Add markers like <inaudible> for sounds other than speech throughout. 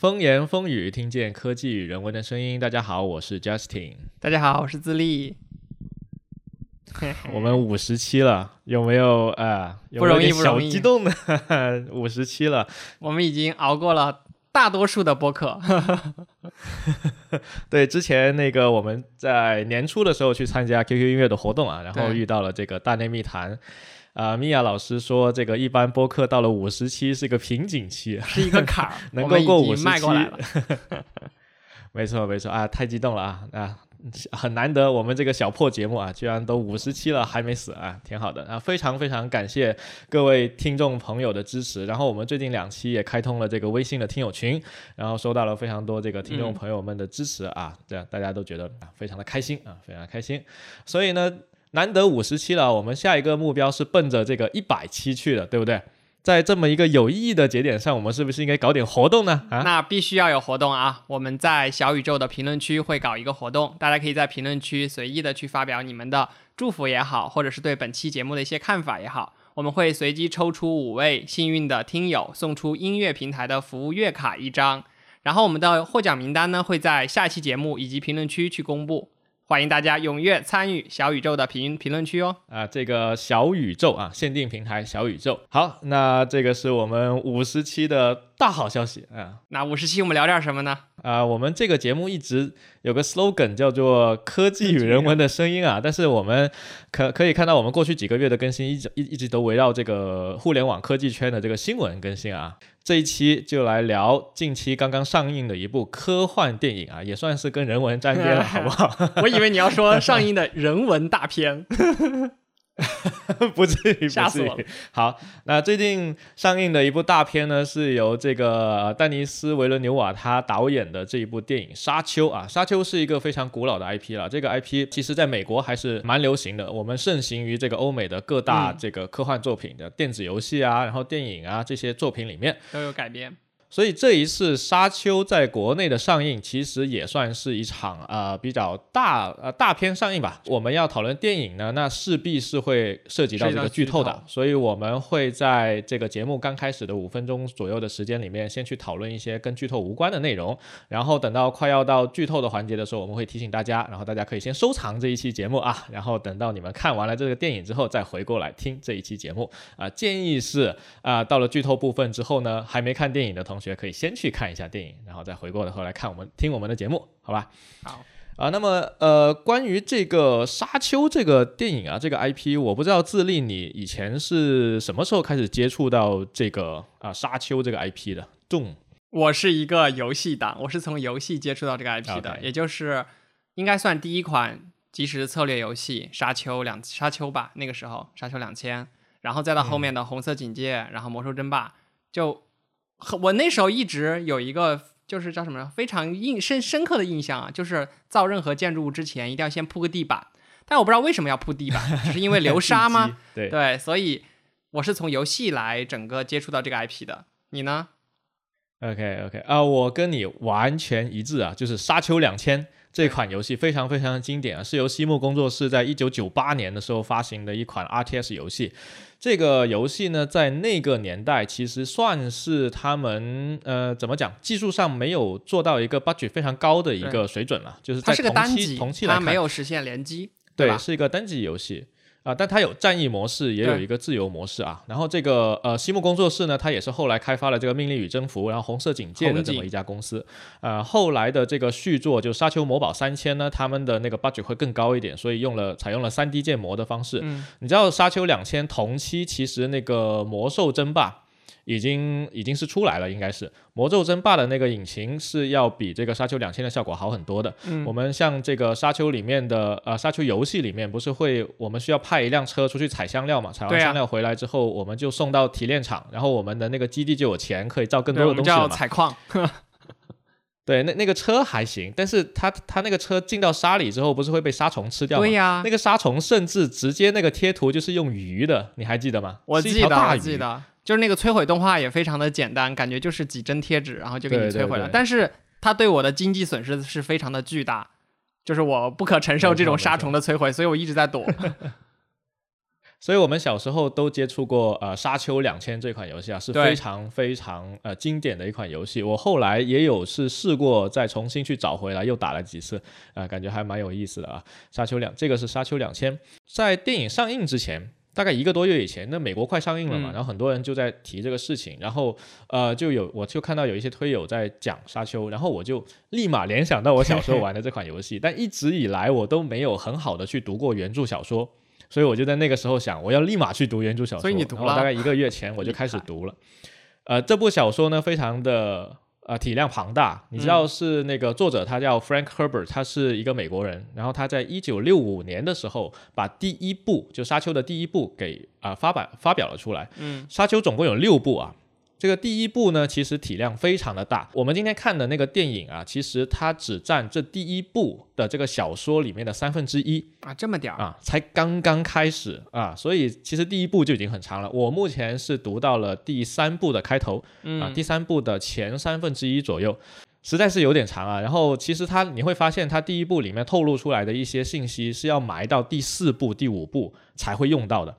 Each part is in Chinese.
风言风语，听见科技与人文的声音。大家好，我是 Justin。大家好，我是自立。我们五十期了，有没有啊？不容易，不容易。小激动呢，<laughs> 五十期了，我们已经熬过了大多数的播客。<laughs> 对，之前那个我们在年初的时候去参加 QQ 音乐的活动啊，然后遇到了这个大内密谈。啊，米娅老师说，这个一般播客到了五十期是一个瓶颈期，是一个坎儿，<laughs> 能够过五十期。了。<laughs> 没错，没错啊，太激动了啊啊，很难得，我们这个小破节目啊，居然都五十期了还没死啊，挺好的啊，非常非常感谢各位听众朋友的支持。然后我们最近两期也开通了这个微信的听友群，然后收到了非常多这个听众朋友们的支持啊，这样大家都觉得啊非常的开心啊，非常开心。所以呢。难得五十期了，我们下一个目标是奔着这个一百期去的，对不对？在这么一个有意义的节点上，我们是不是应该搞点活动呢？啊，那必须要有活动啊！我们在小宇宙的评论区会搞一个活动，大家可以在评论区随意的去发表你们的祝福也好，或者是对本期节目的一些看法也好，我们会随机抽出五位幸运的听友，送出音乐平台的服务月卡一张，然后我们的获奖名单呢会在下期节目以及评论区去公布。欢迎大家踊跃参与小宇宙的评评论区哦！啊，这个小宇宙啊，限定平台小宇宙。好，那这个是我们五十期的大好消息啊！那五十期我们聊点什么呢？啊，我们这个节目一直有个 slogan 叫做“科技与人文的声音”啊，但是我们可可以看到，我们过去几个月的更新一直一一直都围绕这个互联网科技圈的这个新闻更新啊。这一期就来聊近期刚刚上映的一部科幻电影啊，也算是跟人文沾边了，<laughs> 好不好？<laughs> 我以为你要说上映的人文大片。<laughs> 不至于，吓死我了。好，那最近上映的一部大片呢，是由这个丹尼斯·维伦纽瓦他导演的这一部电影《沙丘》啊。《沙丘》是一个非常古老的 IP 了，这个 IP 其实在美国还是蛮流行的，我们盛行于这个欧美的各大这个科幻作品的电子游戏啊，然后电影啊这些作品里面都有改编。所以这一次《沙丘》在国内的上映，其实也算是一场呃比较大呃大片上映吧。我们要讨论电影呢，那势必是会涉及到这个剧透的，所以我们会在这个节目刚开始的五分钟左右的时间里面，先去讨论一些跟剧透无关的内容。然后等到快要到剧透的环节的时候，我们会提醒大家，然后大家可以先收藏这一期节目啊，然后等到你们看完了这个电影之后，再回过来听这一期节目啊。建议是啊，到了剧透部分之后呢，还没看电影的同。学可以先去看一下电影，然后再回过头来看我们听我们的节目，好吧？好啊，那么呃，关于这个《沙丘》这个电影啊，这个 IP，我不知道自立你以前是什么时候开始接触到这个啊《沙丘》这个 IP 的？重，我是一个游戏党，我是从游戏接触到这个 IP 的，也就是应该算第一款即时策略游戏《沙丘》两《沙丘》吧，那个时候《沙丘两千》，然后再到后面的《红色警戒》，然后《魔兽争霸》就。我那时候一直有一个就是叫什么非常印深深刻的印象啊，就是造任何建筑物之前一定要先铺个地板，但我不知道为什么要铺地板，只是因为流沙吗？对。对，所以我是从游戏来整个接触到这个 IP 的，你呢？OK OK 啊，我跟你完全一致啊，就是《沙丘两千》这款游戏非常非常的经典啊，是由西木工作室在一九九八年的时候发行的一款 RTS 游戏。这个游戏呢，在那个年代其实算是他们呃怎么讲，技术上没有做到一个 budget 非常高的一个水准了，就是在同期同期来，它没有实现联机，对，是一个单机游戏。啊，但它有战役模式，也有一个自由模式啊。然后这个呃，西木工作室呢，它也是后来开发了这个《命令与征服》，然后《红色警戒》的这么一家公司。呃，后来的这个续作就《沙丘魔堡三千》呢，他们的那个 budget 会更高一点，所以用了采用了 3D 建模的方式。你知道《沙丘两千》同期其实那个《魔兽争霸》。已经已经是出来了，应该是《魔咒争霸》的那个引擎是要比这个《沙丘两千》的效果好很多的。嗯，我们像这个《沙丘》里面的呃，《沙丘》游戏里面不是会我们需要派一辆车出去采香料嘛？采完香料回来之后，我们就送到提炼厂，然后我们的那个基地就有钱可以造更多的东西了嘛？采矿。<laughs> 对，那那个车还行，但是它它那个车进到沙里之后，不是会被沙虫吃掉吗？对呀，那个沙虫甚至直接那个贴图就是用鱼的，你还记得吗？我记得，我记得。就是那个摧毁动画也非常的简单，感觉就是几帧贴纸，然后就给你摧毁了。但是它对我的经济损失是非常的巨大，就是我不可承受这种杀虫的摧毁，所以我一直在躲。<laughs> 所以我们小时候都接触过呃《沙丘两千》这款游戏啊，是非常非常呃经典的一款游戏。我后来也有是试过再重新去找回来，又打了几次，啊，感觉还蛮有意思的啊。沙丘两，这个是沙丘两千，在电影上映之前。大概一个多月以前，那美国快上映了嘛，然后很多人就在提这个事情，然后呃，就有我就看到有一些推友在讲沙丘，然后我就立马联想到我小时候玩的这款游戏，但一直以来我都没有很好的去读过原著小说，所以我就在那个时候想，我要立马去读原著小说。所以你读了？大概一个月前我就开始读了。呃，这部小说呢，非常的。呃，体量庞大，你知道是那个作者，他叫 Frank Herbert，他是一个美国人。然后他在一九六五年的时候，把第一部就《沙丘》的第一部给啊发版发表了出来。嗯，《沙丘》总共有六部啊。这个第一部呢，其实体量非常的大。我们今天看的那个电影啊，其实它只占这第一部的这个小说里面的三分之一啊，这么点儿啊，才刚刚开始啊，所以其实第一部就已经很长了。我目前是读到了第三部的开头啊，第三部的前三分之一左右，实在是有点长啊。然后其实它你会发现，它第一部里面透露出来的一些信息是要埋到第四部、第五部才会用到的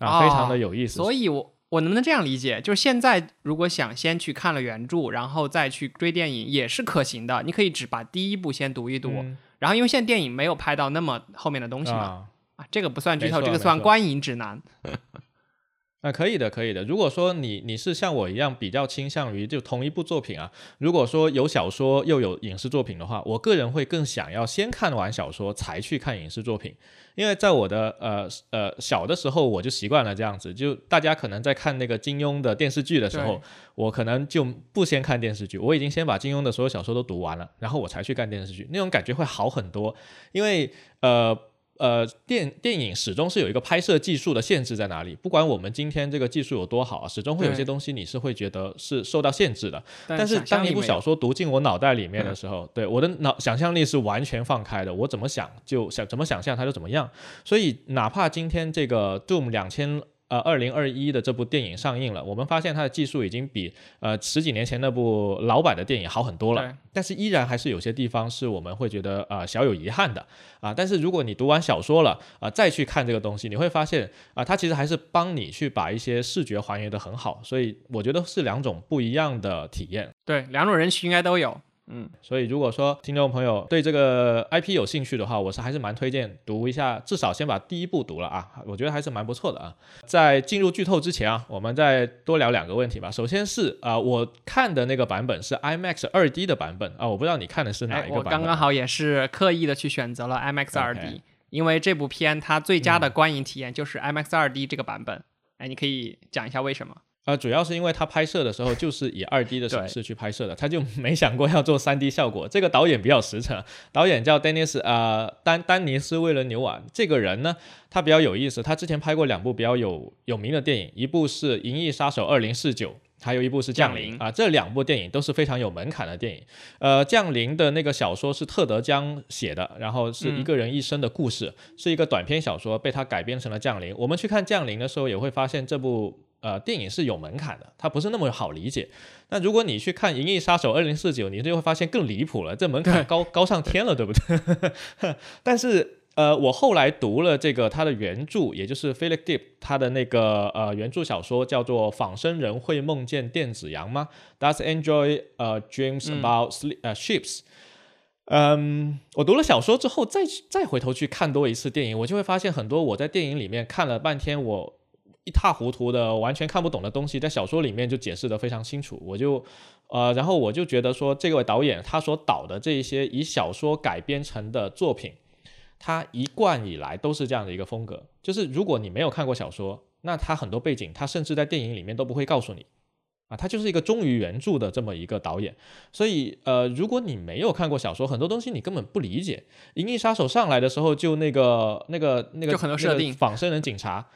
啊，非常的有意思。所以我。我能不能这样理解？就是现在如果想先去看了原著，然后再去追电影，也是可行的。你可以只把第一部先读一读，然后因为现在电影没有拍到那么后面的东西嘛，啊，这个不算剧透，这个算观影指南。<laughs> 啊，可以的，可以的。如果说你你是像我一样比较倾向于就同一部作品啊，如果说有小说又有影视作品的话，我个人会更想要先看完小说才去看影视作品，因为在我的呃呃小的时候我就习惯了这样子，就大家可能在看那个金庸的电视剧的时候，我可能就不先看电视剧，我已经先把金庸的所有小说都读完了，然后我才去看电视剧，那种感觉会好很多，因为呃。呃，电电影始终是有一个拍摄技术的限制在哪里？不管我们今天这个技术有多好啊，始终会有些东西你是会觉得是受到限制的。但是当一部小说读进我脑袋里面的时候，对我的脑想象力是完全放开的，我怎么想就想怎么想象它就怎么样。所以哪怕今天这个 Doom 两千。呃，二零二一的这部电影上映了，我们发现它的技术已经比呃十几年前那部老版的电影好很多了，但是依然还是有些地方是我们会觉得呃小有遗憾的啊。但是如果你读完小说了啊，再去看这个东西，你会发现啊，它其实还是帮你去把一些视觉还原的很好，所以我觉得是两种不一样的体验。对，两种人群应该都有。嗯，所以如果说听众朋友对这个 IP 有兴趣的话，我是还是蛮推荐读一下，至少先把第一部读了啊，我觉得还是蛮不错的啊。在进入剧透之前啊，我们再多聊两个问题吧。首先是啊，我看的那个版本是 IMAX 二 D 的版本啊，我不知道你看的是哪一个版本。我刚刚好也是刻意的去选择了 IMAX 二 D，因为这部片它最佳的观影体验就是 IMAX 二 D 这个版本。哎，你可以讲一下为什么？呃，主要是因为他拍摄的时候就是以二 D 的形式去拍摄的，他就 <laughs> 没想过要做三 D 效果。这个导演比较实诚，导演叫丹尼斯呃丹丹尼斯威伦纽瓦。这个人呢，他比较有意思，他之前拍过两部比较有有名的电影，一部是《银翼杀手二零四九》，还有一部是《降临》啊。这两部电影都是非常有门槛的电影。呃，《降临》的那个小说是特德江写的，然后是一个人一生的故事，是一个短篇小说，被他改编成了《降临》。我们去看《降临》的时候，也会发现这部。呃，电影是有门槛的，它不是那么好理解。那如果你去看《银翼杀手二零四九》，你就会发现更离谱了，这门槛高高上天了，对不对？<laughs> 但是呃，我后来读了这个他的原著，也就是 Philip Dick 他的那个呃原著小说，叫做《仿生人会梦见电子羊吗？Does Android 呃 dreams about sleep 呃 ships？嗯，我读了小说之后，再再回头去看多一次电影，我就会发现很多我在电影里面看了半天，我。一塌糊涂的、完全看不懂的东西，在小说里面就解释的非常清楚。我就，呃，然后我就觉得说，这位导演他所导的这一些以小说改编成的作品，他一贯以来都是这样的一个风格。就是如果你没有看过小说，那他很多背景，他甚至在电影里面都不会告诉你。啊，他就是一个忠于原著的这么一个导演。所以，呃，如果你没有看过小说，很多东西你根本不理解。《银翼杀手》上来的时候，就那个、那个、那个，就很多设定，仿生人警察。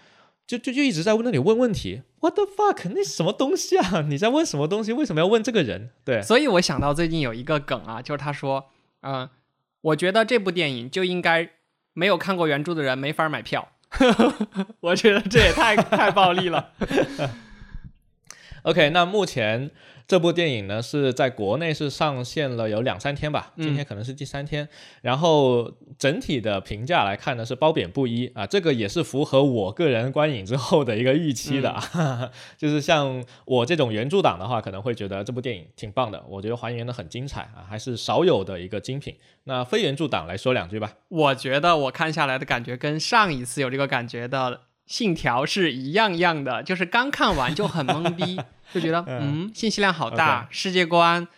就就就一直在问那里问问题，What the fuck？那什么东西啊？你在问什么东西？为什么要问这个人？对，所以我想到最近有一个梗啊，就是他说，嗯，我觉得这部电影就应该没有看过原著的人没法买票。<laughs> 我觉得这也太太暴力了。OK，那目前。这部电影呢是在国内是上线了有两三天吧，今天可能是第三天。然后整体的评价来看呢是褒贬不一啊，这个也是符合我个人观影之后的一个预期的啊。<laughs> 就是像我这种原著党的话，可能会觉得这部电影挺棒的，我觉得还原的很精彩啊，还是少有的一个精品。那非原著党来说两句吧。我觉得我看下来的感觉跟上一次有这个感觉的《信条》是一样样的，就是刚看完就很懵逼。<laughs> 就觉得嗯，信息量好大，世界观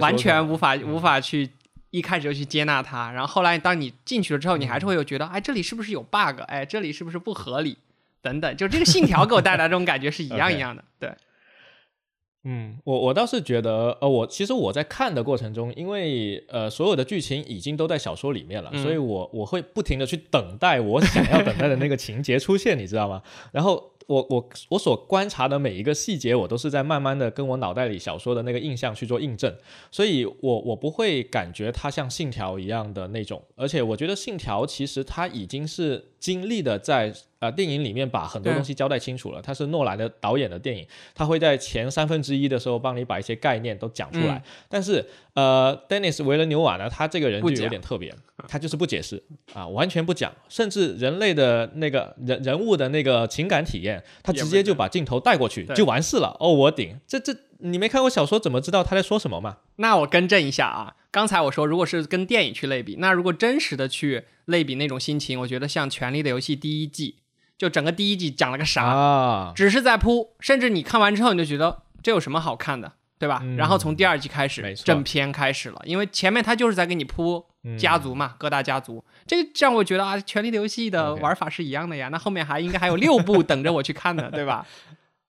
完全无法无法去一开始就去接纳它。然后后来当你进去了之后，你还是会有觉得，哎，这里是不是有 bug？哎，这里是不是不合理？等等，就这个信条给我带来这种感觉是一样一样的。对，嗯，我我倒是觉得，呃，我其实我在看的过程中，因为呃所有的剧情已经都在小说里面了，所以我我会不停的去等待我想要等待的那个情节出现，你知道吗？然后。我我我所观察的每一个细节，我都是在慢慢的跟我脑袋里小说的那个印象去做印证，所以我我不会感觉它像信条一样的那种，而且我觉得信条其实它已经是经历的在。啊，电影里面把很多东西交代清楚了。它是诺兰的导演的电影，他会在前三分之一的时候帮你把一些概念都讲出来。但是，呃，Dennis 维伦纽瓦呢，他这个人就有点特别，他就是不解释啊，完全不讲，甚至人类的那个人人物的那个情感体验，他直接就把镜头带过去就完事了。哦，我顶，这这你没看过小说，怎么知道他在说什么嘛？那我更正一下啊，刚才我说如果是跟电影去类比，那如果真实的去类比那种心情，我觉得像《权力的游戏》第一季。就整个第一季讲了个啥，只是在铺，甚至你看完之后你就觉得这有什么好看的，对吧？然后从第二季开始，正片开始了，因为前面他就是在给你铺家族嘛，各大家族，这个让我觉得啊，《权力的游戏》的玩法是一样的呀，那后面还应该还有六部等着我去看呢，对吧？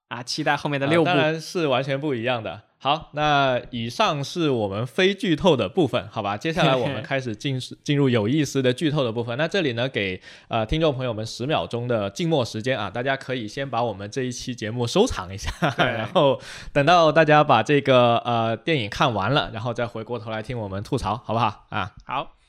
啊，期待后面的六部，当然是完全不一样的。好，那以上是我们非剧透的部分，好吧？接下来我们开始进进入有意思的剧透的部分。那这里呢，给呃听众朋友们十秒钟的静默时间啊，大家可以先把我们这一期节目收藏一下，<laughs> 然后等到大家把这个呃电影看完了，然后再回过头来听我们吐槽，好不好？啊，好。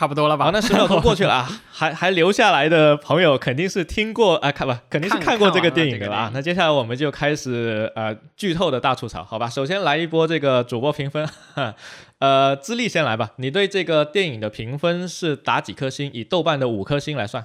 差不多了吧？好，那十秒钟过去了啊，<laughs> 还还留下来的朋友肯定是听过啊，看不肯定是看过这个电影的吧？那接下来我们就开始呃剧透的大吐槽，好吧？首先来一波这个主播评分，<laughs> 呃，资历先来吧。你对这个电影的评分是打几颗星？以豆瓣的五颗星来算，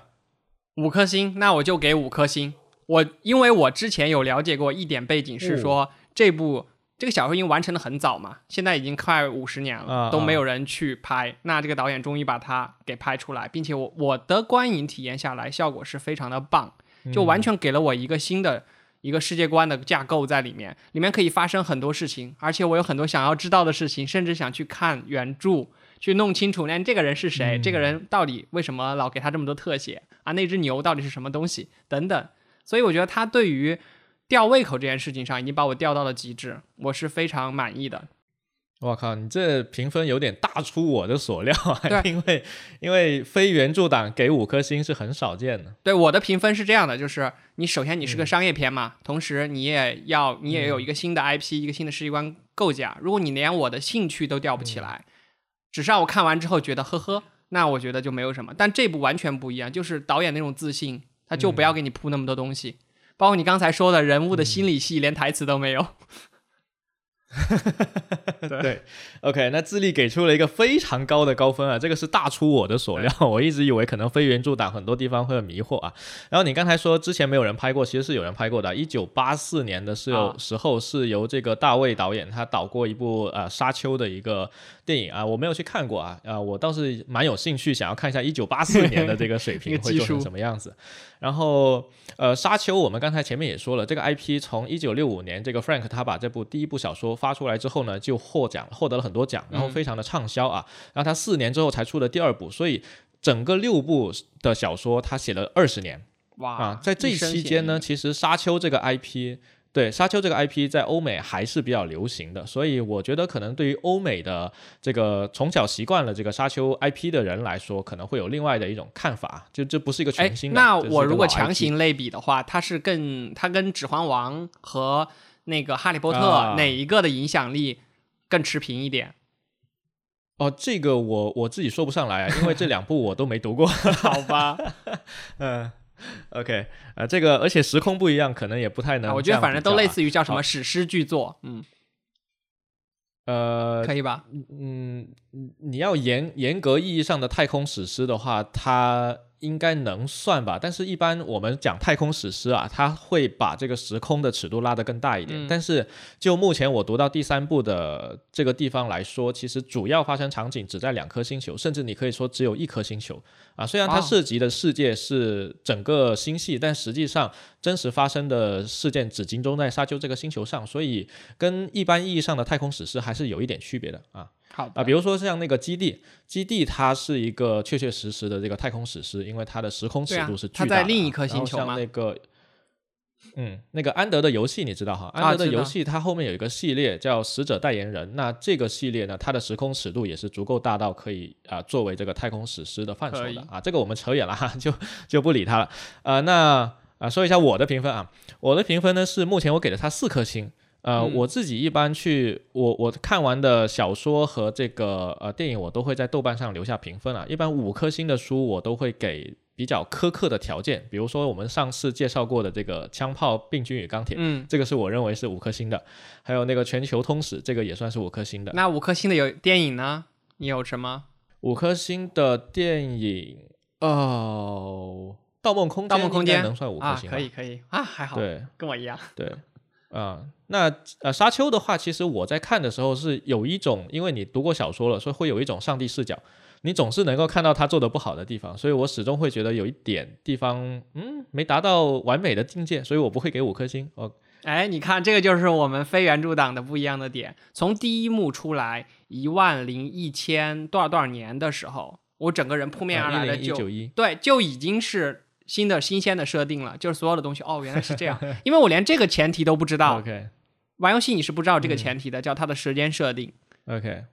五颗星，那我就给五颗星。我因为我之前有了解过一点背景，是说这部。这个小说因为完成的很早嘛，现在已经快五十年了，都没有人去拍。那这个导演终于把它给拍出来，并且我我的观影体验下来，效果是非常的棒，就完全给了我一个新的一个世界观的架构在里面，里面可以发生很多事情，而且我有很多想要知道的事情，甚至想去看原著，去弄清楚那这个人是谁，这个人到底为什么老给他这么多特写啊？那只牛到底是什么东西等等。所以我觉得他对于。吊胃口这件事情上已经把我吊到了极致，我是非常满意的。我靠，你这评分有点大出我的所料啊！因为因为非原著党给五颗星是很少见的。对，我的评分是这样的，就是你首先你是个商业片嘛，同时你也要你也有一个新的 IP，一个新的世界观构架。如果你连我的兴趣都吊不起来，只是让我看完之后觉得呵呵，那我觉得就没有什么。但这部完全不一样，就是导演那种自信，他就不要给你铺那么多东西。包括你刚才说的人物的心理戏，连台词都没有。<laughs> 对，OK，那智利给出了一个非常高的高分啊，这个是大出我的所料。<laughs> 我一直以为可能非原著党很多地方会很迷惑啊。然后你刚才说之前没有人拍过，其实是有人拍过的。一九八四年的时候，时候是由这个大卫导演他导过一部呃沙丘的一个电影啊，我没有去看过啊，啊，我倒是蛮有兴趣想要看一下一九八四年的这个水平 <laughs> 会做成什么样子。然后呃，沙丘我们刚才前面也说了，这个 IP 从一九六五年这个 Frank 他把这部第一部小说。发出来之后呢，就获奖，获得了很多奖，然后非常的畅销啊。然后他四年之后才出的第二部，所以整个六部的小说他写了二十年。哇啊，在这期间呢，其实沙丘这个 IP，对沙丘这个 IP 在欧美还是比较流行的，所以我觉得可能对于欧美的这个从小习惯了这个沙丘 IP 的人来说，可能会有另外的一种看法，就这不是一个全新的。那我如果强行类比的话，它是更它跟《指环王》和那个《哈利波特》哪一个的影响力更持平一点？哦，这个我我自己说不上来啊，因为这两部我都没读过。<laughs> 好吧，<laughs> 嗯 <laughs> OK，呃，这个而且时空不一样，可能也不太能。我觉得反正都类似于叫什么史诗巨作，嗯，呃，可以吧？嗯，你要严严格意义上的太空史诗的话，它。应该能算吧，但是一般我们讲太空史诗啊，它会把这个时空的尺度拉得更大一点。但是就目前我读到第三部的这个地方来说，其实主要发生场景只在两颗星球，甚至你可以说只有一颗星球啊。虽然它涉及的世界是整个星系，但实际上真实发生的事件只集中在沙丘这个星球上，所以跟一般意义上的太空史诗还是有一点区别的啊。好啊，比如说像那个基地，基地它是一个确确实实的这个太空史诗，因为它的时空尺度是巨大的。它在另一颗星球吗？那个，嗯，那个安德的游戏你知道哈？安德的游戏它后面有一个系列叫《使者代言人》，那这个系列呢，它的时空尺度也是足够大到可以啊作为这个太空史诗的范畴的啊。这个我们扯远了哈，<laughs> 就就不理它了。呃，那啊说一下我的评分啊，我的评分呢是目前我给了它四颗星。呃，我自己一般去我我看完的小说和这个呃电影，我都会在豆瓣上留下评分啊。一般五颗星的书，我都会给比较苛刻的条件，比如说我们上次介绍过的这个《枪炮、病菌与钢铁》，嗯，这个是我认为是五颗星的。还有那个《全球通史》，这个也算是五颗星的。那五颗星的有电影呢？你有什么？五颗星的电影哦，《盗梦空间》。盗梦空间能算五颗星可以可以啊，还好，对，跟我一样，对。啊，那呃，沙丘的话，其实我在看的时候是有一种，因为你读过小说了，所以会有一种上帝视角，你总是能够看到他做的不好的地方，所以我始终会觉得有一点地方，嗯，没达到完美的境界，所以我不会给五颗星。哦，哎，你看这个就是我们非原著党的不一样的点。从第一幕出来一万零一千多少多少年的时候，我整个人扑面而来的就对，就已经是。新的新鲜的设定了，<laughs> 就是所有的东西哦，原来是这样，<laughs> 因为我连这个前提都不知道。OK，玩游戏你是不知道这个前提的，叫它的时间设定。OK，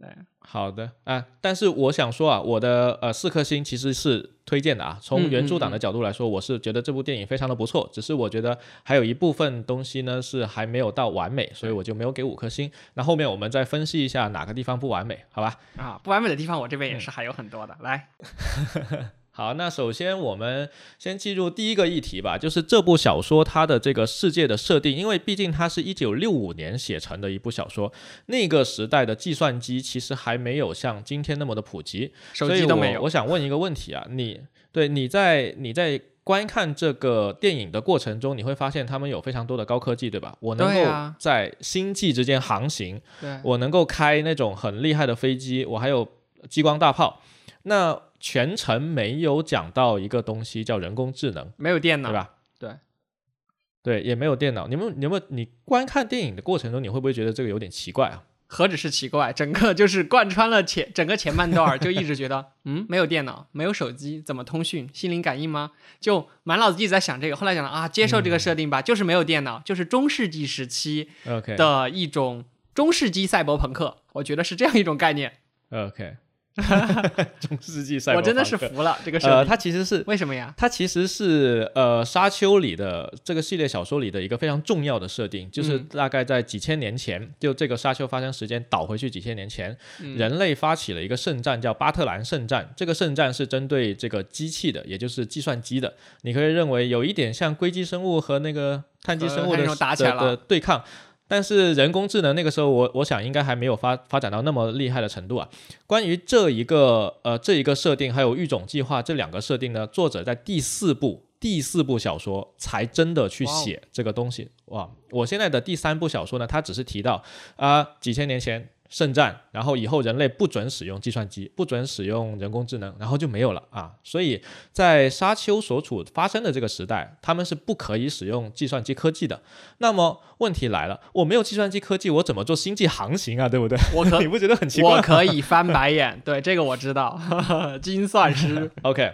对，好的啊，但是我想说啊，我的呃四颗星其实是推荐的啊，从原著党的角度来说，我是觉得这部电影非常的不错，只是我觉得还有一部分东西呢是还没有到完美，所以我就没有给五颗星。那后面我们再分析一下哪个地方不完美，好吧？啊，不完美的地方我这边也是还有很多的，来。<laughs> 好，那首先我们先进入第一个议题吧，就是这部小说它的这个世界的设定，因为毕竟它是一九六五年写成的一部小说，那个时代的计算机其实还没有像今天那么的普及，手机都没有。我想问一个问题啊，你对你在你在观看这个电影的过程中，你会发现他们有非常多的高科技，对吧？我能够在星际之间航行，我能够开那种很厉害的飞机，我还有激光大炮，那。全程没有讲到一个东西叫人工智能，没有电脑，对吧？对，对，也没有电脑。你们，你们，你观看电影的过程中，你会不会觉得这个有点奇怪啊？何止是奇怪，整个就是贯穿了前整个前半段，就一直觉得，<laughs> 嗯，没有电脑，没有手机，怎么通讯？心灵感应吗？就满脑子一直在想这个。后来讲了啊，接受这个设定吧，就是没有电脑，就是中世纪时期的一种中世纪赛博朋克，我觉得是这样一种概念。OK。<laughs> 中世纪赛，我真的是服了这个设呃，它其实是为什么呀？它其实是呃，沙丘里的这个系列小说里的一个非常重要的设定，就是大概在几千年前，就这个沙丘发生时间倒回去几千年前，人类发起了一个圣战，叫巴特兰圣战。这个圣战是针对这个机器的，也就是计算机的。你可以认为有一点像硅基生物和那个碳基生物的的对抗。但是人工智能那个时候，我我想应该还没有发发展到那么厉害的程度啊。关于这一个呃这一个设定，还有育种计划这两个设定呢，作者在第四部第四部小说才真的去写这个东西哇。我现在的第三部小说呢，它只是提到啊几千年前。圣战，然后以后人类不准使用计算机，不准使用人工智能，然后就没有了啊！所以在沙丘所处发生的这个时代，他们是不可以使用计算机科技的。那么问题来了，我没有计算机科技，我怎么做星际航行啊？对不对？我可 <laughs> 你不觉得很奇怪？我可以翻白眼，对这个我知道，<laughs> 精算师。OK，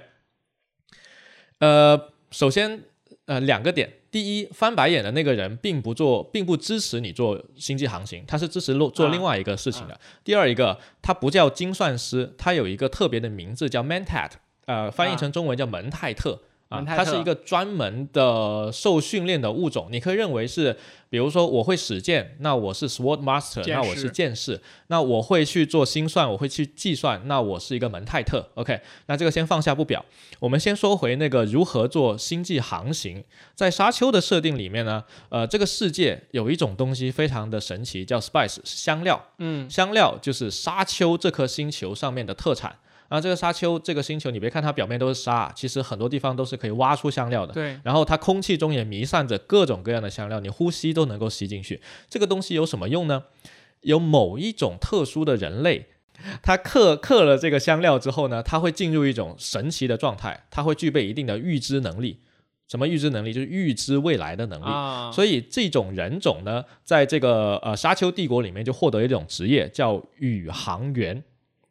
呃，首先呃两个点。第一，翻白眼的那个人并不做，并不支持你做星际航行，他是支持做做另外一个事情的。第二一个，他不叫精算师，他有一个特别的名字叫 Mentat，呃，翻译成中文叫蒙泰特啊，它是一个专门的受训练的物种。你可以认为是，比如说我会使剑，那我是 Sword Master，那我是剑士。那我会去做心算，我会去计算，那我是一个门泰特。OK，那这个先放下不表。我们先说回那个如何做星际航行。在沙丘的设定里面呢，呃，这个世界有一种东西非常的神奇，叫 spice，香料。嗯，香料就是沙丘这颗星球上面的特产。然后这个沙丘这个星球，你别看它表面都是沙，其实很多地方都是可以挖出香料的。对。然后它空气中也弥散着各种各样的香料，你呼吸都能够吸进去。这个东西有什么用呢？有某一种特殊的人类，他刻刻了这个香料之后呢，他会进入一种神奇的状态，他会具备一定的预知能力。什么预知能力？就是预知未来的能力。所以这种人种呢，在这个呃沙丘帝国里面就获得一种职业，叫宇航员。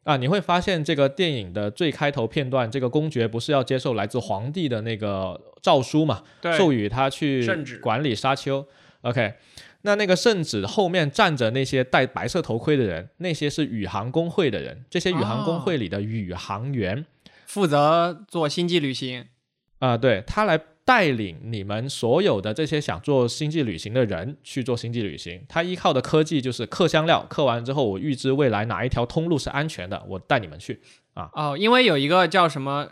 啊，你会发现这个电影的最开头片段，这个公爵不是要接受来自皇帝的那个诏书嘛？授予他去管理沙丘。OK，那那个圣旨后面站着那些戴白色头盔的人，那些是宇航工会的人。这些宇航工会里的宇航员负责做星际旅行。啊，对他来。带领你们所有的这些想做星际旅行的人去做星际旅行，他依靠的科技就是刻香料，刻完之后我预知未来哪一条通路是安全的，我带你们去啊。哦，因为有一个叫什么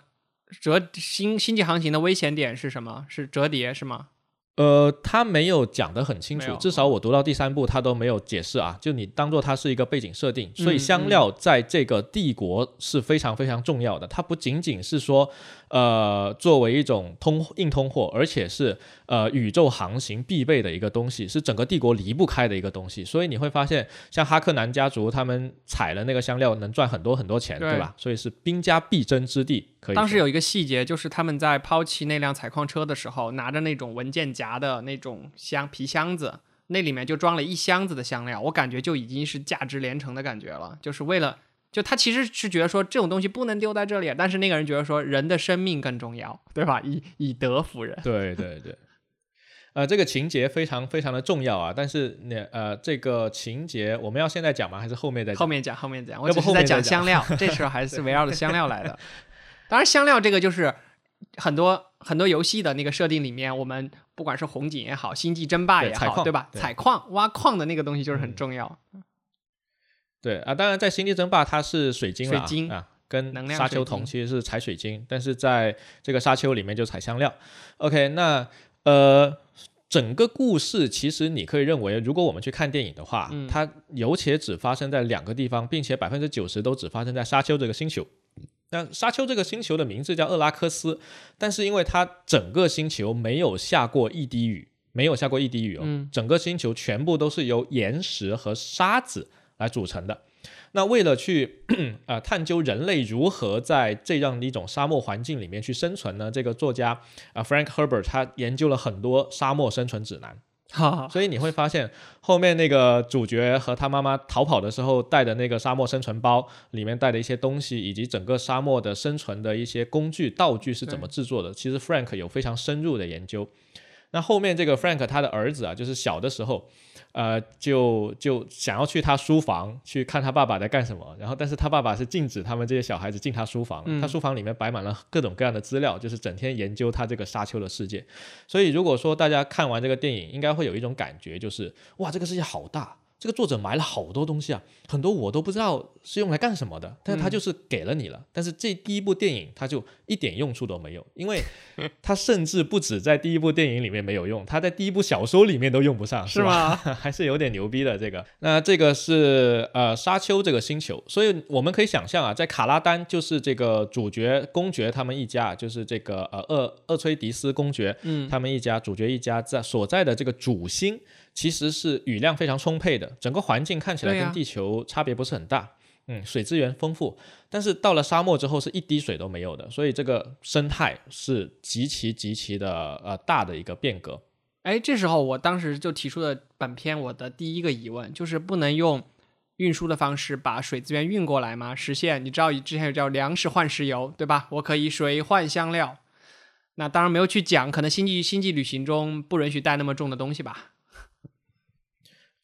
折星星际航行的危险点是什么？是折叠是吗？呃，他没有讲得很清楚，至少我读到第三部他都没有解释啊。就你当做它是一个背景设定，所以香料在这个帝国是非常非常重要的。它不仅仅是说，呃，作为一种通硬通货，而且是呃宇宙航行必备的一个东西，是整个帝国离不开的一个东西。所以你会发现，像哈克南家族他们采了那个香料，能赚很多很多钱，对吧？所以是兵家必争之地。可以当时有一个细节，就是他们在抛弃那辆采矿车的时候，拿着那种文件夹的那种箱皮箱子，那里面就装了一箱子的香料，我感觉就已经是价值连城的感觉了。就是为了，就他其实是觉得说这种东西不能丢在这里，但是那个人觉得说人的生命更重要，对吧？以以德服人。对对对，呃，这个情节非常非常的重要啊。但是那呃，这个情节我们要现在讲吗？还是后面再讲后面讲？后面讲。我只是在讲香料，<laughs> 这时候还是围绕着香料来的。<laughs> 当然，香料这个就是很多很多游戏的那个设定里面，我们不管是红警也好，星际争霸也好，对吧？采矿、挖矿的那个东西就是很重要。对啊，当然在星际争霸它是水晶水晶啊，跟沙丘同其实是采水晶，但是在这个沙丘里面就采香料。OK，那呃，整个故事其实你可以认为，如果我们去看电影的话，它有且只发生在两个地方，并且百分之九十都只发生在沙丘这个星球。那沙丘这个星球的名字叫厄拉克斯，但是因为它整个星球没有下过一滴雨，没有下过一滴雨哦，整个星球全部都是由岩石和沙子来组成的。那为了去啊 <clears throat> 探究人类如何在这样的一种沙漠环境里面去生存呢？这个作家啊 Frank Herbert 他研究了很多沙漠生存指南。所以你会发现，后面那个主角和他妈妈逃跑的时候带的那个沙漠生存包，里面带的一些东西，以及整个沙漠的生存的一些工具道具是怎么制作的，其实 Frank 有非常深入的研究。那后面这个 Frank 他的儿子啊，就是小的时候。呃，就就想要去他书房去看他爸爸在干什么，然后但是他爸爸是禁止他们这些小孩子进他书房，他书房里面摆满了各种各样的资料，就是整天研究他这个沙丘的世界。所以如果说大家看完这个电影，应该会有一种感觉，就是哇，这个世界好大。这个作者埋了好多东西啊，很多我都不知道是用来干什么的，但是他就是给了你了。但是这第一部电影他就一点用处都没有，因为 <laughs> 他甚至不止在第一部电影里面没有用，他在第一部小说里面都用不上，是吗？还是有点牛逼的这个。那这个是呃沙丘这个星球，所以我们可以想象啊，在卡拉丹就是这个主角公爵他们一家，就是这个呃厄厄崔迪斯公爵，嗯，他们一家主角一家在所在的这个主星。其实是雨量非常充沛的，整个环境看起来跟地球差别不是很大，嗯，水资源丰富，但是到了沙漠之后是一滴水都没有的，所以这个生态是极其极其的呃大的一个变革。哎，这时候我当时就提出了本片我的第一个疑问，就是不能用运输的方式把水资源运过来吗？实现你知道之前有叫粮食换石油，对吧？我可以水换香料，那当然没有去讲，可能星际星际旅行中不允许带那么重的东西吧。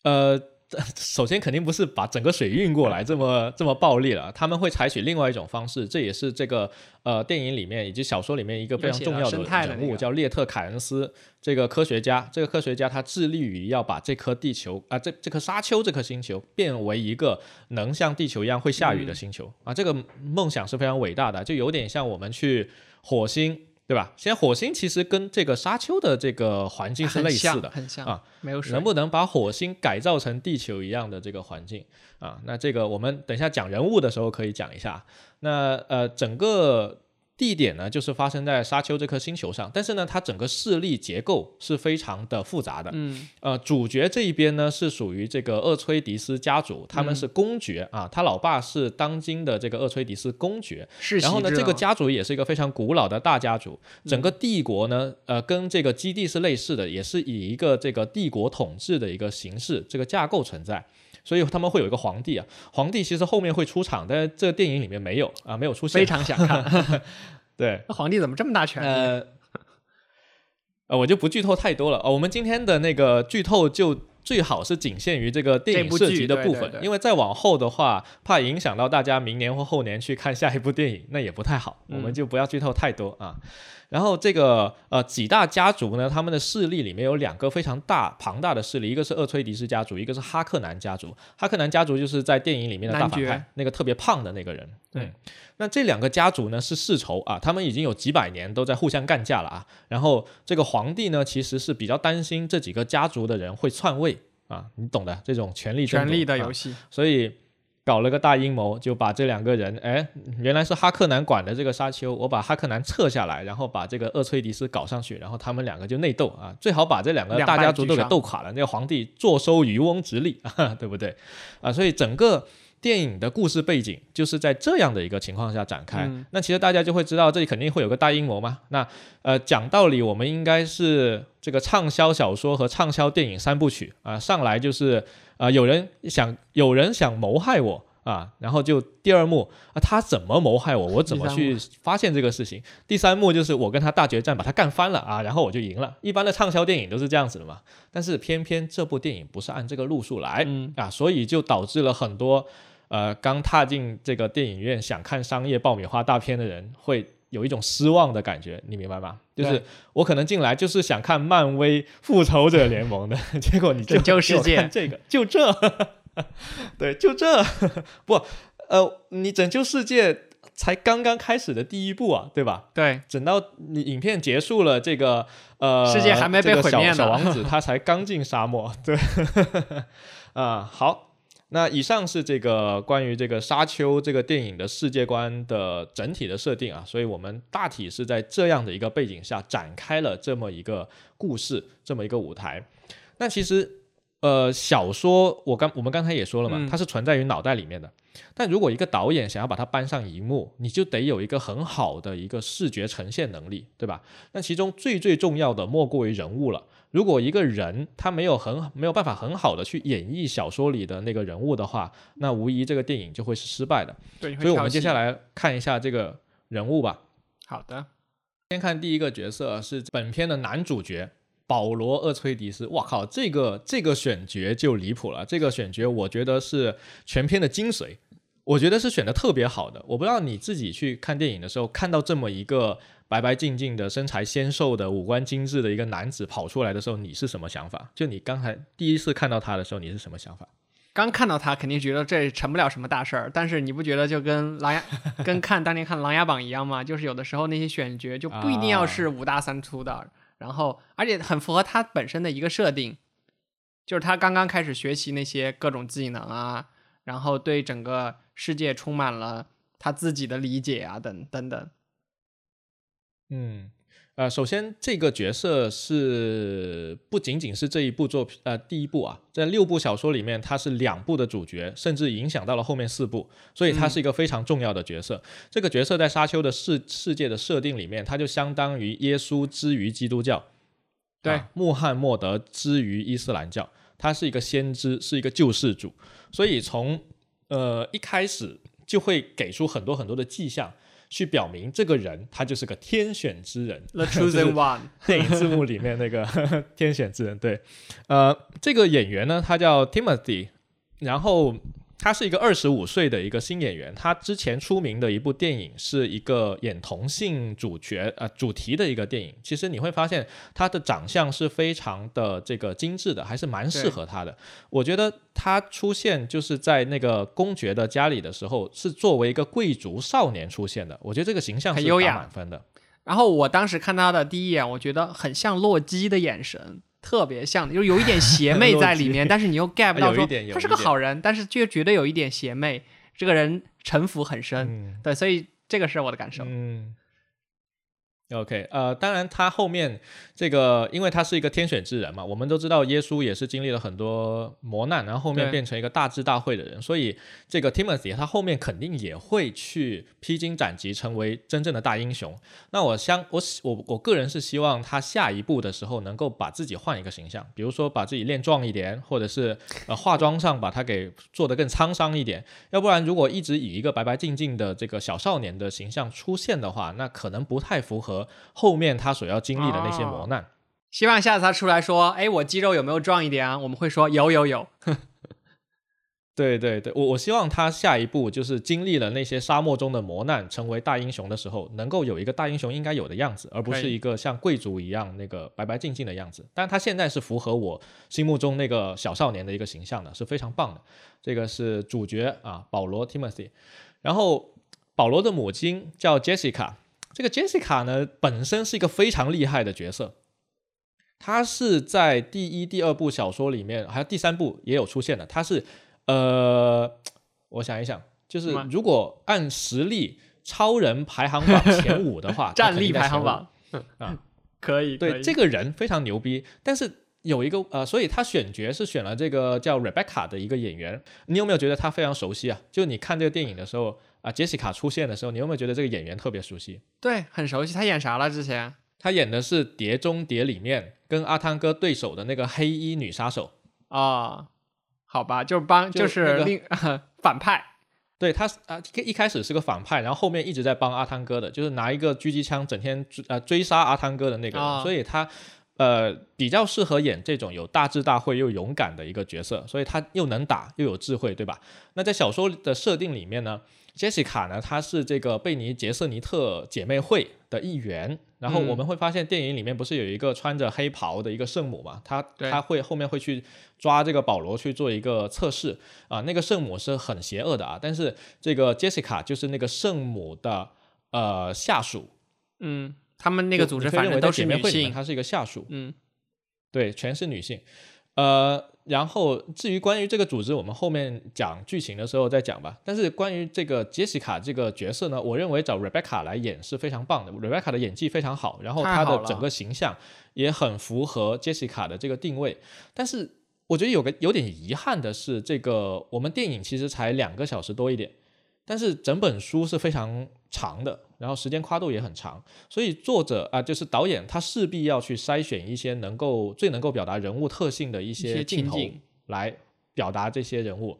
呃，<laughs> 首先肯定不是把整个水运过来这么这么暴力了，他们会采取另外一种方式，这也是这个呃电影里面以及小说里面一个非常重要的人物，叫列特凯恩斯这个科学家。这个科学家他致力于要把这颗地球啊，这这颗沙丘这颗星球变为一个能像地球一样会下雨的星球啊，这个梦想是非常伟大的，就有点像我们去火星。对吧？现在火星其实跟这个沙丘的这个环境是类似的，很像啊，没有水。能不能把火星改造成地球一样的这个环境啊？那这个我们等一下讲人物的时候可以讲一下。那呃，整个。地点呢，就是发生在沙丘这颗星球上，但是呢，它整个势力结构是非常的复杂的。嗯，呃，主角这一边呢是属于这个厄崔迪斯家族，他们是公爵啊，他老爸是当今的这个厄崔迪斯公爵。是。然后呢，这个家族也是一个非常古老的大家族，整个帝国呢，呃，跟这个基地是类似的，也是以一个这个帝国统治的一个形式，这个架构存在。所以他们会有一个皇帝啊，皇帝其实后面会出场，但是这个电影里面没有啊，没有出现。非常想看，<laughs> 对，那皇帝怎么这么大权力？呃，<laughs> 我就不剧透太多了哦。我们今天的那个剧透就最好是仅限于这个电影涉及的部分，因为再往后的话，怕影响到大家明年或后年去看下一部电影，那也不太好。我们就不要剧透太多啊。然后这个呃几大家族呢，他们的势力里面有两个非常大庞大的势力，一个是厄崔迪斯家族，一个是哈克南家族。哈克南家族就是在电影里面的大反派，那个特别胖的那个人。对，那这两个家族呢是世仇啊，他们已经有几百年都在互相干架了啊。然后这个皇帝呢，其实是比较担心这几个家族的人会篡位啊，你懂的这种权力权力的游戏，所以。搞了个大阴谋，就把这两个人，哎，原来是哈克南管的这个沙丘，我把哈克南撤下来，然后把这个厄崔迪斯搞上去，然后他们两个就内斗啊，最好把这两个大家族都给斗垮了，那个皇帝坐收渔翁之利，啊对不对？啊，所以整个电影的故事背景就是在这样的一个情况下展开。那其实大家就会知道，这里肯定会有个大阴谋嘛。那呃，讲道理，我们应该是这个畅销小说和畅销电影三部曲啊，上来就是。啊，有人想，有人想谋害我啊，然后就第二幕啊，他怎么谋害我？我怎么去发现这个事情？第三幕就是我跟他大决战，把他干翻了啊，然后我就赢了。一般的畅销电影都是这样子的嘛，但是偏偏这部电影不是按这个路数来啊，所以就导致了很多呃刚踏进这个电影院想看商业爆米花大片的人会。有一种失望的感觉，你明白吗？就是我可能进来就是想看漫威复仇者联盟的，<laughs> 结果你拯救世界这个就这，<laughs> 对，就这 <laughs> 不呃，你拯救世界才刚刚开始的第一步啊，对吧？对，等到你影片结束了，这个呃，世界还没被毁灭呢，小王子他才刚进沙漠，对，啊，好。那以上是这个关于这个沙丘这个电影的世界观的整体的设定啊，所以我们大体是在这样的一个背景下展开了这么一个故事，这么一个舞台。那其实，呃，小说我刚我们刚才也说了嘛，它是存在于脑袋里面的。但如果一个导演想要把它搬上荧幕，你就得有一个很好的一个视觉呈现能力，对吧？那其中最最重要的莫过于人物了。如果一个人他没有很没有办法很好的去演绎小说里的那个人物的话，那无疑这个电影就会是失败的。对，所以我们接下来看一下这个人物吧。好的，先看第一个角色是本片的男主角保罗·厄崔迪斯。哇靠，这个这个选角就离谱了。这个选角我觉得是全片的精髓，我觉得是选的特别好的。我不知道你自己去看电影的时候看到这么一个。白白净净的身材纤瘦的五官精致的一个男子跑出来的时候，你是什么想法？就你刚才第一次看到他的时候，你是什么想法？刚看到他，肯定觉得这成不了什么大事儿。但是你不觉得就跟琅琊 <laughs> 跟看当年看《琅琊榜》一样吗？就是有的时候那些选角就不一定要是五大三粗的，然后而且很符合他本身的一个设定，就是他刚刚开始学习那些各种技能啊，然后对整个世界充满了他自己的理解啊，等等等。嗯，呃，首先这个角色是不仅仅是这一部作品，呃，第一部啊，在六部小说里面，他是两部的主角，甚至影响到了后面四部，所以他是一个非常重要的角色。这个角色在沙丘的世世界的设定里面，他就相当于耶稣之于基督教，对，穆罕默德之于伊斯兰教，他是一个先知，是一个救世主，所以从呃一开始就会给出很多很多的迹象。去表明这个人他就是个天选之人，The chosen one。<laughs> 电影字幕里面那个 <laughs> 天选之人，对，呃，这个演员呢，他叫 Timothy 然后。他是一个二十五岁的一个新演员，他之前出名的一部电影是一个演同性主角呃主题的一个电影。其实你会发现他的长相是非常的这个精致的，还是蛮适合他的。我觉得他出现就是在那个公爵的家里的时候，是作为一个贵族少年出现的。我觉得这个形象是打满分的。然后我当时看他的第一眼，我觉得很像洛基的眼神。特别像，就是有一点邪魅 <laughs> 在里面，但是你又 get 不到说他是个好人，但是就觉得有一点邪魅，这个人城府很深，对，所以这个是我的感受。OK，呃，当然他后面这个，因为他是一个天选之人嘛，我们都知道耶稣也是经历了很多磨难，然后后面变成一个大智大慧的人，所以这个 Timothy 他后面肯定也会去披荆斩棘，成为真正的大英雄。那我相我我我个人是希望他下一步的时候能够把自己换一个形象，比如说把自己练壮一点，或者是呃化妆上把他给做得更沧桑一点。要不然如果一直以一个白白净净的这个小少年的形象出现的话，那可能不太符合。后面他所要经历的那些磨难，希望下次他出来说：“哎，我肌肉有没有壮一点啊？”我们会说：“有有有。<laughs> ”对对对，我我希望他下一步就是经历了那些沙漠中的磨难，成为大英雄的时候，能够有一个大英雄应该有的样子，而不是一个像贵族一样那个白白净净的样子。但他现在是符合我心目中那个小少年的一个形象的，是非常棒的。这个是主角啊，保罗 Timothy。然后保罗的母亲叫 Jessica。这个 Jessica 呢，本身是一个非常厉害的角色，她是在第一、第二部小说里面，还有第三部也有出现的。她是，呃，我想一想，就是如果按实力，超人排行榜前五的话，<laughs> 战力排行榜啊，<laughs> 可以。对，这个人非常牛逼，但是有一个呃，所以他选角是选了这个叫 Rebecca 的一个演员。你有没有觉得他非常熟悉啊？就你看这个电影的时候。啊，杰西卡出现的时候，你有没有觉得这个演员特别熟悉？对，很熟悉。他演啥了？之前他演的是《碟中谍》里面跟阿汤哥对手的那个黑衣女杀手啊。好吧，就是帮，就是另 <laughs> 反派。对他啊，一开始是个反派，然后后面一直在帮阿汤哥的，就是拿一个狙击枪整天追呃追杀阿汤哥的那个人。所以他呃比较适合演这种有大智大慧又勇敢的一个角色，所以他又能打又有智慧，对吧？那在小说的设定里面呢？杰西卡呢，她是这个贝尼杰瑟尼特姐妹会的一员。然后我们会发现，电影里面不是有一个穿着黑袍的一个圣母嘛？她她会后面会去抓这个保罗去做一个测试啊。那个圣母是很邪恶的啊，但是这个 Jessica 就是那个圣母的呃下属。嗯，他们那个组织反正都是女性，她是一个下属。嗯，对，全是女性。呃。然后，至于关于这个组织，我们后面讲剧情的时候再讲吧。但是关于这个杰西卡这个角色呢，我认为找 Rebecca 来演是非常棒的。Rebecca 的演技非常好，然后她的整个形象也很符合杰西卡的这个定位。但是我觉得有个有点遗憾的是，这个我们电影其实才两个小时多一点。但是整本书是非常长的，然后时间跨度也很长，所以作者啊，就是导演，他势必要去筛选一些能够最能够表达人物特性的一些镜头来表达这些人物。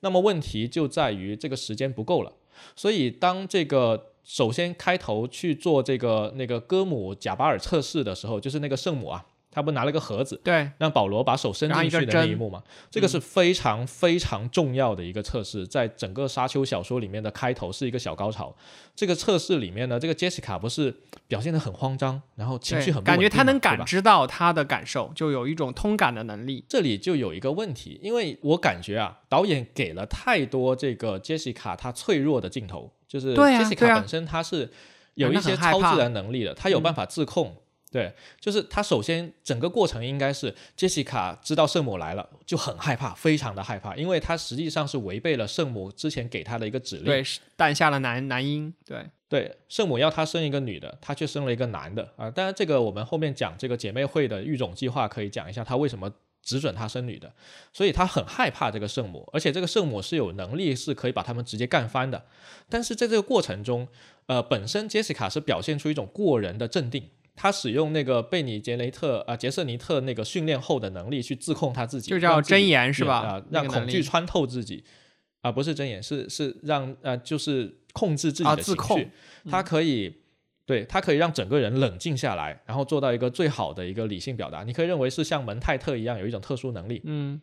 那么问题就在于这个时间不够了，所以当这个首先开头去做这个那个戈姆贾巴尔测试的时候，就是那个圣母啊。他不拿了个盒子，对，让保罗把手伸进去的那一幕嘛，这个是非常非常重要的一个测试，在整个沙丘小说里面的开头是一个小高潮。这个测试里面呢，这个杰西卡不是表现的很慌张，然后情绪很感觉他能感知到他的感受，就有一种通感的能力。这里就有一个问题，因为我感觉啊，导演给了太多这个杰西卡她脆弱的镜头，就是杰西卡本身她是有一些超自然能力的，她有办法自控。对，就是他首先整个过程应该是杰西卡知道圣母来了就很害怕，非常的害怕，因为他实际上是违背了圣母之前给他的一个指令，对，诞下了男男婴，对对，圣母要他生一个女的，他却生了一个男的啊。当然这个我们后面讲这个姐妹会的育种计划可以讲一下，他为什么只准他生女的，所以他很害怕这个圣母，而且这个圣母是有能力是可以把他们直接干翻的。但是在这个过程中，呃，本身杰西卡是表现出一种过人的镇定。他使用那个贝尼杰雷特啊杰瑟尼特那个训练后的能力去自控他自己，就叫真言是吧？啊，让恐惧穿透自己，啊，不是真言，是是让呃，就是控制自己的情绪。他可以，对他可以让整个人冷静下来，然后做到一个最好的一个理性表达。你可以认为是像蒙泰特一样有一种特殊能力，嗯，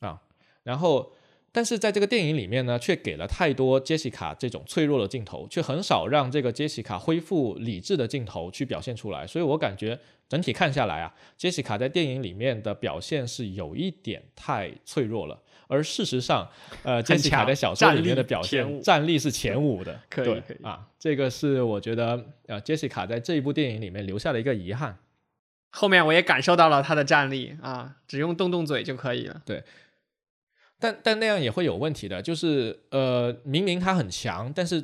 啊，然后但是在这个电影里面呢，却给了太多杰西卡这种脆弱的镜头，却很少让这个杰西卡恢复理智的镜头去表现出来。所以我感觉整体看下来啊，杰西卡在电影里面的表现是有一点太脆弱了。而事实上，呃，杰西卡在小说里面的表现战力是前五的，<laughs> 可以可以啊，这个是我觉得呃，杰西卡在这一部电影里面留下的一个遗憾。后面我也感受到了他的战力啊，只用动动嘴就可以了。对。但但那样也会有问题的，就是呃，明明他很强，但是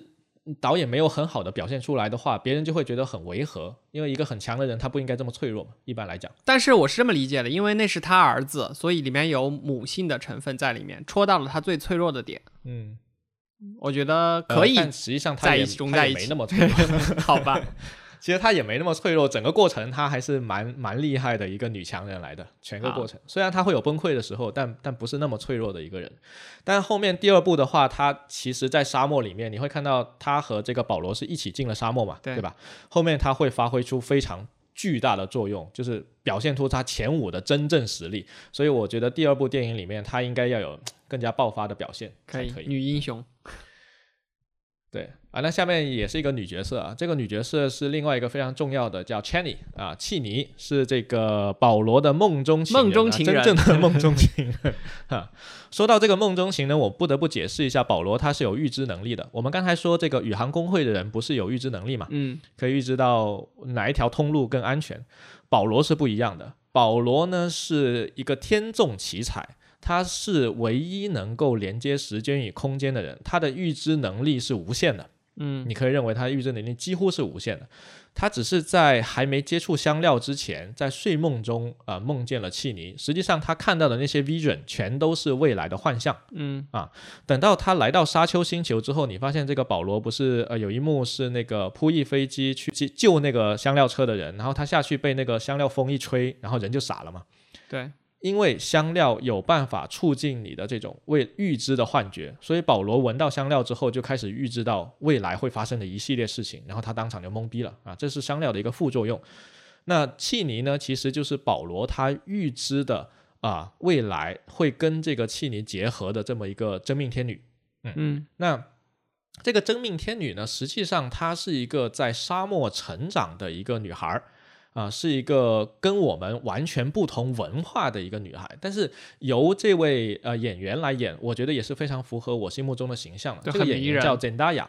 导演没有很好的表现出来的话，别人就会觉得很违和，因为一个很强的人他不应该这么脆弱嘛，一般来讲。但是我是这么理解的，因为那是他儿子，所以里面有母性的成分在里面，戳到了他最脆弱的点。嗯，我觉得可以。但实际上他也他也没那么脆弱，<laughs> 好吧。<laughs> 其实她也没那么脆弱，整个过程她还是蛮蛮厉害的一个女强人来的。全个过程虽然她会有崩溃的时候，但但不是那么脆弱的一个人。但后面第二部的话，她其实，在沙漠里面，你会看到她和这个保罗是一起进了沙漠嘛，对吧？后面她会发挥出非常巨大的作用，就是表现出她前五的真正实力。所以我觉得第二部电影里面，她应该要有更加爆发的表现，可以，女英雄。对啊，那下面也是一个女角色啊，这个女角色是另外一个非常重要的，叫 Chenny 啊，契尼是这个保罗的梦中情梦中情人，真正的梦中情人哈。说到这个梦中情人，我不得不解释一下，保罗他是有预知能力的。我们刚才说这个宇航工会的人不是有预知能力嘛？嗯，可以预知到哪一条通路更安全。保罗是不一样的，保罗呢是一个天纵奇才。他是唯一能够连接时间与空间的人，他的预知能力是无限的。嗯，你可以认为他的预知能力几乎是无限的。他只是在还没接触香料之前，在睡梦中啊梦见了契尼。实际上他看到的那些 vision 全都是未来的幻象。嗯啊，等到他来到沙丘星球之后，你发现这个保罗不是呃有一幕是那个扑翼飞机去救那个香料车的人，然后他下去被那个香料风一吹，然后人就傻了嘛。对。因为香料有办法促进你的这种未预知的幻觉，所以保罗闻到香料之后就开始预知到未来会发生的一系列事情，然后他当场就懵逼了啊！这是香料的一个副作用。那契尼呢，其实就是保罗他预知的啊未来会跟这个契尼结合的这么一个真命天女。嗯嗯，那这个真命天女呢，实际上她是一个在沙漠成长的一个女孩儿。啊，是一个跟我们完全不同文化的一个女孩，但是由这位呃演员来演，我觉得也是非常符合我心目中的形象的。这个演员叫 Zendaya，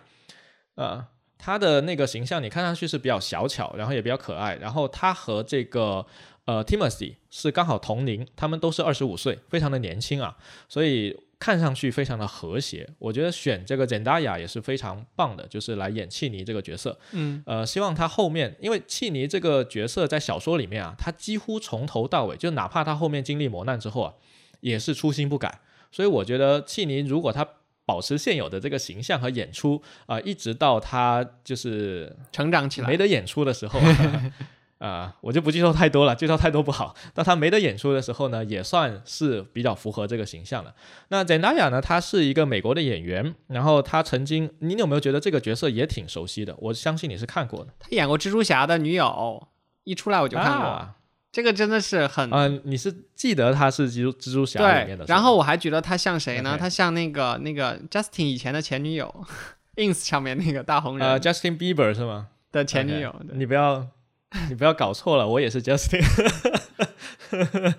呃，她的那个形象你看上去是比较小巧，然后也比较可爱，然后她和这个呃 Timothy 是刚好同龄，他们都是二十五岁，非常的年轻啊，所以。看上去非常的和谐，我觉得选这个 Zendaya 也是非常棒的，就是来演契尼这个角色。嗯，呃，希望他后面，因为契尼这个角色在小说里面啊，他几乎从头到尾，就哪怕他后面经历磨难之后啊，也是初心不改。所以我觉得契尼如果他保持现有的这个形象和演出啊，一直到他就是成长起来没得演出的时候。啊，<laughs> 我就不剧透太多了，剧透太多不好。但他没得演出的时候呢，也算是比较符合这个形象了。那 Zendaya 呢，她是一个美国的演员，然后她曾经，你有没有觉得这个角色也挺熟悉的？我相信你是看过的。她演过蜘蛛侠的女友，一出来我就看过。这个真的是很……嗯，你是记得她是蜘蛛蜘蛛侠里面的？然后我还觉得她像谁呢？她像那个那个 Justin 以前的前女友，<laughs> ins 上面那个大红人。呃，Justin Bieber 是吗？的前女友，你不要。你不要搞错了，我也是 Justin。<laughs>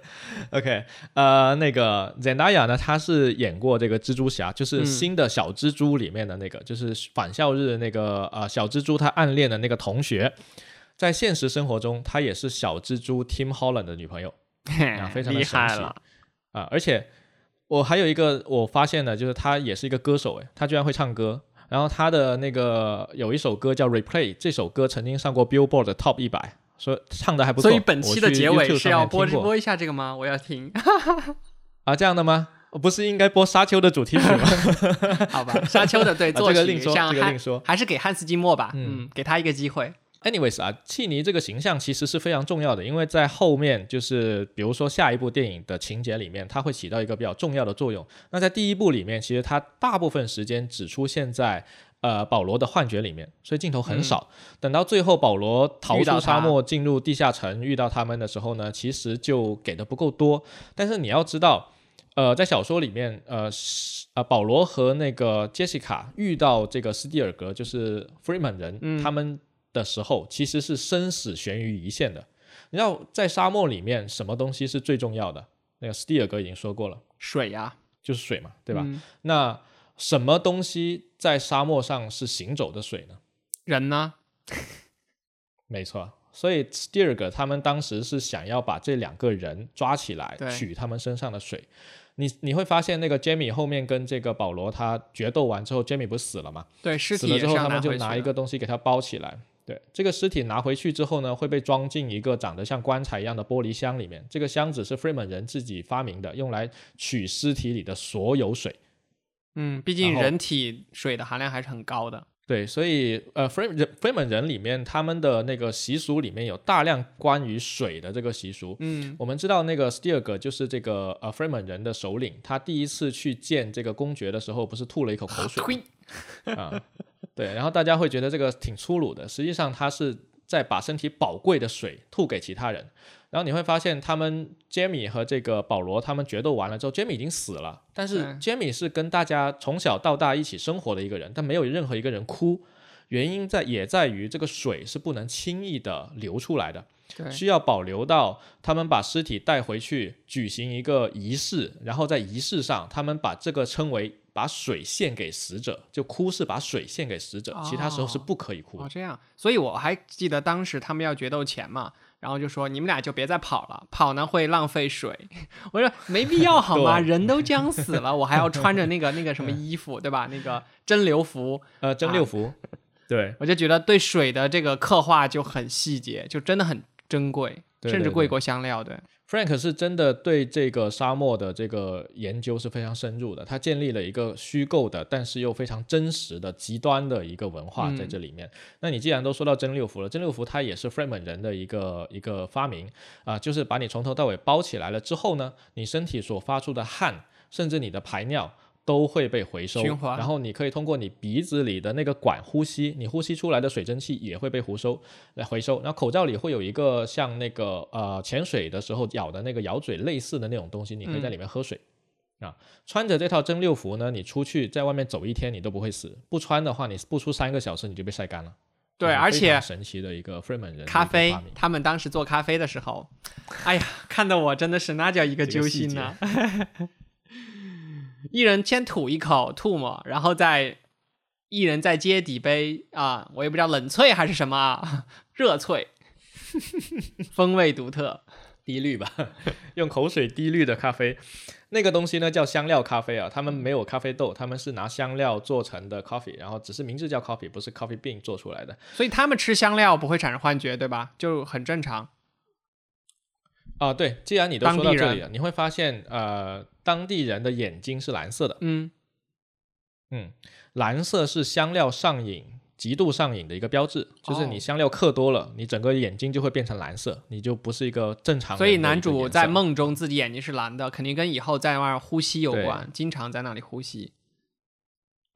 OK，呃，那个 Zendaya 呢，她是演过这个蜘蛛侠，就是新的小蜘蛛里面的那个，就是返校日那个呃小蜘蛛他暗恋的那个同学，在现实生活中，他也是小蜘蛛 Tim Holland 的女朋友，<laughs> 啊，非常的神奇啊！而且我还有一个我发现的，就是他也是一个歌手，诶，他居然会唱歌。然后他的那个有一首歌叫《Replay》，这首歌曾经上过 Billboard 的 Top 一百，说唱的还不错。所以本期的结尾是要播播一下这个吗？我要听。啊，这样的吗？不是应该播《沙丘》的主题曲吗？<laughs> 好吧，《沙丘》的对 <laughs> 做一个另说，还是给汉斯季默吧，嗯，给他一个机会。Anyways 啊，契尼这个形象其实是非常重要的，因为在后面就是比如说下一部电影的情节里面，它会起到一个比较重要的作用。那在第一部里面，其实它大部分时间只出现在呃保罗的幻觉里面，所以镜头很少。等到最后保罗逃出沙漠进入地下城遇到他们的时候呢，其实就给的不够多。但是你要知道。呃，在小说里面，呃，呃，保罗和那个杰西卡遇到这个斯蒂尔格，就是 Freeman 人，他们的时候，其实是生死悬于一线的。你知道，在沙漠里面，什么东西是最重要的？那个斯蒂尔哥已经说过了，水呀，就是水嘛，对吧？那什么东西在沙漠上是行走的水呢？人呢？没错。所以斯蒂尔哥他们当时是想要把这两个人抓起来，取他们身上的水。你你会发现，那个 Jamie 后面跟这个保罗他决斗完之后，Jamie 不是死了吗？对，尸体死了之后，他们就拿一个东西给他包起来。对，这个尸体拿回去之后呢，会被装进一个长得像棺材一样的玻璃箱里面。这个箱子是 Freeman 人自己发明的，用来取尸体里的所有水。嗯，毕竟人体水的含量还是很高的。对，所以呃，Frame 人 Frame 人里面他们的那个习俗里面有大量关于水的这个习俗。嗯，我们知道那个 t e r g 就是这个呃 Frame 人的首领，他第一次去见这个公爵的时候，不是吐了一口口水啊？对，然后大家会觉得这个挺粗鲁的，实际上他是在把身体宝贵的水吐给其他人。然后你会发现，他们 Jamie 和这个保罗他们决斗完了之后，Jamie 已经死了。但是 Jamie 是跟大家从小到大一起生活的一个人，但没有任何一个人哭。原因在也在于这个水是不能轻易的流出来的，需要保留到他们把尸体带回去举行一个仪式，然后在仪式上他们把这个称为把水献给死者，就哭是把水献给死者，其他时候是不可以哭。哦，这样，所以我还记得当时他们要决斗前嘛。然后就说你们俩就别再跑了，跑呢会浪费水。<laughs> 我说没必要好吗？<laughs> 人都将死了，我还要穿着那个 <laughs> 那个什么衣服，对吧？那个蒸馏服，呃，蒸馏服。对，我就觉得对水的这个刻画就很细节，就真的很珍贵，甚至贵过香料。对。Frank 是真的对这个沙漠的这个研究是非常深入的，他建立了一个虚构的，但是又非常真实的极端的一个文化在这里面。那你既然都说到真六福了，真六福它也是 Frank 本人的一个一个发明啊，就是把你从头到尾包起来了之后呢，你身体所发出的汗，甚至你的排尿。都会被回收，然后你可以通过你鼻子里的那个管呼吸，你呼吸出来的水蒸气也会被回收来回收。然后口罩里会有一个像那个呃潜水的时候咬的那个咬嘴类似的那种东西，你可以在里面喝水啊。穿着这套蒸馏服呢，你出去在外面走一天你都不会死；不穿的话，你不出三个小时你就被晒干了。对，而且神奇的一个 Freeman 人咖啡，他们当时做咖啡的时候，哎呀，看得我真的是那叫一个揪心呐。一人先吐一口吐沫，然后再一人再接底杯啊，我也不知道冷萃还是什么啊热萃，风味独特，滴滤吧，用口水滴滤的咖啡，那个东西呢叫香料咖啡啊，他们没有咖啡豆，他们是拿香料做成的 coffee，然后只是名字叫 coffee，不是 coffee bean 做出来的，所以他们吃香料不会产生幻觉，对吧？就很正常。啊，对，既然你都说到这里了，你会发现呃。当地人的眼睛是蓝色的，嗯嗯，蓝色是香料上瘾、极度上瘾的一个标志，就是你香料嗑多了，你整个眼睛就会变成蓝色，你就不是一个正常。所以男主在梦中自己眼睛是蓝的，肯定跟以后在外面呼吸有关，经常在那里呼吸。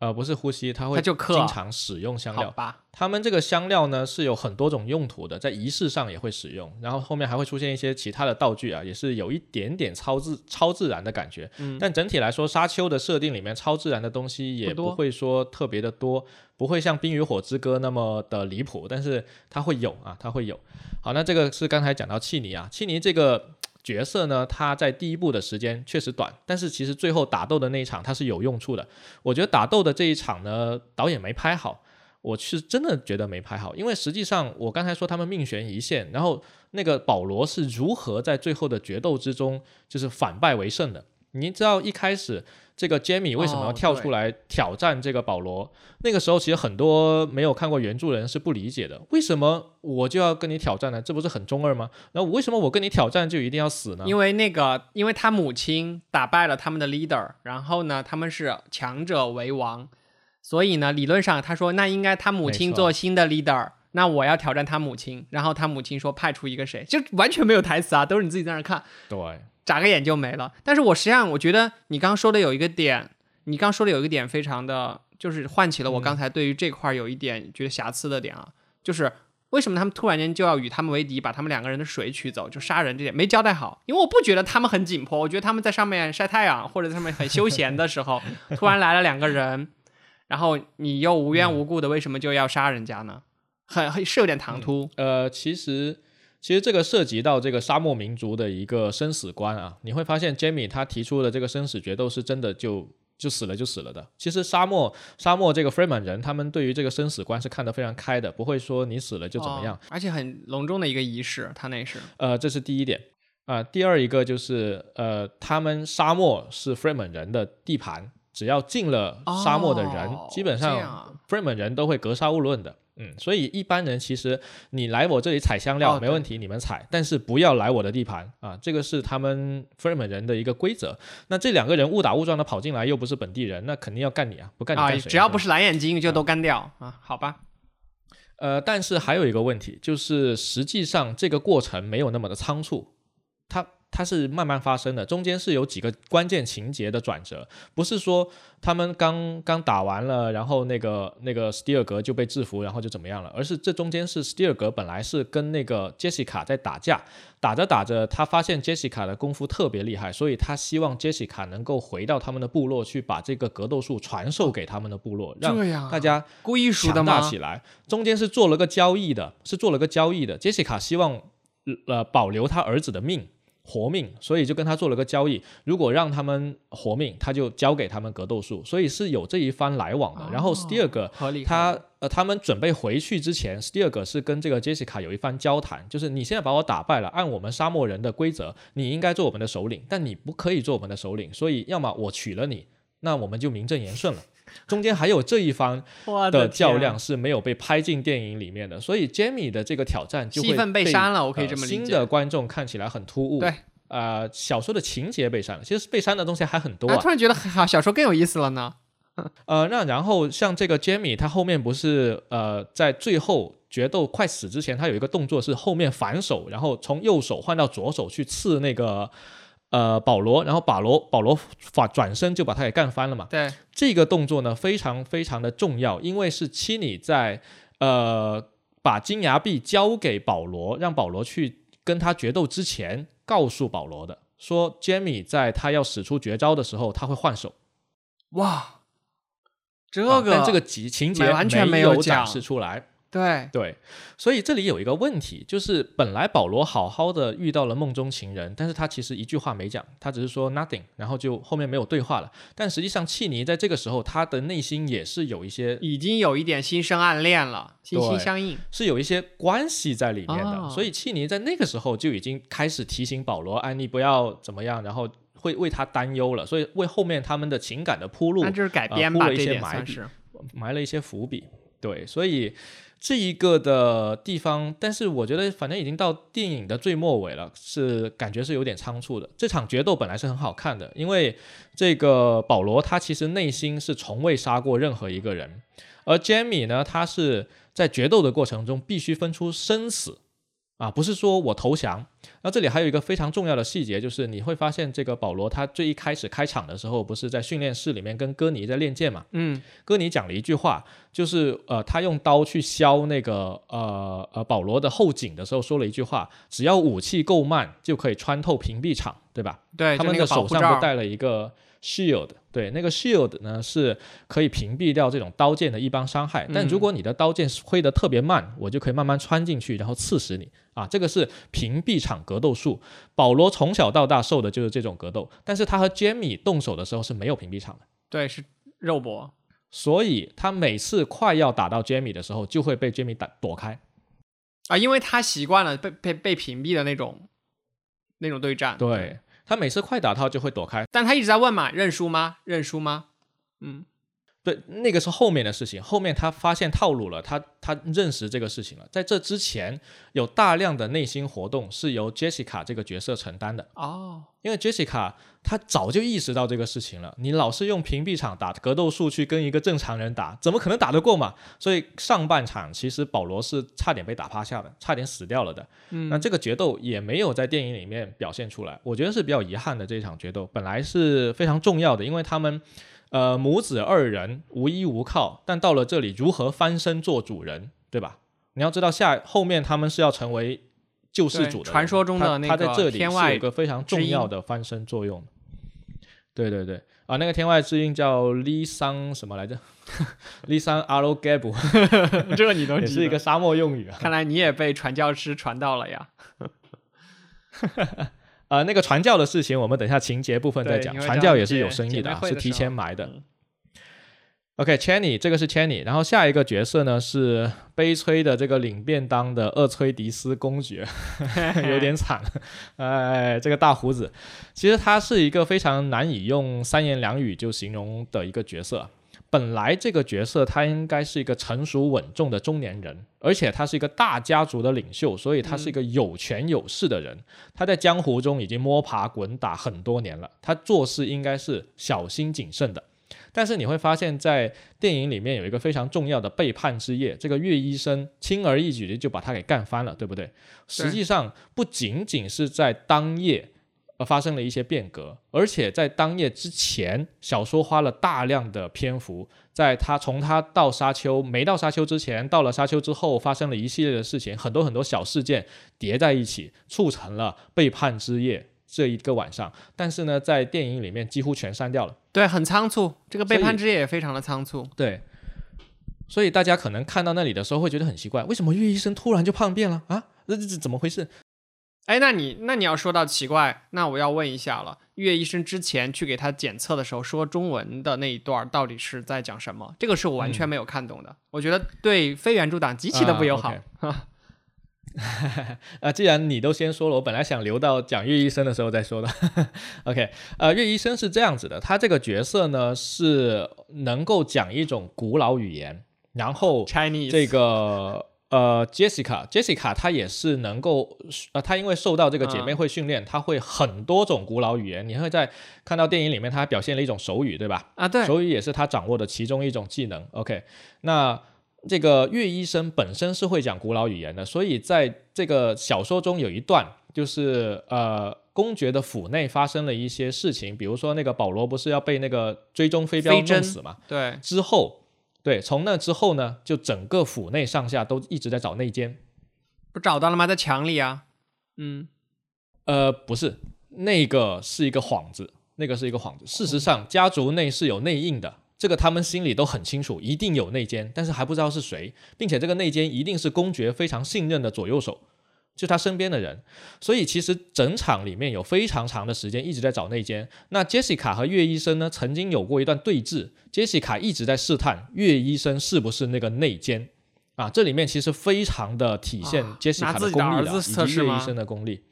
呃，不是呼吸，它会经常使用香料。吧，他们这个香料呢是有很多种用途的，在仪式上也会使用，然后后面还会出现一些其他的道具啊，也是有一点点超自超自然的感觉。嗯，但整体来说，沙丘的设定里面超自然的东西也不会说特别的多，不会像《冰与火之歌》那么的离谱，但是它会有啊，它会有。好，那这个是刚才讲到契尼啊，契尼这个。角色呢，他在第一部的时间确实短，但是其实最后打斗的那一场他是有用处的。我觉得打斗的这一场呢，导演没拍好，我是真的觉得没拍好，因为实际上我刚才说他们命悬一线，然后那个保罗是如何在最后的决斗之中就是反败为胜的？你知道一开始。这个 Jamie 为什么要跳出来挑战这个保罗？那个时候其实很多没有看过原著的人是不理解的，为什么我就要跟你挑战呢？这不是很中二吗？然后为什么我跟你挑战就一定要死呢？因为那个，因为他母亲打败了他们的 leader，然后呢，他们是强者为王，所以呢，理论上他说那应该他母亲做新的 leader，那我要挑战他母亲，然后他母亲说派出一个谁，就完全没有台词啊，都是你自己在那看。对。眨个眼就没了。但是我实际上我觉得你刚刚说的有一个点，你刚说的有一个点非常的，就是唤起了我刚才对于这块有一点觉得瑕疵的点啊，就是为什么他们突然间就要与他们为敌，把他们两个人的水取走，就杀人这点没交代好？因为我不觉得他们很紧迫，我觉得他们在上面晒太阳或者在上面很休闲的时候，<laughs> 突然来了两个人，然后你又无缘无故的为什么就要杀人家呢？很很是有点唐突。呃，其实其实这个涉及到这个沙漠民族的一个生死观啊，你会发现 Jamie 他提出的这个生死决斗是真的就。就死了就死了的。其实沙漠沙漠这个 Freeman 人，他们对于这个生死观是看得非常开的，不会说你死了就怎么样。而且很隆重的一个仪式，他那是。呃，这是第一点啊。第二一个就是呃，他们沙漠是 Freeman 人的地盘，只要进了沙漠的人，基本上 Freeman 人都会格杀勿论的。嗯，所以一般人其实你来我这里采香料没问题，你们采，但是不要来我的地盘啊，这个是他们 Freeman 人的一个规则。那这两个人误打误撞的跑进来，又不是本地人，那肯定要干你啊，不干你干谁？只要不是蓝眼睛就都干掉啊，好吧。呃，但是还有一个问题，就是实际上这个过程没有那么的仓促，他。它是慢慢发生的，中间是有几个关键情节的转折，不是说他们刚刚打完了，然后那个那个斯蒂尔格就被制服，然后就怎么样了，而是这中间是斯蒂尔格本来是跟那个杰西卡在打架，打着打着，他发现杰西卡的功夫特别厉害，所以他希望杰西卡能够回到他们的部落去，把这个格斗术传授给他们的部落，让大家故意强大起来。中间是做了个交易的，是做了个交易的，杰西卡希望呃保留他儿子的命。活命，所以就跟他做了个交易。如果让他们活命，他就交给他们格斗术，所以是有这一番来往的。然后斯蒂尔格他呃，他们准备回去之前，斯蒂尔格是跟这个杰西卡有一番交谈，就是你现在把我打败了，按我们沙漠人的规则，你应该做我们的首领，但你不可以做我们的首领，所以要么我娶了你，那我们就名正言顺了。中间还有这一方的较量是没有被拍进电影里面的，所以 Jamie 的这个挑战就戏份被删了，我可以这么理解。新的观众看起来很突兀。对，呃，小说的情节被删了，其实被删的东西还很多。啊。突然觉得 <laughs> 好，小说更有意思了呢。<laughs> 呃，那然后像这个 Jamie，他后面不是呃，在最后决斗快死之前，他有一个动作是后面反手，然后从右手换到左手去刺那个。呃，保罗，然后保罗，保罗反转身就把他给干翻了嘛。对，这个动作呢非常非常的重要，因为是七里在呃把金牙币交给保罗，让保罗去跟他决斗之前告诉保罗的，说杰米在他要使出绝招的时候他会换手。哇，这个但这个情情节完全没有展示出来。对对，所以这里有一个问题，就是本来保罗好好的遇到了梦中情人，但是他其实一句话没讲，他只是说 nothing，然后就后面没有对话了。但实际上，契尼在这个时候，他的内心也是有一些，已经有一点心生暗恋了，心心相印，是有一些关系在里面的。所以契尼在那个时候就已经开始提醒保罗，哎，你不要怎么样，然后会为他担忧了，所以为后面他们的情感的铺路，那就是改编吧，一些埋笔，埋了一些伏笔。对，所以。这一个的地方，但是我觉得反正已经到电影的最末尾了，是感觉是有点仓促的。这场决斗本来是很好看的，因为这个保罗他其实内心是从未杀过任何一个人，而杰米呢，他是在决斗的过程中必须分出生死。啊，不是说我投降。那这里还有一个非常重要的细节，就是你会发现这个保罗他最一开始开场的时候，不是在训练室里面跟哥尼在练剑嘛？嗯，哥尼讲了一句话，就是呃，他用刀去削那个呃呃保罗的后颈的时候，说了一句话：只要武器够慢，就可以穿透屏蔽场，对吧？对，他们的手上都带了一个。Shield，对，那个 Shield 呢是可以屏蔽掉这种刀剑的一般伤害，但如果你的刀剑挥得特别慢，我就可以慢慢穿进去，然后刺死你啊！这个是屏蔽场格斗术。保罗从小到大受的就是这种格斗，但是他和 Jamie 动手的时候是没有屏蔽场的，对，是肉搏，所以他每次快要打到 Jamie 的时候，就会被 Jamie 打躲开啊，因为他习惯了被被被屏蔽的那种那种对战，对。他每次快打他就会躲开，但他一直在问嘛，认输吗？认输吗？嗯。对，那个是后面的事情。后面他发现套路了，他他认识这个事情了。在这之前，有大量的内心活动是由 Jessica 这个角色承担的。哦，因为 Jessica 她早就意识到这个事情了。你老是用屏蔽场打格斗术去跟一个正常人打，怎么可能打得过嘛？所以上半场其实保罗是差点被打趴下的，差点死掉了的。嗯，那这个决斗也没有在电影里面表现出来，我觉得是比较遗憾的。这一场决斗本来是非常重要的，因为他们。呃，母子二人无依无靠，但到了这里如何翻身做主人，对吧？你要知道下后面他们是要成为救世主的传说中的那个天外有个非常重要的翻身作用。对对对，啊，那个天外之音叫 Li Sang 什么来着？Li Sang Aro Gabu，这个你都也是一个沙漠用语啊。看来你也被传教师传到了呀。啊，那个传教的事情，我们等下情节部分再讲。传教也是有生意的啊，是提前埋的。OK，Channy，这个是 Channy，然后下一个角色呢是悲催的这个领便当的厄崔迪斯公爵，<laughs> 有点惨。哎，这个大胡子，其实他是一个非常难以用三言两语就形容的一个角色。本来这个角色他应该是一个成熟稳重的中年人，而且他是一个大家族的领袖，所以他是一个有权有势的人。他在江湖中已经摸爬滚打很多年了，他做事应该是小心谨慎的。但是你会发现，在电影里面有一个非常重要的背叛之夜，这个岳医生轻而易举的就把他给干翻了，对不对？实际上不仅仅是在当夜呃发生了一些变革，而且在当夜之前，小说花了大量的篇幅，在他从他到沙丘没到沙丘之前，到了沙丘之后，发生了一系列的事情，很多很多小事件叠在一起，促成了背叛之夜。这一个晚上，但是呢，在电影里面几乎全删掉了。对，很仓促，这个背叛之夜也非常的仓促。对，所以大家可能看到那里的时候会觉得很奇怪，为什么岳医生突然就叛变了啊？这这怎么回事？哎，那你那你要说到奇怪，那我要问一下了，岳医生之前去给他检测的时候说中文的那一段到底是在讲什么？这个是我完全没有看懂的，我觉得对非原著党极其的不友好。啊，<laughs> 既然你都先说了，我本来想留到讲岳医生的时候再说的。<laughs> OK，呃，岳医生是这样子的，他这个角色呢是能够讲一种古老语言，然后 Chinese 这个呃 Jessica，Jessica 她也是能够，呃，她因为受到这个姐妹会训练，她会很多种古老语言。你会在看到电影里面，她还表现了一种手语，对吧？啊，对，手语也是她掌握的其中一种技能。OK，那。这个岳医生本身是会讲古老语言的，所以在这个小说中有一段，就是呃，公爵的府内发生了一些事情，比如说那个保罗不是要被那个追踪飞镖弄死嘛？对。之后，对，从那之后呢，就整个府内上下都一直在找内奸，不找到了吗？在墙里啊。嗯。呃，不是，那个是一个幌子，那个是一个幌子。事实上，家族内是有内应的。这个他们心里都很清楚，一定有内奸，但是还不知道是谁，并且这个内奸一定是公爵非常信任的左右手，就他身边的人。所以其实整场里面有非常长的时间一直在找内奸。那杰西卡和岳医生呢，曾经有过一段对峙，杰西卡一直在试探岳医生是不是那个内奸啊。这里面其实非常的体现杰西卡的功力了，以及岳医生的功力。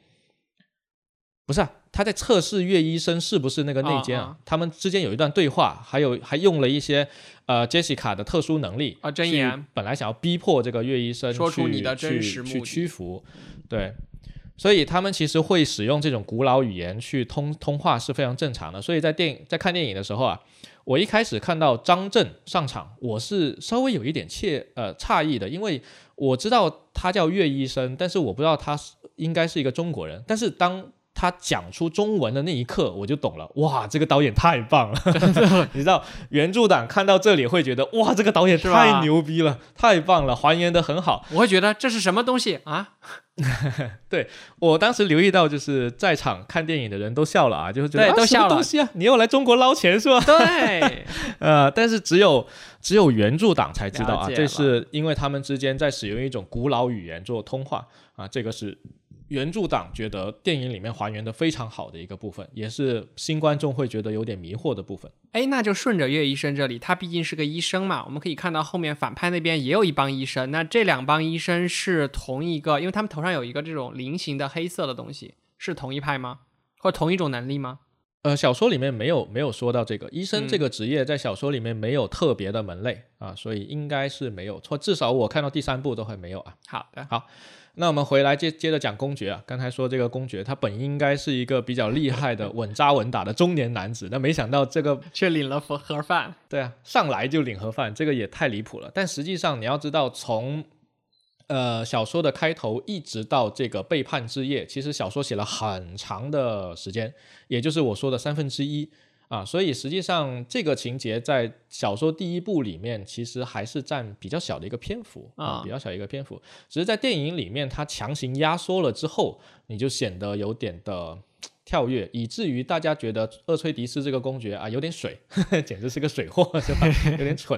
不是啊，他在测试岳医生是不是那个内奸啊？他们之间有一段对话，还有还用了一些呃杰西卡的特殊能力啊，真言，本来想要逼迫这个岳医生说出你的真实去屈服，对，所以他们其实会使用这种古老语言去通通话是非常正常的。所以在电影在看电影的时候啊，我一开始看到张震上场，我是稍微有一点怯呃诧异的，因为我知道他叫岳医生，但是我不知道他是应该是一个中国人，但是当他讲出中文的那一刻，我就懂了。哇，这个导演太棒了！<laughs> 你知道，原著党看到这里会觉得，哇，这个导演太牛逼了，太棒了，还原的很好。我会觉得这是什么东西啊？<laughs> 对我当时留意到，就是在场看电影的人都笑了啊，就是觉得都笑了。东西啊，你又来中国捞钱是吧？对，<laughs> 呃，但是只有只有原著党才知道啊，这是因为他们之间在使用一种古老语言做通话啊，这个是。原著党觉得电影里面还原的非常好的一个部分，也是新观众会觉得有点迷惑的部分。哎，那就顺着岳医生这里，他毕竟是个医生嘛，我们可以看到后面反派那边也有一帮医生。那这两帮医生是同一个，因为他们头上有一个这种菱形的黑色的东西，是同一派吗？或同一种能力吗？呃，小说里面没有没有说到这个医生这个职业，在小说里面没有特别的门类啊，所以应该是没有错。至少我看到第三部都还没有啊。好的，好。那我们回来接接着讲公爵啊，刚才说这个公爵他本应该是一个比较厉害的稳扎稳打的中年男子，那没想到这个却领了盒盒饭。对啊，上来就领盒饭，这个也太离谱了。但实际上你要知道，从呃小说的开头一直到这个背叛之夜，其实小说写了很长的时间，也就是我说的三分之一。啊，所以实际上这个情节在小说第一部里面其实还是占比较小的一个篇幅啊，比较小一个篇幅。只是在电影里面它强行压缩了之后，你就显得有点的跳跃，以至于大家觉得厄崔迪斯这个公爵啊有点水，<laughs> 简直是个水货，是吧？有点蠢。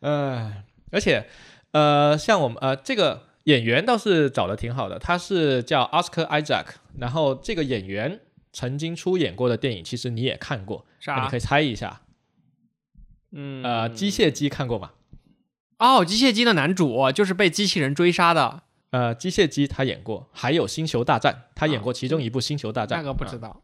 呃，而且呃，像我们呃这个演员倒是找的挺好的，他是叫 Oscar Isaac，然后这个演员。曾经出演过的电影，其实你也看过，啥？你可以猜一下。嗯，呃，机械姬看过吗？哦，机械姬的男主就是被机器人追杀的。呃，机械姬他演过，还有星球大战，他演过其中一部星球大战。那个不知道。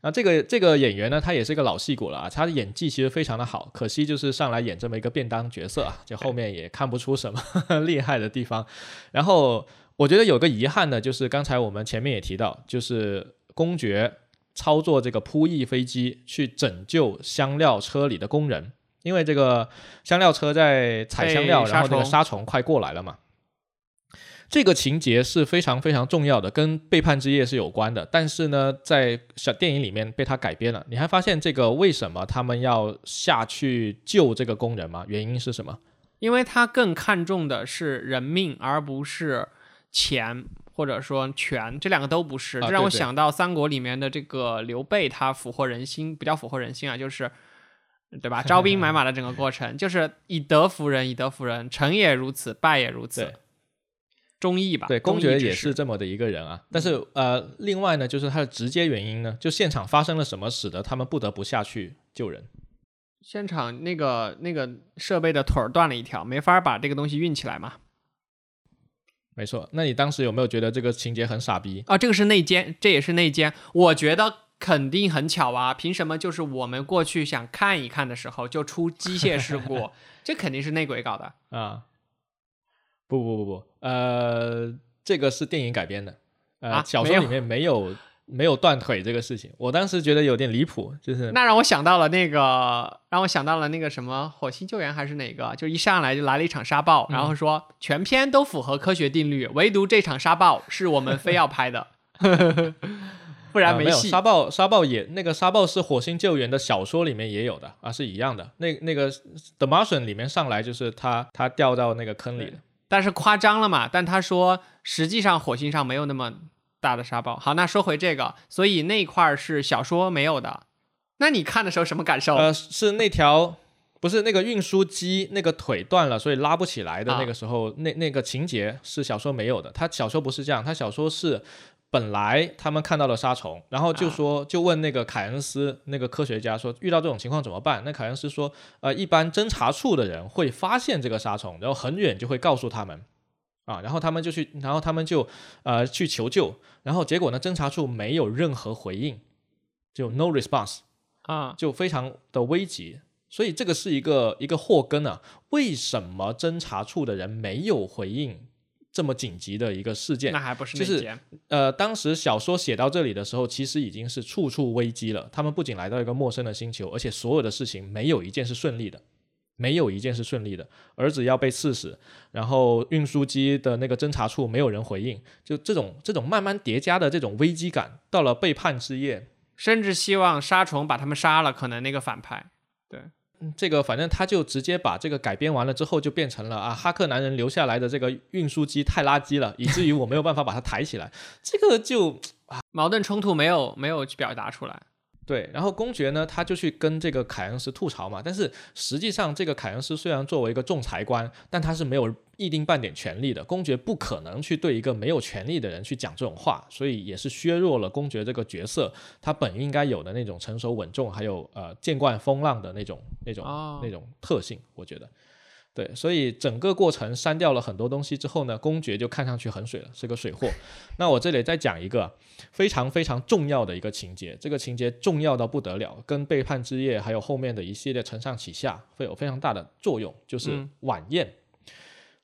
那这个这个演员呢，他也是一个老戏骨了啊，他的演技其实非常的好，可惜就是上来演这么一个便当角色啊，就后面也看不出什么 <laughs> 厉害的地方。然后我觉得有个遗憾呢，就是刚才我们前面也提到，就是公爵。操作这个扑翼飞机去拯救香料车里的工人，因为这个香料车在采香料，然后这个沙虫快过来了嘛。这个情节是非常非常重要的，跟背叛之夜是有关的。但是呢，在小电影里面被他改编了。你还发现这个为什么他们要下去救这个工人吗？原因是什么？因为他更看重的是人命，而不是钱。或者说权，这两个都不是，这让我想到三国里面的这个刘备，他俘获人心，不叫俘获人心啊，就是，对吧？<laughs> 招兵买马的整个过程，就是以德服人，以德服人，成也如此，败也如此，忠义吧。对，公爵也是这么的一个人啊。但是呃，另外呢，就是他的直接原因呢，就现场发生了什么，使得他们不得不下去救人。现场那个那个设备的腿儿断了一条，没法把这个东西运起来嘛。没错，那你当时有没有觉得这个情节很傻逼啊？这个是内奸，这也是内奸。我觉得肯定很巧啊，凭什么就是我们过去想看一看的时候就出机械事故？<laughs> 这肯定是内鬼搞的啊！不不不不，呃，这个是电影改编的，呃，小说里面没有。没有断腿这个事情，我当时觉得有点离谱，就是那让我想到了那个，让我想到了那个什么火星救援还是哪个，就一上来就来了一场沙暴，然后说全片都符合科学定律，唯独这场沙暴是我们非要拍的，<laughs> 不然没戏。沙暴沙暴也那个沙暴是火星救援的小说里面也有的啊，是一样的。那那个 The Martian 里面上来就是他他掉到那个坑里了，但是夸张了嘛？但他说实际上火星上没有那么。大的沙包，好，那说回这个，所以那块儿是小说没有的。那你看的时候什么感受？呃，是那条不是那个运输机那个腿断了，所以拉不起来的那个时候，那那个情节是小说没有的。他小说不是这样，他小说是本来他们看到了沙虫，然后就说就问那个凯恩斯那个科学家说遇到这种情况怎么办？那凯恩斯说，呃，一般侦查处的人会发现这个沙虫，然后很远就会告诉他们。啊，然后他们就去，然后他们就呃去求救，然后结果呢，侦查处没有任何回应，就 no response，啊，就非常的危急，所以这个是一个一个祸根啊。为什么侦查处的人没有回应这么紧急的一个事件？那还不是就是呃，当时小说写到这里的时候，其实已经是处处危机了。他们不仅来到一个陌生的星球，而且所有的事情没有一件是顺利的。没有一件是顺利的，儿子要被刺死，然后运输机的那个侦查处没有人回应，就这种这种慢慢叠加的这种危机感，到了背叛之夜，甚至希望杀虫把他们杀了，可能那个反派，对，这个反正他就直接把这个改编完了之后，就变成了啊，哈克男人留下来的这个运输机太垃圾了，<laughs> 以至于我没有办法把它抬起来，这个就啊。矛盾冲突没有没有去表达出来。对，然后公爵呢，他就去跟这个凯恩斯吐槽嘛。但是实际上，这个凯恩斯虽然作为一个仲裁官，但他是没有一丁半点权利的。公爵不可能去对一个没有权利的人去讲这种话，所以也是削弱了公爵这个角色他本应该有的那种成熟稳重，还有呃见惯风浪的那种那种那种特性，我觉得。对，所以整个过程删掉了很多东西之后呢，公爵就看上去很水了，是个水货。那我这里再讲一个非常非常重要的一个情节，这个情节重要到不得了，跟背叛之夜还有后面的一系列承上启下会有非常大的作用，就是晚宴。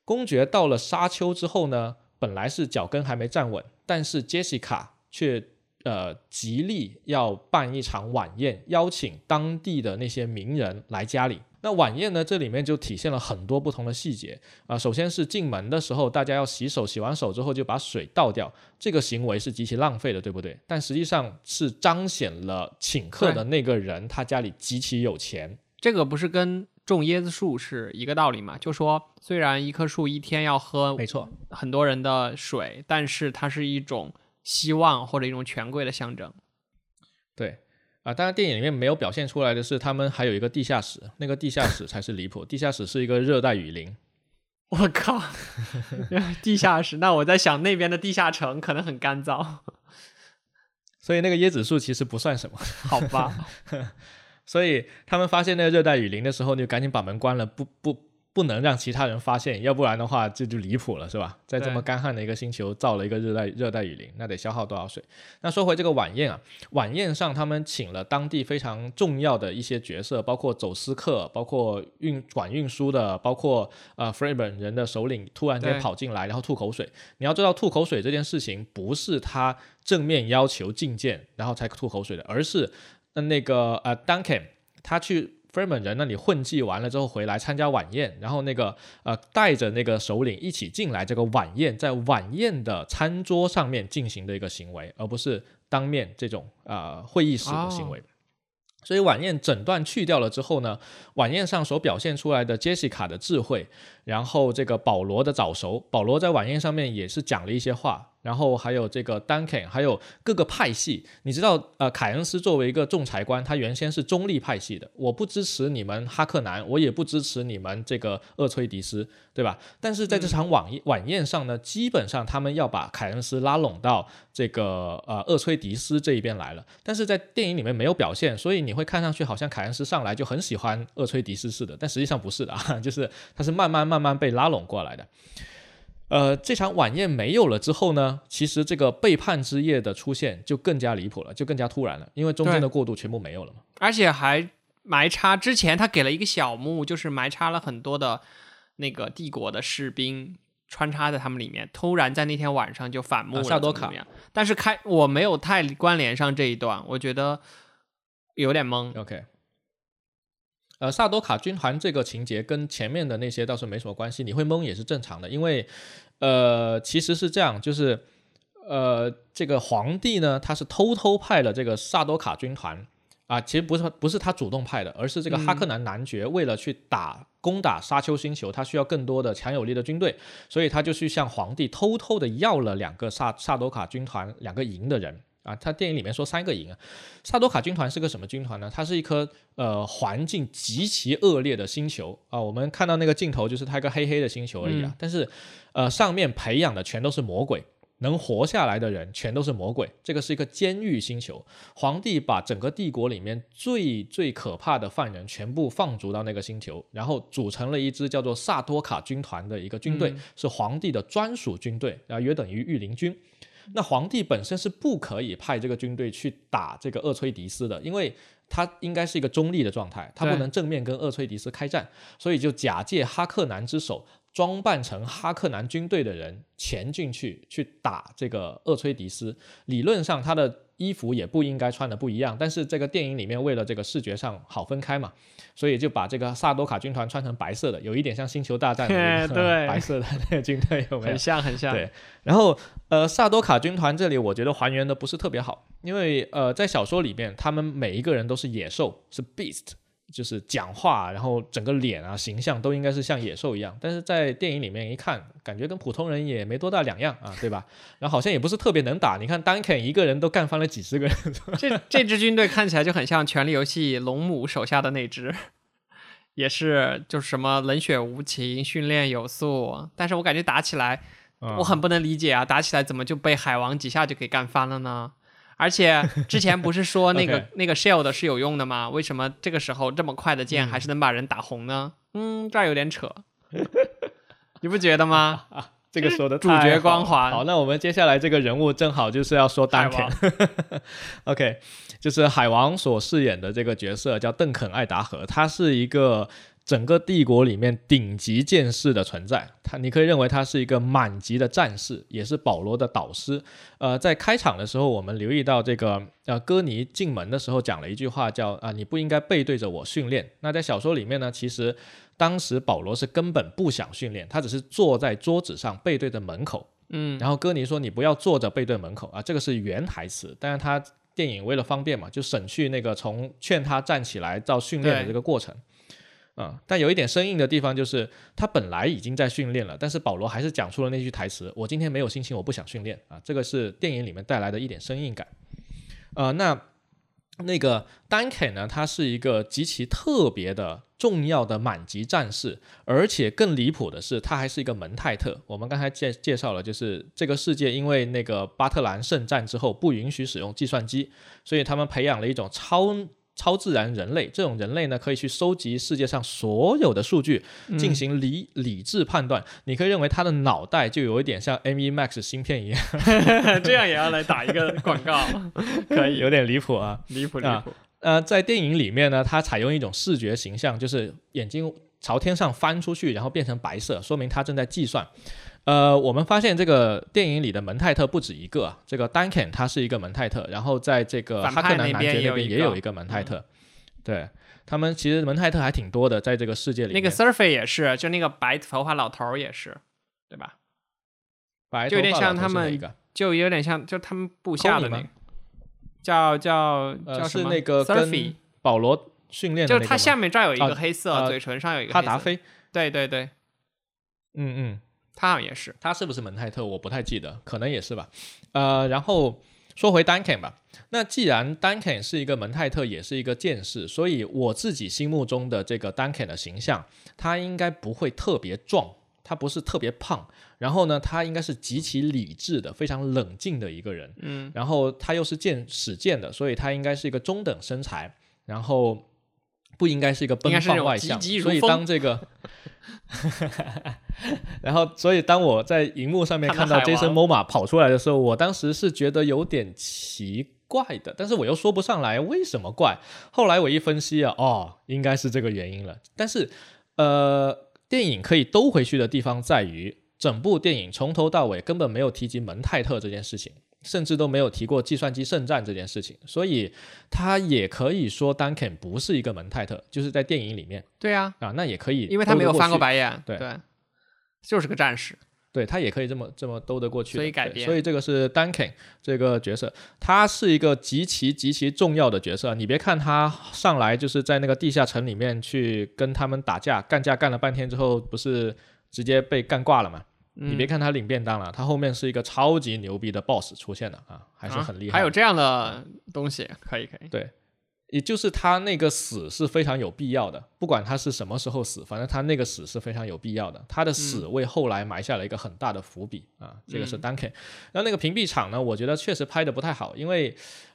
公爵到了沙丘之后呢，本来是脚跟还没站稳，但是杰西卡却呃极力要办一场晚宴，邀请当地的那些名人来家里。那晚宴呢，这里面就体现了很多不同的细节啊。首先是进门的时候，大家要洗手，洗完手之后就把水倒掉，这个行为是极其浪费的，对不对？但实际上是彰显了请客的那个人他家里极其有钱。这个不是跟种椰子树是一个道理吗？就说虽然一棵树一天要喝没错很多人的水，但是它是一种希望或者一种权贵的象征。对。啊，当然电影里面没有表现出来的是，他们还有一个地下室，那个地下室才是离谱。地下室是一个热带雨林。<laughs> 我靠，地下室？那我在想那边的地下城可能很干燥，所以那个椰子树其实不算什么，好吧？<laughs> 所以他们发现那个热带雨林的时候，就赶紧把门关了，不不。不能让其他人发现，要不然的话这就离谱了，是吧？在这么干旱的一个星球造了一个热带热带雨林，那得消耗多少水？那说回这个晚宴啊，晚宴上他们请了当地非常重要的一些角色，包括走私客，包括运管运输的，包括呃弗瑞本人的首领突然间跑进来，然后吐口水。你要知道，吐口水这件事情不是他正面要求觐见然后才吐口水的，而是那个呃 Duncan 他去。弗里人那里混迹完了之后回来参加晚宴，然后那个呃带着那个首领一起进来这个晚宴，在晚宴的餐桌上面进行的一个行为，而不是当面这种啊会议室的行为。所以晚宴整段去掉了之后呢，晚宴上所表现出来的杰西卡的智慧，然后这个保罗的早熟，保罗在晚宴上面也是讲了一些话。然后还有这个 Duncan，还有各个派系，你知道，呃，凯恩斯作为一个仲裁官，他原先是中立派系的，我不支持你们哈克南，我也不支持你们这个厄崔迪斯，对吧？但是在这场晚宴晚宴上呢，基本上他们要把凯恩斯拉拢到这个呃厄崔迪斯这一边来了，但是在电影里面没有表现，所以你会看上去好像凯恩斯上来就很喜欢厄崔迪斯似的，但实际上不是的啊，<laughs> 就是他是慢慢慢慢被拉拢过来的。呃，这场晚宴没有了之后呢，其实这个背叛之夜的出现就更加离谱了，就更加突然了，因为中间的过渡全部没有了嘛。而且还埋插之前，他给了一个小幕，就是埋插了很多的那个帝国的士兵穿插在他们里面。突然在那天晚上就反目了，萨多卡。但是开我没有太关联上这一段，我觉得有点懵。OK。呃，萨多卡军团这个情节跟前面的那些倒是没什么关系，你会懵也是正常的，因为，呃，其实是这样，就是，呃，这个皇帝呢，他是偷偷派了这个萨多卡军团，啊，其实不是不是他主动派的，而是这个哈克南男爵为了去打攻打沙丘星球，他需要更多的强有力的军队，所以他就去向皇帝偷偷的要了两个萨萨多卡军团两个营的人。啊，他电影里面说三个营啊，萨多卡军团是个什么军团呢？它是一颗呃环境极其恶劣的星球啊。我们看到那个镜头就是它一个黑黑的星球而已啊。但是呃上面培养的全都是魔鬼，能活下来的人全都是魔鬼。这个是一个监狱星球，皇帝把整个帝国里面最最可怕的犯人全部放逐到那个星球，然后组成了一支叫做萨多卡军团的一个军队，是皇帝的专属军队啊，约等于御林军。那皇帝本身是不可以派这个军队去打这个厄崔迪斯的，因为他应该是一个中立的状态，他不能正面跟厄崔迪斯开战，所以就假借哈克南之手，装扮成哈克南军队的人潜进去去打这个厄崔迪斯。理论上他的。衣服也不应该穿的不一样，但是这个电影里面为了这个视觉上好分开嘛，所以就把这个萨多卡军团穿成白色的，有一点像星球大战的对白色的那个军队有没有？很像很像。对，然后呃萨多卡军团这里我觉得还原的不是特别好，因为呃在小说里面他们每一个人都是野兽，是 beast。就是讲话，然后整个脸啊形象都应该是像野兽一样，但是在电影里面一看，感觉跟普通人也没多大两样啊，对吧？然后好像也不是特别能打，你看 Duncan 一个人都干翻了几十个人，<laughs> 这这支军队看起来就很像《权力游戏》龙母手下的那支，也是就是什么冷血无情、训练有素，但是我感觉打起来我很不能理解啊，打起来怎么就被海王几下就给干翻了呢？而且之前不是说那个 <laughs> 那个 shield 是有用的吗？为什么这个时候这么快的剑还是能把人打红呢？嗯，这儿有点扯，<laughs> 你不觉得吗？啊 <laughs> 这个说的主角光环。好，那我们接下来这个人物正好就是要说丹肯。OK，就是海王所饰演的这个角色叫邓肯·艾达荷，他是一个。整个帝国里面顶级剑士的存在，他你可以认为他是一个满级的战士，也是保罗的导师。呃，在开场的时候，我们留意到这个呃，哥尼进门的时候讲了一句话，叫啊，你不应该背对着我训练。那在小说里面呢，其实当时保罗是根本不想训练，他只是坐在桌子上背对着门口。嗯，然后哥尼说你不要坐着背对门口啊，这个是原台词，但是他电影为了方便嘛，就省去那个从劝他站起来到训练的这个过程。啊，但有一点生硬的地方就是，他本来已经在训练了，但是保罗还是讲出了那句台词：“我今天没有心情，我不想训练。”啊，这个是电影里面带来的一点生硬感。呃，那那个丹肯呢，他是一个极其特别的、重要的满级战士，而且更离谱的是，他还是一个门泰特。我们刚才介介绍了，就是这个世界因为那个巴特兰圣战之后不允许使用计算机，所以他们培养了一种超。超自然人类这种人类呢，可以去收集世界上所有的数据，进行理理智判断。你可以认为他的脑袋就有一点像 M1 Max 芯片一样，<laughs> 这样也要来打一个广告，<laughs> 可以有点离谱啊，离谱离谱。呃，在电影里面呢，他采用一种视觉形象，就是眼睛朝天上翻出去，然后变成白色，说明他正在计算。呃，我们发现这个电影里的门泰特不止一个，啊这个 Duncan 他是一个门泰特，然后在这个哈克南男爵那边也有一个门泰特，对他们其实门泰特还挺多的，在这个世界里。那个 Surfy 也是，就那个白头发老头也是，对吧？白就有点像他们，就有点像就他们部下的那个，叫叫叫什么？是那个跟保罗训练，就是他下面这儿有一个黑色，嘴唇上有一个。哈达菲。对对对，嗯嗯。他好像也是，他是不是门泰特？我不太记得，可能也是吧。呃，然后说回 Duncan 吧。那既然 Duncan 是一个门泰特，也是一个剑士，所以我自己心目中的这个 Duncan 的形象，他应该不会特别壮，他不是特别胖。然后呢，他应该是极其理智的，非常冷静的一个人。嗯。然后他又是剑使剑的，所以他应该是一个中等身材。然后。不应该是一个奔放外向，所以当这个，<laughs> 然后所以当我在荧幕上面看到 Jason Momoa 跑出来的时候，我当时是觉得有点奇怪的，但是我又说不上来为什么怪。后来我一分析啊，哦，应该是这个原因了。但是，呃，电影可以兜回去的地方在于，整部电影从头到尾根本没有提及蒙泰特这件事情。甚至都没有提过计算机圣战这件事情，所以他也可以说 Duncan 不是一个门泰特，就是在电影里面。对啊，啊，那也可以，因为他没有翻过白眼。对对，就是个战士。对他也可以这么这么兜得过去。所以改变。所以这个是 Duncan 这个角色，他是一个极其极其重要的角色。你别看他上来就是在那个地下城里面去跟他们打架，干架干了半天之后，不是直接被干挂了吗？你别看他领便当了，他后面是一个超级牛逼的 boss 出现的啊，还是很厉害。还有这样的东西，可以可以。对，也就是他那个死是非常有必要的，不管他是什么时候死，反正他那个死是非常有必要的。他的死为后来埋下了一个很大的伏笔啊，这个是 Duncan。然后那个屏蔽场呢，我觉得确实拍的不太好，因为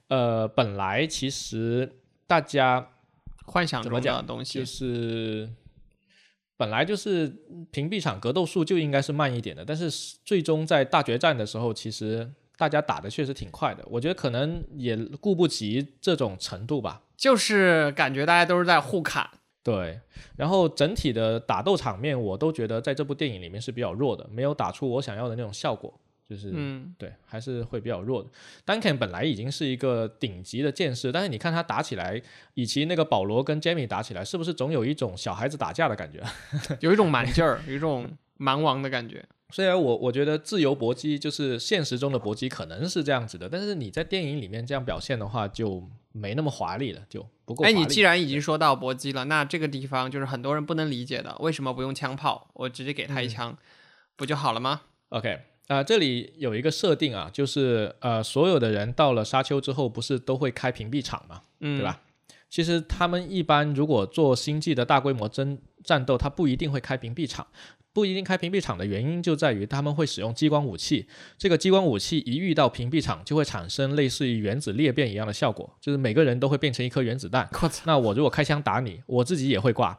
呃，本来其实大家幻想中的东西就是。本来就是屏蔽场格斗术就应该是慢一点的，但是最终在大决战的时候，其实大家打的确实挺快的。我觉得可能也顾不及这种程度吧，就是感觉大家都是在互砍。对，然后整体的打斗场面，我都觉得在这部电影里面是比较弱的，没有打出我想要的那种效果。就是，嗯，对，还是会比较弱的。Duncan 本来已经是一个顶级的剑士，但是你看他打起来，以及那个保罗跟 Jamie 打起来，是不是总有一种小孩子打架的感觉？<laughs> 有一种蛮劲儿，有一种蛮王的感觉。<laughs> 虽然我我觉得自由搏击就是现实中的搏击可能是这样子的，但是你在电影里面这样表现的话，就没那么华丽了，就不够。哎，你既然已经说到搏击了，那这个地方就是很多人不能理解的，为什么不用枪炮？我直接给他一枪，不就好了吗？OK。啊，这里有一个设定啊，就是呃，所有的人到了沙丘之后，不是都会开屏蔽场嘛，对吧？其实他们一般如果做星际的大规模争战斗，他不一定会开屏蔽场。不一定开屏蔽场的原因就在于他们会使用激光武器，这个激光武器一遇到屏蔽场，就会产生类似于原子裂变一样的效果，就是每个人都会变成一颗原子弹。那我如果开枪打你，我自己也会挂。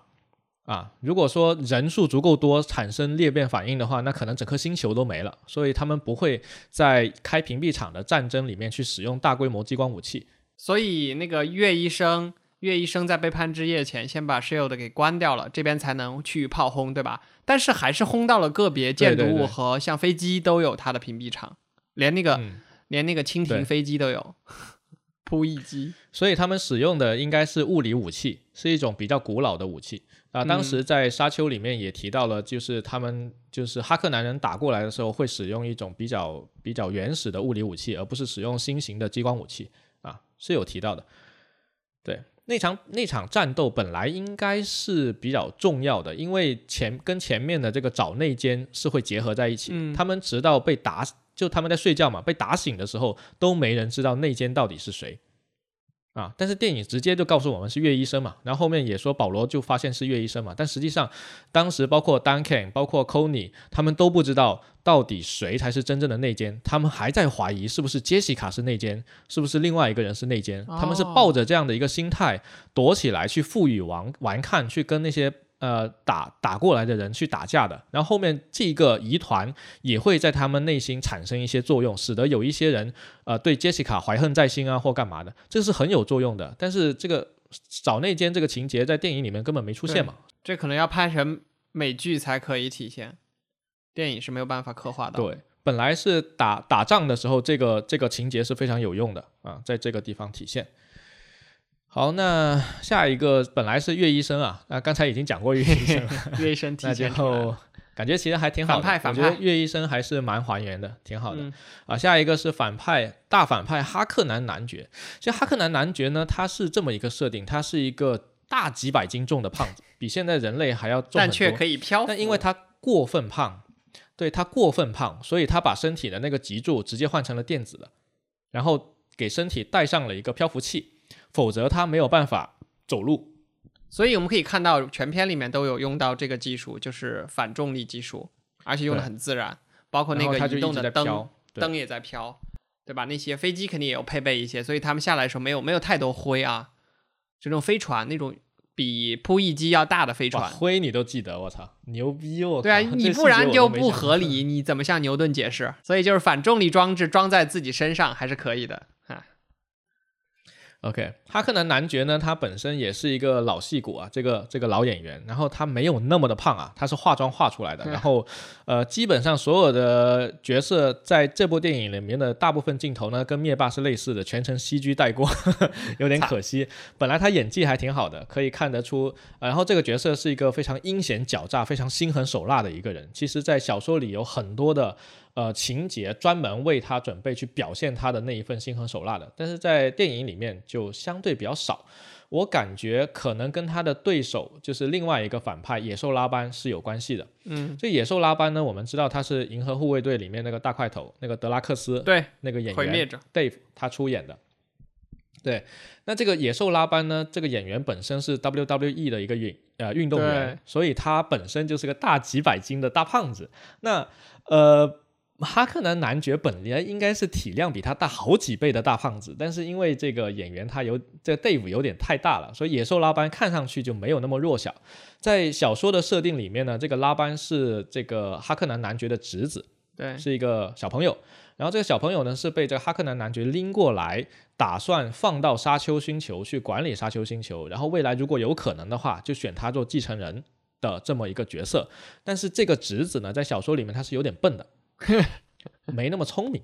啊，如果说人数足够多产生裂变反应的话，那可能整颗星球都没了。所以他们不会在开屏蔽场的战争里面去使用大规模激光武器。所以那个岳医生、岳医生在背叛之夜前先把 shield 给关掉了，这边才能去炮轰，对吧？但是还是轰到了个别建筑物和像飞机都有它的屏蔽场，连那个连那个蜻蜓飞机都有 <laughs> 扑翼机，所以他们使用的应该是物理武器，是一种比较古老的武器啊。当时在沙丘里面也提到了，就是他们就是哈克男人打过来的时候会使用一种比较比较原始的物理武器，而不是使用新型的激光武器啊，是有提到的，对。那场那场战斗本来应该是比较重要的，因为前跟前面的这个找内奸是会结合在一起。他们直到被打，就他们在睡觉嘛，被打醒的时候都没人知道内奸到底是谁。啊！但是电影直接就告诉我们是岳医生嘛，然后后面也说保罗就发现是岳医生嘛，但实际上当时包括 Duncan、包括 Conny 他们都不知道到底谁才是真正的内奸，他们还在怀疑是不是杰西卡是内奸，是不是另外一个人是内奸，他们是抱着这样的一个心态躲起来去赋予玩玩看，去跟那些。呃，打打过来的人去打架的，然后后面这个疑团也会在他们内心产生一些作用，使得有一些人呃对杰西卡怀恨在心啊，或干嘛的，这是很有作用的。但是这个找内奸这个情节在电影里面根本没出现嘛，这可能要拍成美剧才可以体现，电影是没有办法刻画的。对，本来是打打仗的时候，这个这个情节是非常有用的啊，在这个地方体现。好，那下一个本来是岳医生啊，那刚才已经讲过岳医生，<laughs> 岳医生那就感觉其实还挺好的，我觉得岳医生还是蛮还原的，挺好的啊。下一个是反派大反派哈克南男爵，其实哈克南男爵呢，他是这么一个设定，他是一个大几百斤重的胖子，<laughs> 比现在人类还要重但却可以漂。但因为他过分胖，对他过分胖，所以他把身体的那个脊柱直接换成了电子的，然后给身体带上了一个漂浮器。否则他没有办法走路，所以我们可以看到全片里面都有用到这个技术，就是反重力技术，而且用的很自然，包括那个移动的灯，灯也在飘，对吧？那些飞机肯定也有配备一些，所以他们下来的时候没有没有太多灰啊，这种飞船那种比扑翼机要大的飞船，灰你都记得，我操，牛逼哦！对啊，<laughs> 你不然就不合理，你怎么向牛顿解释？所以就是反重力装置装在自己身上还是可以的。OK，哈克南男爵呢，他本身也是一个老戏骨啊，这个这个老演员，然后他没有那么的胖啊，他是化妆化出来的，然后呃，基本上所有的角色在这部电影里面的大部分镜头呢，跟灭霸是类似的，全程 CG 带过，<laughs> 有点可惜。本来他演技还挺好的，可以看得出，然后这个角色是一个非常阴险狡诈、非常心狠手辣的一个人。其实，在小说里有很多的。呃，情节专门为他准备去表现他的那一份心狠手辣的，但是在电影里面就相对比较少。我感觉可能跟他的对手就是另外一个反派野兽拉班是有关系的。嗯，这野兽拉班呢，我们知道他是银河护卫队里面那个大块头，那个德拉克斯，对，那个演员 Dave 他出演的。对，那这个野兽拉班呢，这个演员本身是 WWE 的一个运呃运动员，所以他本身就是个大几百斤的大胖子。那呃。哈克南男爵本来应该是体量比他大好几倍的大胖子，但是因为这个演员他有这个 Dave 有点太大了，所以野兽拉班看上去就没有那么弱小。在小说的设定里面呢，这个拉班是这个哈克南男爵的侄子，对，是一个小朋友。然后这个小朋友呢是被这个哈克南男爵拎过来，打算放到沙丘星球去管理沙丘星球，然后未来如果有可能的话，就选他做继承人的这么一个角色。但是这个侄子呢，在小说里面他是有点笨的。没那么聪明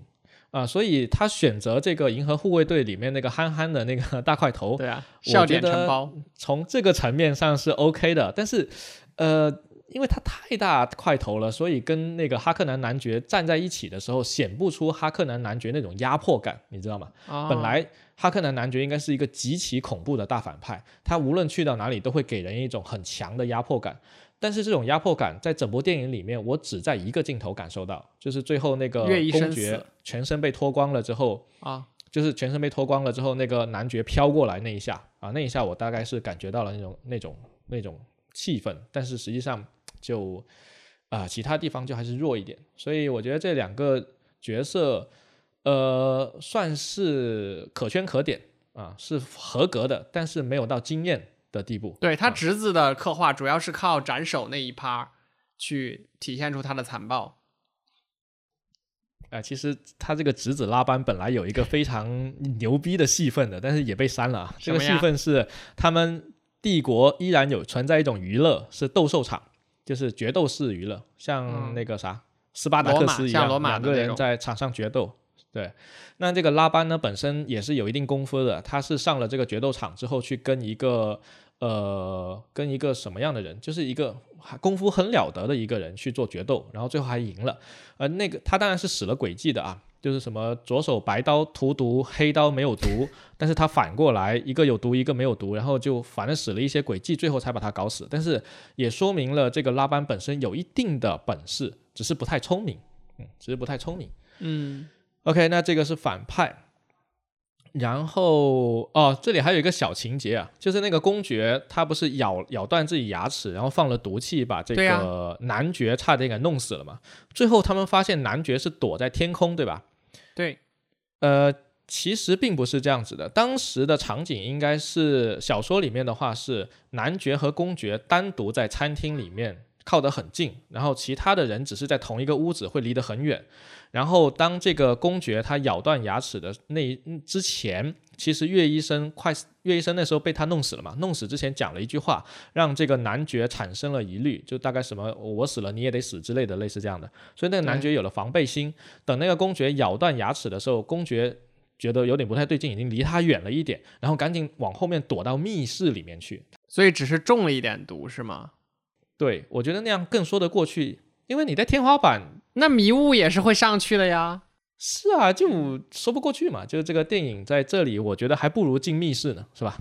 啊，所以他选择这个银河护卫队里面那个憨憨的那个大块头。<laughs> 对啊，笑点承包。从这个层面上是 OK 的，但是，呃，因为他太大块头了，所以跟那个哈克南男爵站在一起的时候，显不出哈克南男爵那种压迫感，你知道吗？本来哈克南男爵应该是一个极其恐怖的大反派，他无论去到哪里都会给人一种很强的压迫感。但是这种压迫感在整部电影里面，我只在一个镜头感受到，就是最后那个公爵全身被脱光了之后啊，就是全身被脱光了之后，那个男爵飘过来那一下啊，那一下我大概是感觉到了那种那种那种气氛，但是实际上就啊其他地方就还是弱一点，所以我觉得这两个角色呃算是可圈可点啊，是合格的，但是没有到惊艳。的地步，对他侄子的刻画主要是靠斩首那一趴去体现出他的残暴。啊，其实他这个侄子拉班本来有一个非常牛逼的戏份的，但是也被删了。这个戏份是他们帝国依然有存在一种娱乐，是斗兽场，就是决斗式娱乐，像那个啥斯巴达克斯一样，两个人在场上决斗。对，那这个拉班呢，本身也是有一定功夫的，他是上了这个决斗场之后去跟一个。呃，跟一个什么样的人，就是一个功夫很了得的一个人去做决斗，然后最后还赢了。呃，那个他当然是使了诡计的啊，就是什么左手白刀涂毒，黑刀没有毒，但是他反过来一个有毒，一个没有毒，然后就反正使了一些诡计，最后才把他搞死。但是也说明了这个拉班本身有一定的本事，只是不太聪明，嗯，只是不太聪明。嗯，OK，那这个是反派。然后哦，这里还有一个小情节啊，就是那个公爵他不是咬咬断自己牙齿，然后放了毒气，把这个男爵差点给弄死了嘛。最后他们发现男爵是躲在天空，对吧？对，呃，其实并不是这样子的。当时的场景应该是小说里面的话是男爵和公爵单独在餐厅里面靠得很近，然后其他的人只是在同一个屋子，会离得很远。然后，当这个公爵他咬断牙齿的那之前，其实岳医生快岳医生那时候被他弄死了嘛？弄死之前讲了一句话，让这个男爵产生了疑虑，就大概什么我死了你也得死之类的，类似这样的。所以那个男爵有了防备心。等那个公爵咬断牙齿的时候，公爵觉得有点不太对劲，已经离他远了一点，然后赶紧往后面躲到密室里面去。所以只是中了一点毒是吗？对，我觉得那样更说得过去，因为你在天花板。那迷雾也是会上去的呀。是啊，就说不过去嘛。就是这个电影在这里，我觉得还不如进密室呢，是吧？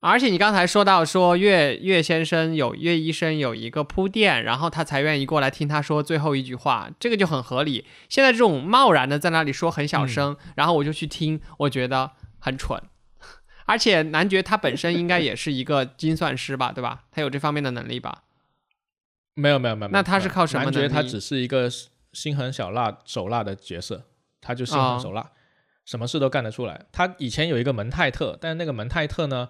而且你刚才说到说岳岳先生有岳医生有一个铺垫，然后他才愿意过来听他说最后一句话，这个就很合理。现在这种贸然的在那里说很小声，然后我就去听，我觉得很蠢。而且男爵他本身应该也是一个精算师吧，对吧？他有这方面的能力吧？没有没有没有，那他是靠什么？男爵他只是一个心狠小辣手辣的角色，他就心狠手辣，什么事都干得出来。他以前有一个门泰特，但是那个门泰特呢，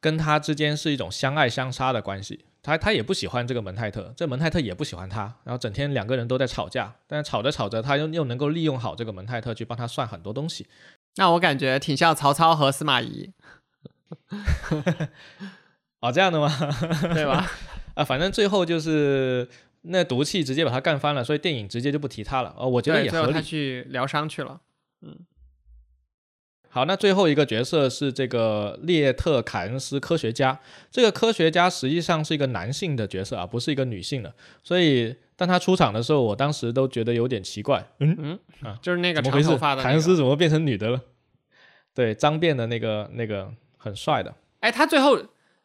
跟他之间是一种相爱相杀的关系。他他也不喜欢这个门泰特，这门泰特也不喜欢他，然后整天两个人都在吵架。但是吵着吵着，他又又能够利用好这个门泰特去帮他算很多东西。那我感觉挺像曹操和司马懿。<laughs> 哦，这样的吗？<laughs> 对吧？啊，反正最后就是那毒气直接把他干翻了，所以电影直接就不提他了。哦，我觉得也合理。他去疗伤去了。嗯，好，那最后一个角色是这个列特凯恩斯科学家。这个科学家实际上是一个男性的角色啊，不是一个女性的。所以当他出场的时候，我当时都觉得有点奇怪。嗯嗯啊，就是那个长头发的凯恩斯怎么变成女的了？对，脏辫的那个那个很帅的。哎，他最后。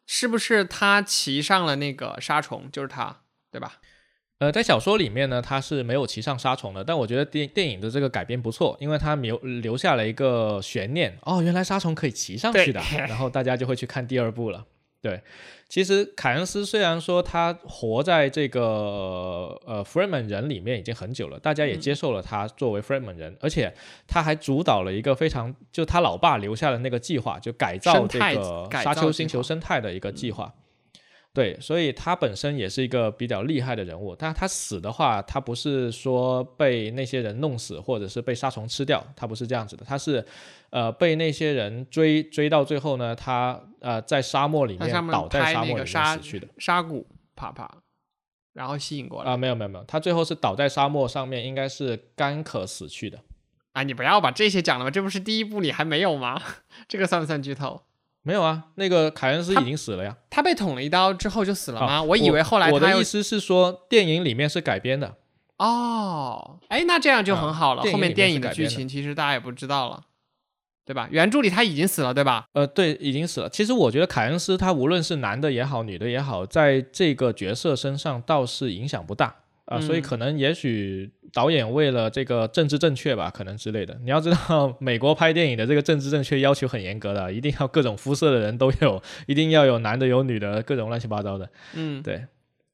是不是他骑上了那个沙虫？就是他，对吧？呃，在小说里面呢，他是没有骑上沙虫的。但我觉得电电影的这个改编不错，因为他留留下了一个悬念。哦，原来沙虫可以骑上去的，然后大家就会去看第二部了。对。其实凯恩斯虽然说他活在这个呃 Freeman 人里面已经很久了，大家也接受了他作为 Freeman 人，而且他还主导了一个非常就他老爸留下的那个计划，就改造这个沙丘星球生态的一个计划。对，所以他本身也是一个比较厉害的人物。但他死的话，他不是说被那些人弄死，或者是被沙虫吃掉，他不是这样子的。他是，呃，被那些人追追到最后呢，他呃在沙漠里面倒在沙漠里面死去的。沙谷啪啪，然后吸引过来啊？没有没有没有，他最后是倒在沙漠上面，应该是干渴死去的。啊，你不要把这些讲了吗？这不是第一部里还没有吗？<laughs> 这个算不算剧透？没有啊，那个凯恩斯已经死了呀。他被捅了一刀之后就死了吗？我以为后来我的意思是说，电影里面是改编的。哦，哎，那这样就很好了。后面电影的剧情其实大家也不知道了，对吧？原著里他已经死了，对吧？呃，对，已经死了。其实我觉得凯恩斯他无论是男的也好，女的也好，在这个角色身上倒是影响不大。啊，所以可能也许导演为了这个政治正确吧，可能之类的。你要知道，美国拍电影的这个政治正确要求很严格的，一定要各种肤色的人都有，一定要有男的有女的，各种乱七八糟的。嗯，对。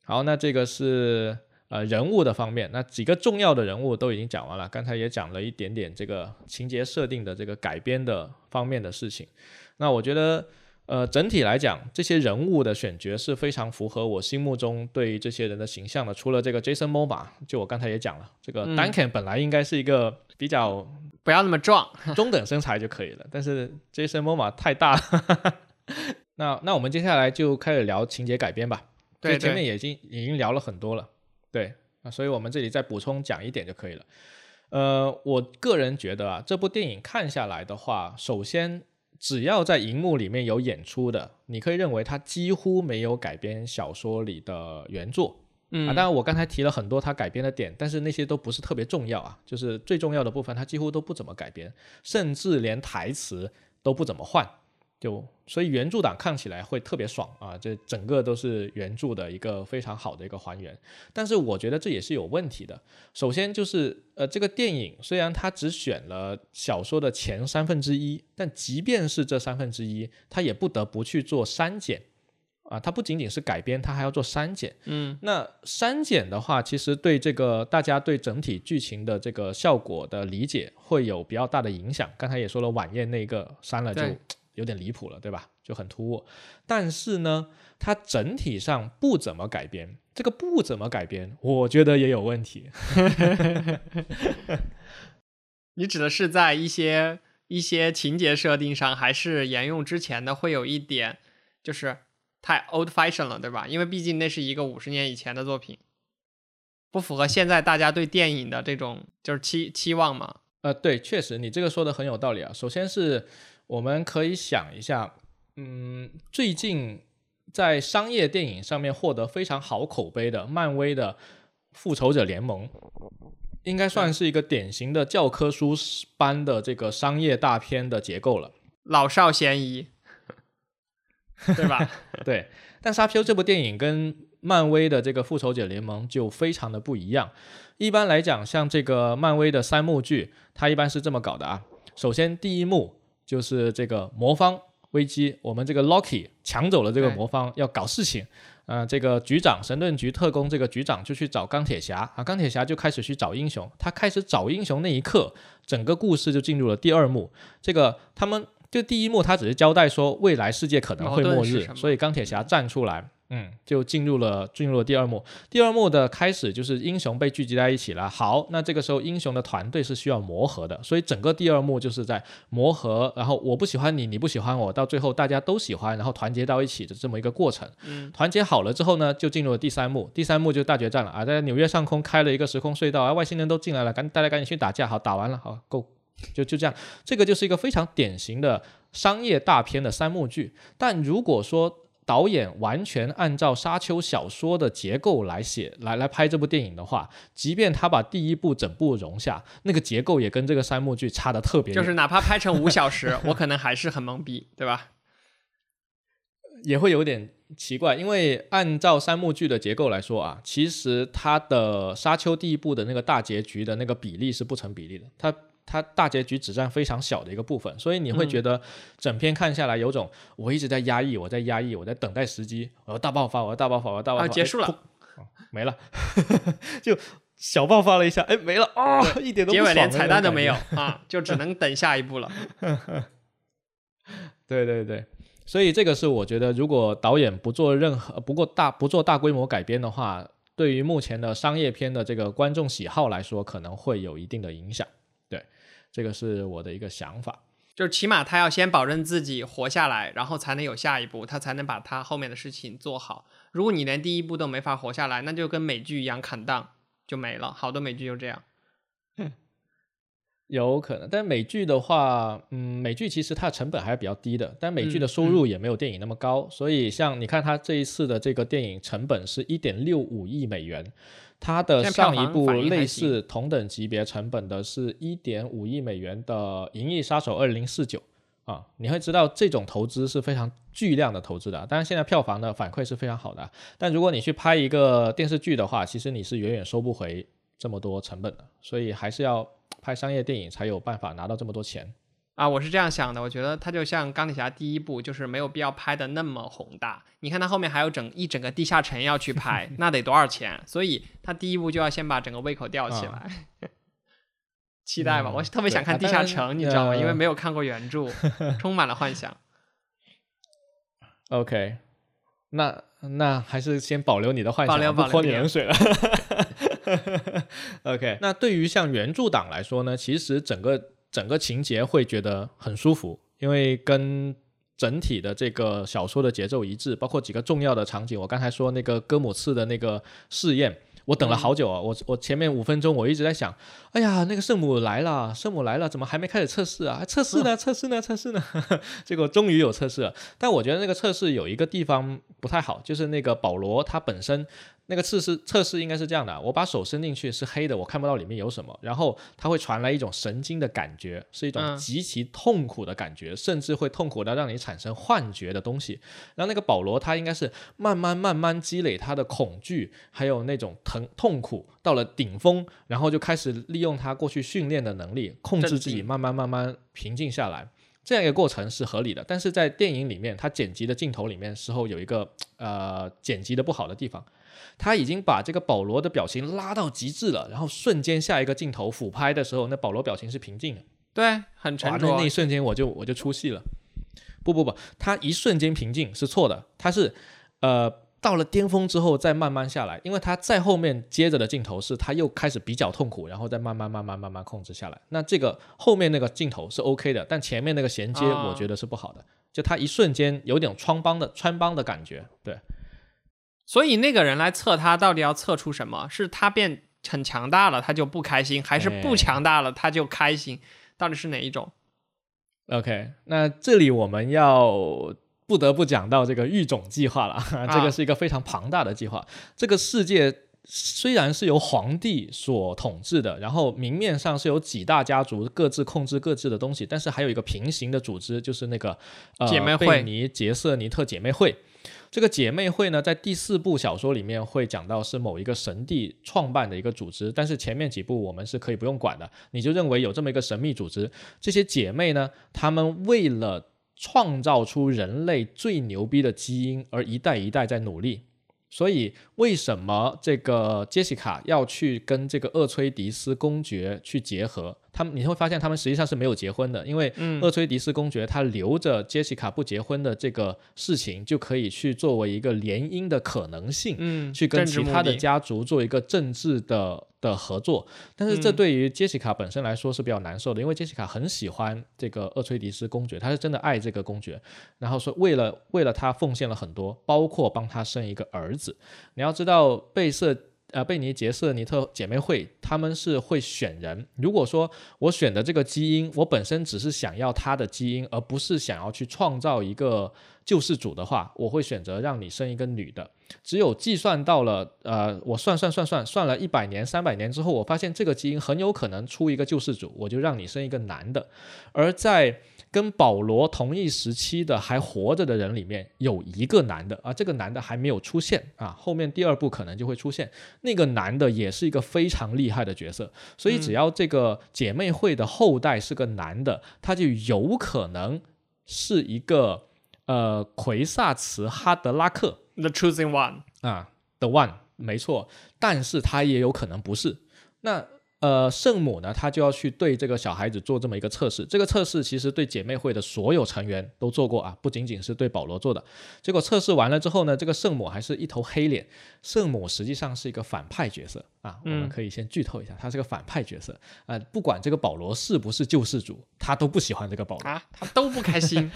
好，那这个是呃人物的方面，那几个重要的人物都已经讲完了。刚才也讲了一点点这个情节设定的这个改编的方面的事情。那我觉得。呃，整体来讲，这些人物的选角是非常符合我心目中对这些人的形象的。除了这个 Jason Momoa，就我刚才也讲了，这个 Duncan 本来应该是一个比较不要那么壮，中等身材就可以了，但是 Jason Momoa 太大了。<laughs> 那那我们接下来就开始聊情节改编吧。对，前面已经已经聊了很多了。对，啊，所以我们这里再补充讲一点就可以了。呃，我个人觉得啊，这部电影看下来的话，首先只要在荧幕里面有演出的，你可以认为它几乎没有改编小说里的原作。嗯，啊，当然我刚才提了很多它改编的点，但是那些都不是特别重要啊，就是最重要的部分，它几乎都不怎么改编，甚至连台词都不怎么换。就所以原著党看起来会特别爽啊，这整个都是原著的一个非常好的一个还原。但是我觉得这也是有问题的。首先就是呃，这个电影虽然它只选了小说的前三分之一，但即便是这三分之一，它也不得不去做删减啊。它不仅仅是改编，它还要做删减。嗯，那删减的话，其实对这个大家对整体剧情的这个效果的理解会有比较大的影响。刚才也说了，晚宴那个删了就。有点离谱了，对吧？就很突兀。但是呢，它整体上不怎么改编。这个不怎么改编，我觉得也有问题。<laughs> 你指的是在一些一些情节设定上，还是沿用之前的，会有一点就是太 old fashion 了，对吧？因为毕竟那是一个五十年以前的作品，不符合现在大家对电影的这种就是期期望嘛。呃，对，确实，你这个说的很有道理啊。首先是。我们可以想一下，嗯，最近在商业电影上面获得非常好口碑的漫威的《复仇者联盟》，应该算是一个典型的教科书般的这个商业大片的结构了，老少咸宜，<laughs> 对吧？对。但沙丘这部电影跟漫威的这个《复仇者联盟》就非常的不一样。一般来讲，像这个漫威的三幕剧，它一般是这么搞的啊。首先第一幕。就是这个魔方危机，我们这个 Loki 抢走了这个魔方，要搞事情。呃，这个局长神盾局特工这个局长就去找钢铁侠啊，钢铁侠就开始去找英雄。他开始找英雄那一刻，整个故事就进入了第二幕。这个他们就第一幕，他只是交代说未来世界可能会末日，所以钢铁侠站出来。嗯，就进入了进入了第二幕。第二幕的开始就是英雄被聚集在一起了。好，那这个时候英雄的团队是需要磨合的，所以整个第二幕就是在磨合。然后我不喜欢你，你不喜欢我，到最后大家都喜欢，然后团结到一起的这么一个过程。嗯，团结好了之后呢，就进入了第三幕。第三幕就大决战了啊，在纽约上空开了一个时空隧道啊，外星人都进来了，赶大家赶紧去打架。好，打完了，好够，就就这样。这个就是一个非常典型的商业大片的三幕剧。但如果说导演完全按照沙丘小说的结构来写，来来拍这部电影的话，即便他把第一部整部融下，那个结构也跟这个三幕剧差的特别。就是哪怕拍成五小时，<laughs> 我可能还是很懵逼，对吧？也会有点奇怪，因为按照三幕剧的结构来说啊，其实它的沙丘第一部的那个大结局的那个比例是不成比例的，它。它大结局只占非常小的一个部分，所以你会觉得整篇看下来有种我一直在压抑，我在压抑，我在等待时机，我要大爆发，我要大爆发，我要大爆发，结束了，没了，就小爆发了一下，哎，没了啊，一点都结尾连彩蛋都没有啊，就只能等下一步了。<laughs> 对对对，所以这个是我觉得，如果导演不做任何不过大不做大规模改编的话，对于目前的商业片的这个观众喜好来说，可能会有一定的影响。这个是我的一个想法，就是起码他要先保证自己活下来，然后才能有下一步，他才能把他后面的事情做好。如果你连第一步都没法活下来，那就跟美剧一样砍档就没了。好多美剧就这样，有可能。但美剧的话，嗯，美剧其实它的成本还是比较低的，但美剧的收入也没有电影那么高，所以像你看它这一次的这个电影成本是一点六五亿美元。它的上一部类似同等级别成本的是一点五亿美元的《银翼杀手二零四九》啊，你会知道这种投资是非常巨量的投资的。当然，现在票房的反馈是非常好的，但如果你去拍一个电视剧的话，其实你是远远收不回这么多成本的，所以还是要拍商业电影才有办法拿到这么多钱。啊，我是这样想的，我觉得它就像钢铁侠第一部，就是没有必要拍的那么宏大。你看它后面还有整一整个地下城要去拍，<laughs> 那得多少钱？所以它第一部就要先把整个胃口吊起来。<laughs> 期待吧，我特别想看地下城，你知道吗？因为没有看过原著，<laughs> 充满了幻想。OK，那那还是先保留你的幻想，保留不泼你保留冷水了。OK，那对于像原著党来说呢，其实整个整个情节会觉得很舒服，因为跟整体的这个小说的节奏一致，包括几个重要的场景。我刚才说那个哥姆次的那个试验，我等了好久啊，我我前面五分钟我一直在想，哎呀，那个圣母来了，圣母来了，怎么还没开始测试啊？测试呢？测试呢？测试呢？<laughs> 结果终于有测试了，但我觉得那个测试有一个地方不太好，就是那个保罗他本身。那个测试测试应该是这样的，我把手伸进去是黑的，我看不到里面有什么，然后它会传来一种神经的感觉，是一种极其痛苦的感觉，甚至会痛苦到让你产生幻觉的东西。然后那个保罗他应该是慢慢慢慢积累他的恐惧，还有那种疼痛苦到了顶峰，然后就开始利用他过去训练的能力控制自己，慢慢慢慢平静下来。这样一个过程是合理的，但是在电影里面，他剪辑的镜头里面时候有一个呃剪辑的不好的地方。他已经把这个保罗的表情拉到极致了，然后瞬间下一个镜头俯拍的时候，那保罗表情是平静的，对，很沉着。那一瞬间我就我就出戏了。不不不，他一瞬间平静是错的，他是呃到了巅峰之后再慢慢下来，因为他在后面接着的镜头是他又开始比较痛苦，然后再慢慢慢慢慢慢控制下来。那这个后面那个镜头是 OK 的，但前面那个衔接我觉得是不好的，就他一瞬间有点穿帮的穿帮的感觉，对。所以那个人来测他，到底要测出什么？是他变很强大了，他就不开心，还是不强大了他就开心？到底是哪一种？OK，那这里我们要不得不讲到这个育种计划了。<laughs> 这个是一个非常庞大的计划。这个世界虽然是由皇帝所统治的，然后明面上是由几大家族各自控制各自的东西，但是还有一个平行的组织，就是那个呃姐妹会贝尼杰瑟尼特姐妹会。这个姐妹会呢，在第四部小说里面会讲到是某一个神帝创办的一个组织，但是前面几部我们是可以不用管的，你就认为有这么一个神秘组织。这些姐妹呢，她们为了创造出人类最牛逼的基因而一代一代在努力。所以，为什么这个杰西卡要去跟这个厄崔迪斯公爵去结合？他们你会发现，他们实际上是没有结婚的，因为厄崔迪斯公爵他留着杰西卡不结婚的这个事情，就可以去作为一个联姻的可能性，嗯，去跟其他的家族做一个政治的。的合作，但是这对于杰西卡本身来说是比较难受的，因为杰西卡很喜欢这个厄崔迪斯公爵，他是真的爱这个公爵，然后说为了为了他奉献了很多，包括帮他生一个儿子。你要知道贝瑟呃贝尼杰瑟尼特姐妹会他们是会选人，如果说我选的这个基因，我本身只是想要他的基因，而不是想要去创造一个救世主的话，我会选择让你生一个女的。只有计算到了，呃，我算算算算算了一百年、三百年之后，我发现这个基因很有可能出一个救世主，我就让你生一个男的。而在跟保罗同一时期的还活着的人里面，有一个男的啊，这个男的还没有出现啊，后面第二部可能就会出现。那个男的也是一个非常厉害的角色，所以只要这个姐妹会的后代是个男的，他就有可能是一个呃奎萨茨哈德拉克。The choosing one 啊，the one 没错，但是他也有可能不是。那呃，圣母呢，她就要去对这个小孩子做这么一个测试。这个测试其实对姐妹会的所有成员都做过啊，不仅仅是对保罗做的。结果测试完了之后呢，这个圣母还是一头黑脸。圣母实际上是一个反派角色啊，我们可以先剧透一下，她是个反派角色啊。不管这个保罗是不是救世主，他都不喜欢这个保罗啊，他都不开心。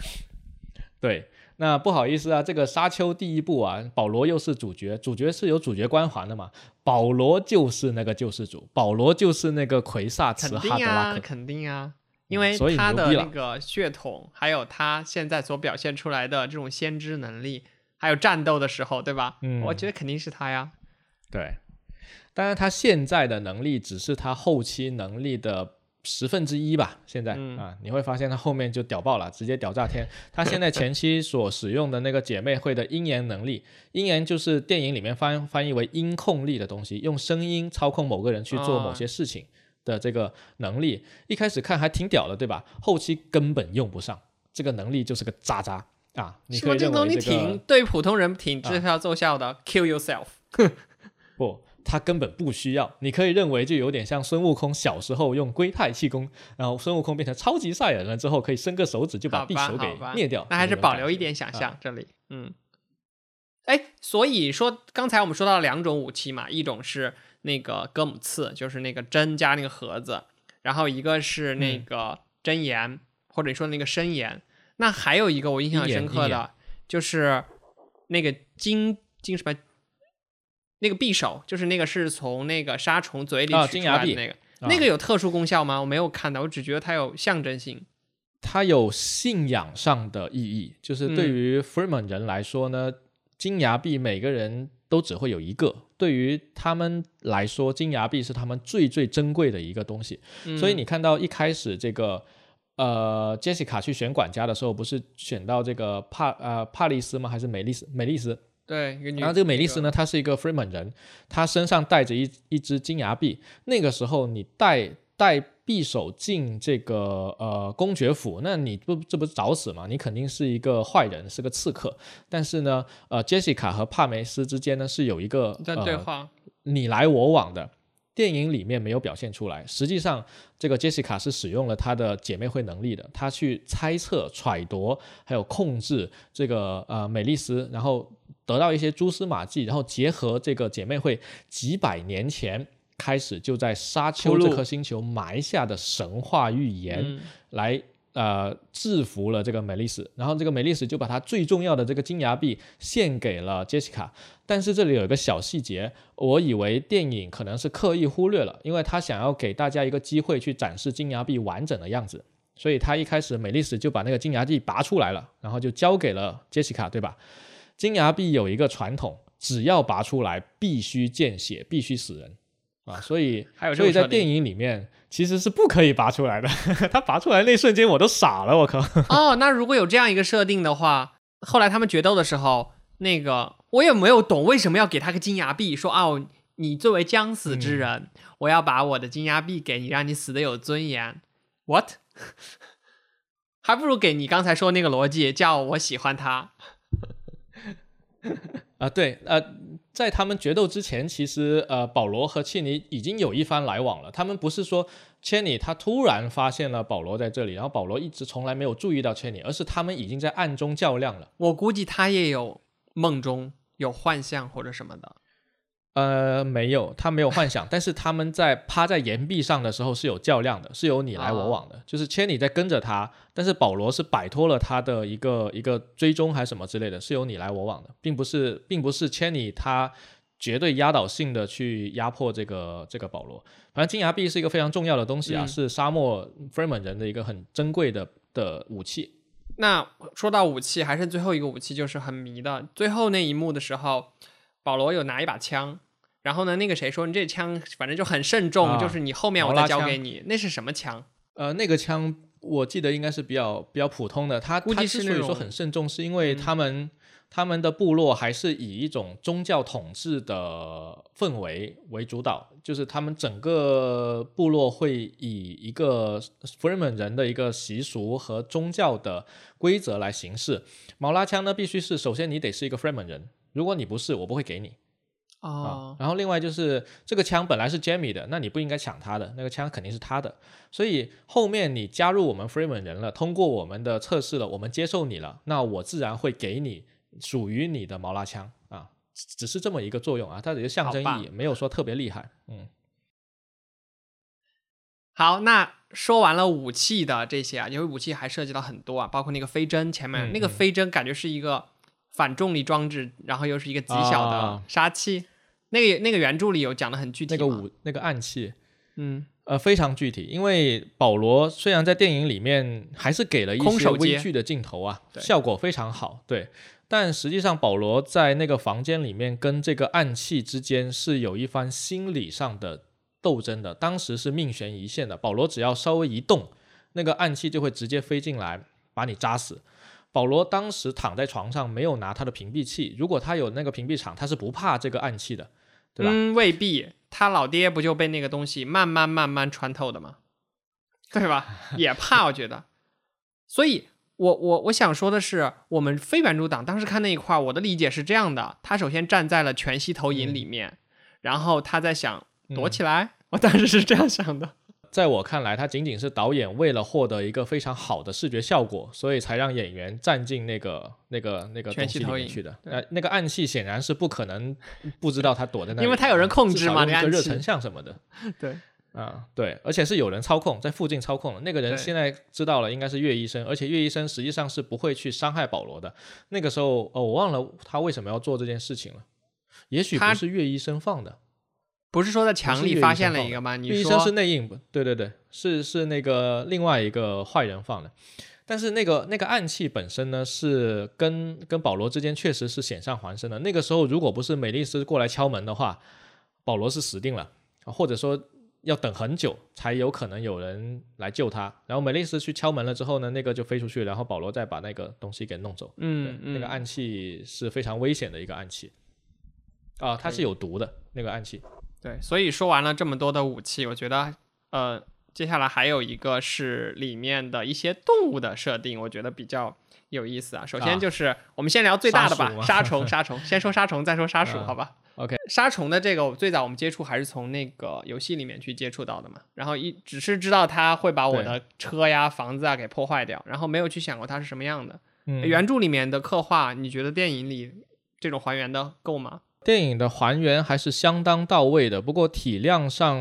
<laughs> 对。那不好意思啊，这个沙丘第一部啊，保罗又是主角，主角是有主角光环的嘛，保罗就是那个救世主，保罗就是那个奎萨茨哈德拉克，肯定啊，因为他的那个血统，还有他现在所表现出来的这种先知能力，还有战斗的时候，对吧？嗯，我觉得肯定是他呀。对，当然他现在的能力只是他后期能力的。十分之一吧，现在啊，你会发现它后面就屌爆了，直接屌炸天。它现在前期所使用的那个姐妹会的音言能力，音言就是电影里面翻翻译为音控力的东西，用声音操控某个人去做某些事情的这个能力。一开始看还挺屌的，对吧？后期根本用不上，这个能力就是个渣渣啊！你可以认为这个对普通人挺这条奏效的，kill yourself。<laughs> 不。他根本不需要。你可以认为就有点像孙悟空小时候用龟太气功，然后孙悟空变成超级赛亚人了之后，可以伸个手指就把地球给灭掉。那还是保留一点想象这里，嗯。哎，所以说刚才我们说到了两种武器嘛，一种是那个戈姆刺，就是那个针加那个盒子，然后一个是那个针眼，或者你说那个深眼。那还有一个我印象深刻的，就是那个金金什么，那个匕首，就是那个是从那个沙虫嘴里取出来的那个，那个有特殊功效吗？我没有看到，我只觉得它有象征性。它有信仰上的意义，就是对于 Freeman 人来说呢。金牙币每个人都只会有一个，对于他们来说，金牙币是他们最最珍贵的一个东西。所以你看到一开始这个呃，Jessica 去选管家的时候，不是选到这个帕呃帕丽斯吗？还是美丽斯？美丽斯。对。然后这个美丽斯呢，她是一个 Freeman 人，她身上带着一一只金牙币。那个时候你带带。匕首进这个呃公爵府，那你不这不是找死吗？你肯定是一个坏人，是个刺客。但是呢，呃，杰西卡和帕梅斯之间呢是有一个在对话，你来我往的。电影里面没有表现出来。实际上，这个杰西卡是使用了她的姐妹会能力的，她去猜测、揣度，还有控制这个呃美丽斯，然后得到一些蛛丝马迹，然后结合这个姐妹会几百年前。开始就在沙丘这颗星球埋下的神话预言，来呃制服了这个美丽史，然后这个美丽史就把他最重要的这个金牙币献给了杰西卡。但是这里有一个小细节，我以为电影可能是刻意忽略了，因为他想要给大家一个机会去展示金牙币完整的样子，所以他一开始美丽史就把那个金牙币拔出来了，然后就交给了杰西卡，对吧？金牙币有一个传统，只要拔出来必须见血，必须死人。啊，所以 <laughs> 所以在电影里面其实是不可以拔出来的。<laughs> 他拔出来那瞬间我都傻了，我靠！哦，那如果有这样一个设定的话，后来他们决斗的时候，那个我也没有懂为什么要给他个金牙币，说哦，你作为将死之人，我要把我的金牙币给你，让你死的有尊严。What？<laughs> 还不如给你刚才说那个逻辑，叫我喜欢他。<laughs> 啊，对，呃。在他们决斗之前，其实呃，保罗和切尼已经有一番来往了。他们不是说切尼他突然发现了保罗在这里，然后保罗一直从来没有注意到切尼，而是他们已经在暗中较量了。我估计他也有梦中有幻象或者什么的。呃，没有，他没有幻想，但是他们在趴在岩壁上的时候是有较量的，是有你来我往的，就是千里在跟着他，但是保罗是摆脱了他的一个一个追踪还是什么之类的，是有你来我往的，并不是，并不是千里他绝对压倒性的去压迫这个这个保罗。反正金牙币是一个非常重要的东西啊，是沙漠 Freeman 人的一个很珍贵的的武器。那说到武器，还是最后一个武器就是很迷的，最后那一幕的时候，保罗有拿一把枪。然后呢？那个谁说你这枪反正就很慎重，就是你后面我再交给你。那是什么枪？呃，那个枪我记得应该是比较比较普通的。他他之所以说很慎重，是因为他们他们的部落还是以一种宗教统治的氛围为主导，就是他们整个部落会以一个 Freeman 人的一个习俗和宗教的规则来行事。毛拉枪呢，必须是首先你得是一个 Freeman 人，如果你不是，我不会给你。哦，然后另外就是这个枪本来是 Jamie 的，那你不应该抢他的，那个枪肯定是他的。所以后面你加入我们 Freeman 人了，通过我们的测试了，我们接受你了，那我自然会给你属于你的毛拉枪啊，只是这么一个作用啊，它只是象征意义，没有说特别厉害。嗯，好，那说完了武器的这些啊，因为武器还涉及到很多啊，包括那个飞针，前面那个飞针感觉是一个。反重力装置，然后又是一个极小的杀器，那个那个原著里有讲的很具体。那个武那个暗器，嗯。呃非常具体，因为保罗虽然在电影里面还是给了一些微距的镜头啊，效果非常好，对，但实际上保罗在那个房间里面跟这个暗器之间是有一番心理上的斗争的，当时是命悬一线的，保罗只要稍微一动，那个暗器就会直接飞进来把你扎死。保罗当时躺在床上，没有拿他的屏蔽器。如果他有那个屏蔽场，他是不怕这个暗器的，对吧？嗯，未必。他老爹不就被那个东西慢慢慢慢穿透的吗？<laughs> 对吧？也怕，我觉得。所以，我我我想说的是，我们非原著党当时看那一块，我的理解是这样的：他首先站在了全息投影里面，然后他在想躲起来，我当时是这样想的。在我看来，他仅仅是导演为了获得一个非常好的视觉效果，所以才让演员站进那个、那个、那个东西里面去的。呃，那个暗器显然是不可能不知道他躲在那里，因为他有人控制嘛，那个热成像什么的。<laughs> 对，啊，对，而且是有人操控，在附近操控的。那个人现在知道了，应该是岳医生，而且岳医生实际上是不会去伤害保罗的。那个时候，哦，我忘了他为什么要做这件事情了。也许不是岳医生放的。不是说在墙里发现了一个吗？你说是内应，对对对，是是那个另外一个坏人放的。但是那个那个暗器本身呢，是跟跟保罗之间确实是险象环生的。那个时候如果不是美丽斯过来敲门的话，保罗是死定了，或者说要等很久才有可能有人来救他。然后美丽斯去敲门了之后呢，那个就飞出去，然后保罗再把那个东西给弄走。嗯那个暗器是非常危险的一个暗器啊，它是有毒的那个暗器。对，所以说完了这么多的武器，我觉得，呃，接下来还有一个是里面的一些动物的设定，我觉得比较有意思啊。首先就是我们先聊最大的吧，杀虫，杀虫，先说杀虫，再说杀鼠，好吧？OK，杀虫的这个最早我们接触还是从那个游戏里面去接触到的嘛，然后一只是知道它会把我的车呀、房子啊给破坏掉，然后没有去想过它是什么样的。原著里面的刻画，你觉得电影里这种还原的够吗？电影的还原还是相当到位的，不过体量上，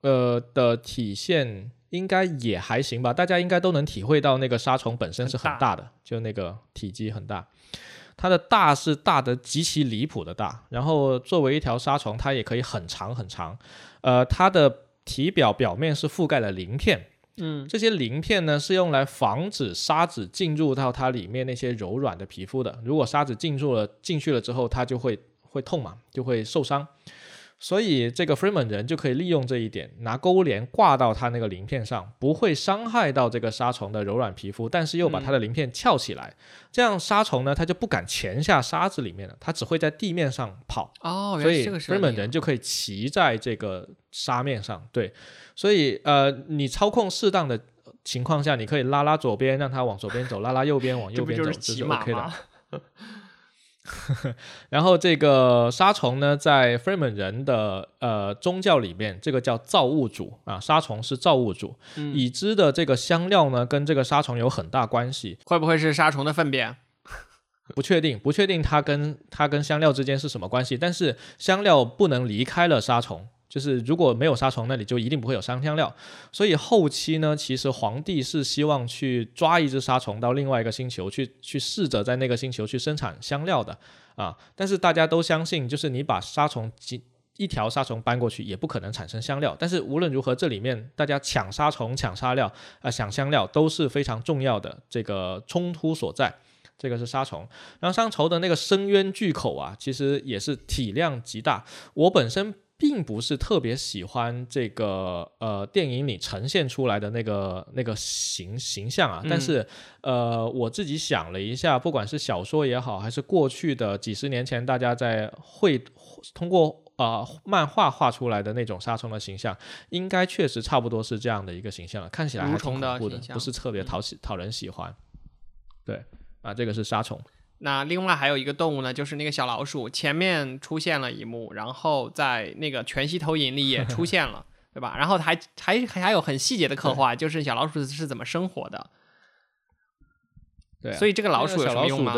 呃的体现应该也还行吧。大家应该都能体会到那个沙虫本身是很大的，就那个体积很大，它的大是大的极其离谱的大。然后作为一条沙虫，它也可以很长很长。呃，它的体表表面是覆盖了鳞片，嗯，这些鳞片呢是用来防止沙子进入到它里面那些柔软的皮肤的。如果沙子进入了进去了之后，它就会。会痛嘛，就会受伤，所以这个 Freeman 人就可以利用这一点，拿钩帘挂到它那个鳞片上，不会伤害到这个沙虫的柔软皮肤，但是又把它的鳞片翘起来，这样沙虫呢，它就不敢潜下沙子里面了，它只会在地面上跑。哦，所以 Freeman 人就可以骑在这个沙面上。对，所以呃，你操控适当的情况下，你可以拉拉左边，让它往左边走；拉拉右边，往右边走，<laughs> 这是 OK 的。<laughs> <laughs> 然后这个杀虫呢，在 Freeman 人的呃宗教里面，这个叫造物主啊，杀虫是造物主。已知的这个香料呢，跟这个杀虫有很大关系。会不会是杀虫的粪便？不确定，不确定它跟它跟香料之间是什么关系。但是香料不能离开了杀虫。就是如果没有杀虫，那里就一定不会有香香料。所以后期呢，其实皇帝是希望去抓一只杀虫到另外一个星球去，去试着在那个星球去生产香料的啊。但是大家都相信，就是你把杀虫几一条杀虫搬过去，也不可能产生香料。但是无论如何，这里面大家抢杀虫、抢杀料啊、抢香料都是非常重要的这个冲突所在。这个是杀虫，然后商朝的那个深渊巨口啊，其实也是体量极大。我本身。并不是特别喜欢这个呃电影里呈现出来的那个那个形形象啊，但是呃我自己想了一下，不管是小说也好，还是过去的几十年前大家在绘通过啊漫画画出来的那种沙虫的形象，应该确实差不多是这样的一个形象了，看起来还挺恐怖的，不是特别讨喜讨人喜欢。对啊，这个是沙虫。那另外还有一个动物呢，就是那个小老鼠，前面出现了一幕，然后在那个全息投影里也出现了，<laughs> 对吧？然后还还还有很细节的刻画，就是小老鼠是怎么生活的。对，所以这个老鼠有什么用吗？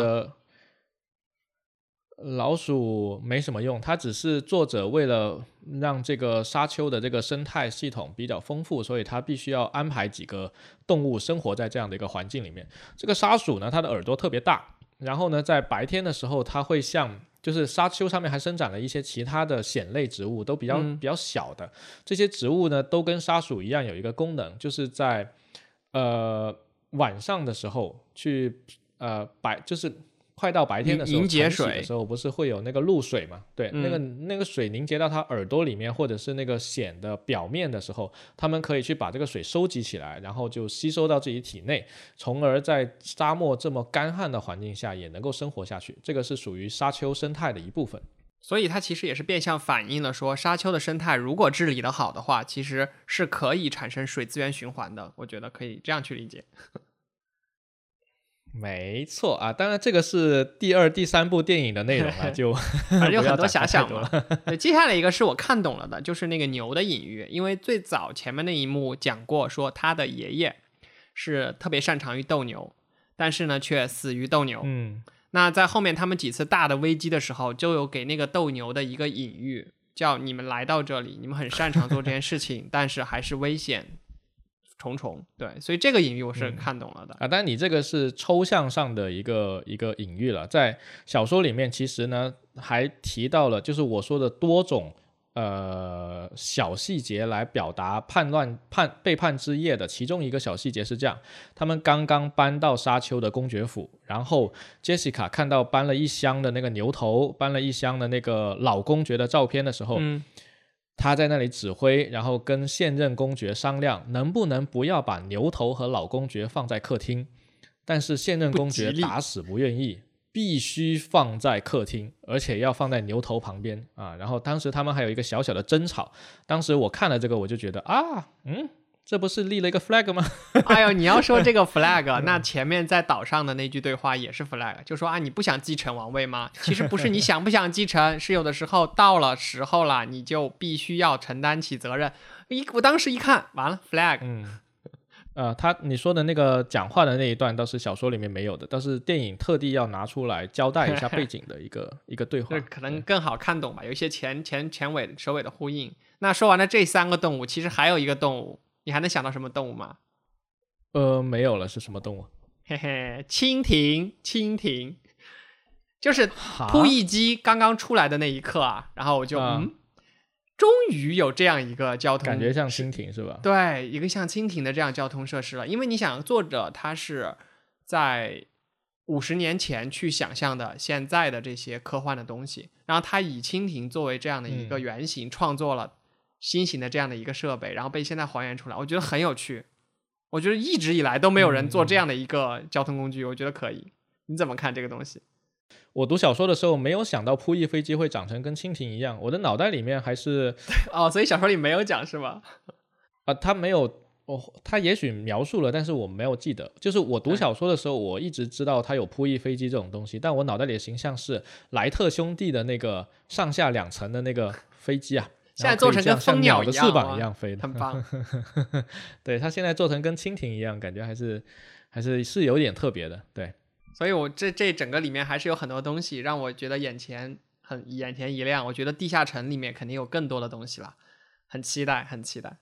老鼠没什么用，它只是作者为了让这个沙丘的这个生态系统比较丰富，所以它必须要安排几个动物生活在这样的一个环境里面。这个沙鼠呢，它的耳朵特别大。然后呢，在白天的时候，它会像就是沙丘上面还生长了一些其他的藓类植物，都比较比较小的。这些植物呢，都跟沙鼠一样有一个功能，就是在呃晚上的时候去呃白就是。快到白天的时候，凝结水的时候不是会有那个露水嘛？对，那个那个水凝结到它耳朵里面，或者是那个藓的表面的时候，它们可以去把这个水收集起来，然后就吸收到自己体内，从而在沙漠这么干旱的环境下也能够生活下去。这个是属于沙丘生态的一部分。所以它其实也是变相反映了说，沙丘的生态如果治理的好的话，其实是可以产生水资源循环的。我觉得可以这样去理解。没错啊，当然这个是第二、第三部电影的内容啊，<laughs> 就反正有很多遐想嘛。对，接下来一个是我看懂了的，就是那个牛的隐喻，因为最早前面那一幕讲过，说他的爷爷是特别擅长于斗牛，但是呢却死于斗牛。嗯，那在后面他们几次大的危机的时候，就有给那个斗牛的一个隐喻，叫你们来到这里，你们很擅长做这件事情，<laughs> 但是还是危险。重重对，所以这个隐喻我是看懂了的啊。但你这个是抽象上的一个一个隐喻了，在小说里面其实呢还提到了，就是我说的多种呃小细节来表达叛乱叛背叛之夜的其中一个小细节是这样：他们刚刚搬到沙丘的公爵府，然后杰西卡看到搬了一箱的那个牛头，搬了一箱的那个老公爵的照片的时候。他在那里指挥，然后跟现任公爵商量，能不能不要把牛头和老公爵放在客厅。但是现任公爵打死不愿意，必须放在客厅，而且要放在牛头旁边啊。然后当时他们还有一个小小的争吵。当时我看了这个，我就觉得啊，嗯。这不是立了一个 flag 吗？<laughs> 哎呦，你要说这个 <laughs> flag，那前面在岛上的那句对话也是 flag，就说啊，你不想继承王位吗？其实不是你想不想继承，是有的时候到了时候了，你就必须要承担起责任。一我当时一看，完了 flag。嗯，呃，他你说的那个讲话的那一段倒是小说里面没有的，但是电影特地要拿出来交代一下背景的一个 <laughs> 一个对话，可能更好看懂吧，有一些前前前尾首尾的呼应。那说完了这三个动物，其实还有一个动物。你还能想到什么动物吗？呃，没有了，是什么动物？嘿嘿，蜻蜓，蜻蜓，就是扑翼机刚刚出来的那一刻啊，然后我就嗯，终于有这样一个交通，感觉像蜻蜓是吧？对，一个像蜻蜓的这样交通设施了。因为你想，作者他是在五十年前去想象的现在的这些科幻的东西，然后他以蜻蜓作为这样的一个原型创作了。新型的这样的一个设备，然后被现在还原出来，我觉得很有趣。我觉得一直以来都没有人做这样的一个交通工具，我觉得可以。你怎么看这个东西？我读小说的时候没有想到扑翼飞机会长成跟蜻蜓一样，我的脑袋里面还是 <laughs> 哦，所以小说里没有讲是吗？<laughs> 啊，他没有，哦，他也许描述了，但是我没有记得。就是我读小说的时候，我一直知道他有扑翼飞机这种东西，但我脑袋里的形象是莱特兄弟的那个上下两层的那个飞机啊。现在做成跟蜂鸟的翅膀一样飞的，很棒。<laughs> 对，它现在做成跟蜻蜓一样，感觉还是还是是有点特别的。对，所以我这这整个里面还是有很多东西让我觉得眼前很眼前一亮。我觉得地下城里面肯定有更多的东西了，很期待，很期待。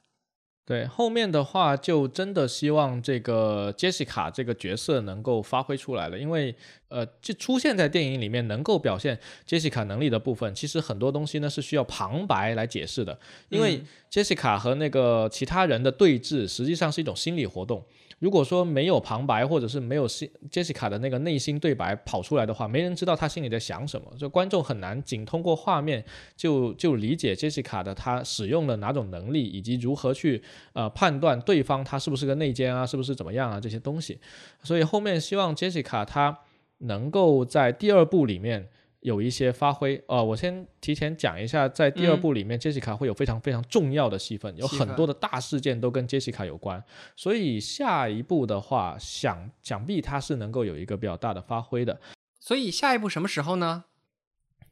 对后面的话，就真的希望这个杰西卡这个角色能够发挥出来了，因为呃，就出现在电影里面能够表现杰西卡能力的部分，其实很多东西呢是需要旁白来解释的，因为杰西卡和那个其他人的对峙，实际上是一种心理活动。如果说没有旁白，或者是没有心杰西卡的那个内心对白跑出来的话，没人知道他心里在想什么，就观众很难仅通过画面就就理解杰西卡的他使用了哪种能力，以及如何去呃判断对方他是不是个内奸啊，是不是怎么样啊这些东西。所以后面希望杰西卡他能够在第二部里面。有一些发挥呃，我先提前讲一下，在第二部里面，杰西卡会有非常非常重要的戏份，有很多的大事件都跟杰西卡有关，所以下一步的话，想想必他是能够有一个比较大的发挥的。所以下一步什么时候呢？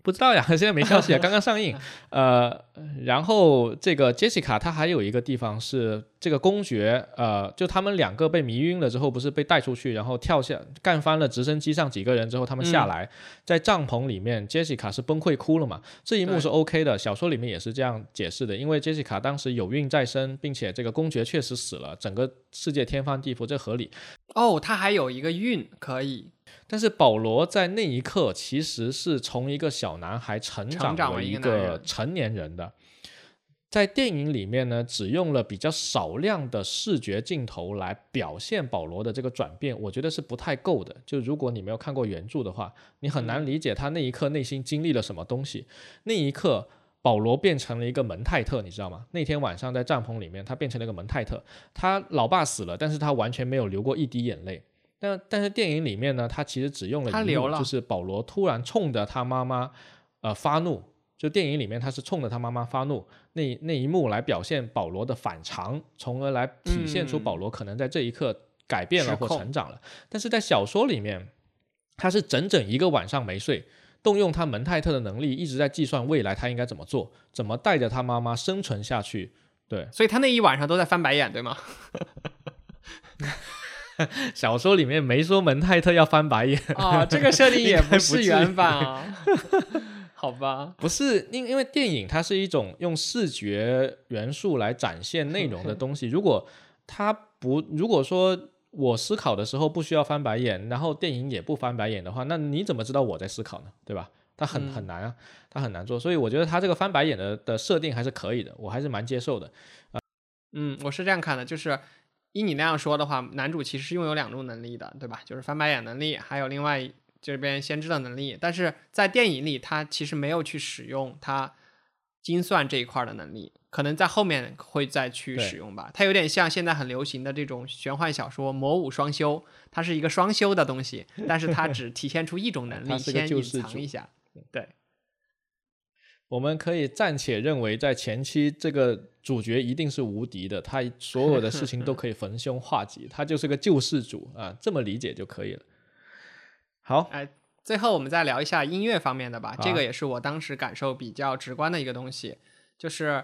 不知道呀，<laughs> 现在没消息啊，刚刚上映。呃，然后这个杰西卡她还有一个地方是这个公爵，呃，就他们两个被迷晕了之后，不是被带出去，然后跳下干翻了直升机上几个人之后，他们下来在帐篷里面，杰西卡是崩溃哭了嘛？这一幕是 OK 的，小说里面也是这样解释的，因为杰西卡当时有孕在身，并且这个公爵确实死了，整个世界天翻地覆，这合理。哦，他还有一个孕可以。但是保罗在那一刻其实是从一个小男孩成长为一个成年人的，在电影里面呢，只用了比较少量的视觉镜头来表现保罗的这个转变，我觉得是不太够的。就如果你没有看过原著的话，你很难理解他那一刻内心经历了什么东西。那一刻，保罗变成了一个门泰特，你知道吗？那天晚上在帐篷里面，他变成了一个门泰特。他老爸死了，但是他完全没有流过一滴眼泪。但但是电影里面呢，他其实只用了一幕，就是保罗突然冲着他妈妈，呃发怒。就电影里面他是冲着他妈妈发怒，那那一幕来表现保罗的反常，从而来体现出保罗可能在这一刻改变了或成长了。但是在小说里面，他是整整一个晚上没睡，动用他蒙泰特的能力，一直在计算未来他应该怎么做，怎么带着他妈妈生存下去。对，所以他那一晚上都在翻白眼，对吗？<laughs> <laughs> 小说里面没说门泰特要翻白眼啊，这个设定 <laughs> 也不是原版啊。<laughs> 好吧，不是因因为电影它是一种用视觉元素来展现内容的东西。如果它不，如果说我思考的时候不需要翻白眼，然后电影也不翻白眼的话，那你怎么知道我在思考呢？对吧？它很很难啊，它很难做。所以我觉得它这个翻白眼的的设定还是可以的，我还是蛮接受的。嗯，我是这样看的，就是依你那样说的话，男主其实是拥有两种能力的，对吧？就是翻白眼能力，还有另外。这边先知的能力，但是在电影里他其实没有去使用他精算这一块的能力，可能在后面会再去使用吧。它有点像现在很流行的这种玄幻小说魔武双修，它是一个双修的东西，<laughs> 但是它只体现出一种能力，先隐藏一下。对，我们可以暂且认为，在前期这个主角一定是无敌的，他所有的事情都可以逢凶化吉，<laughs> 他就是个救世主啊，这么理解就可以了。好，哎，最后我们再聊一下音乐方面的吧。这个也是我当时感受比较直观的一个东西，就是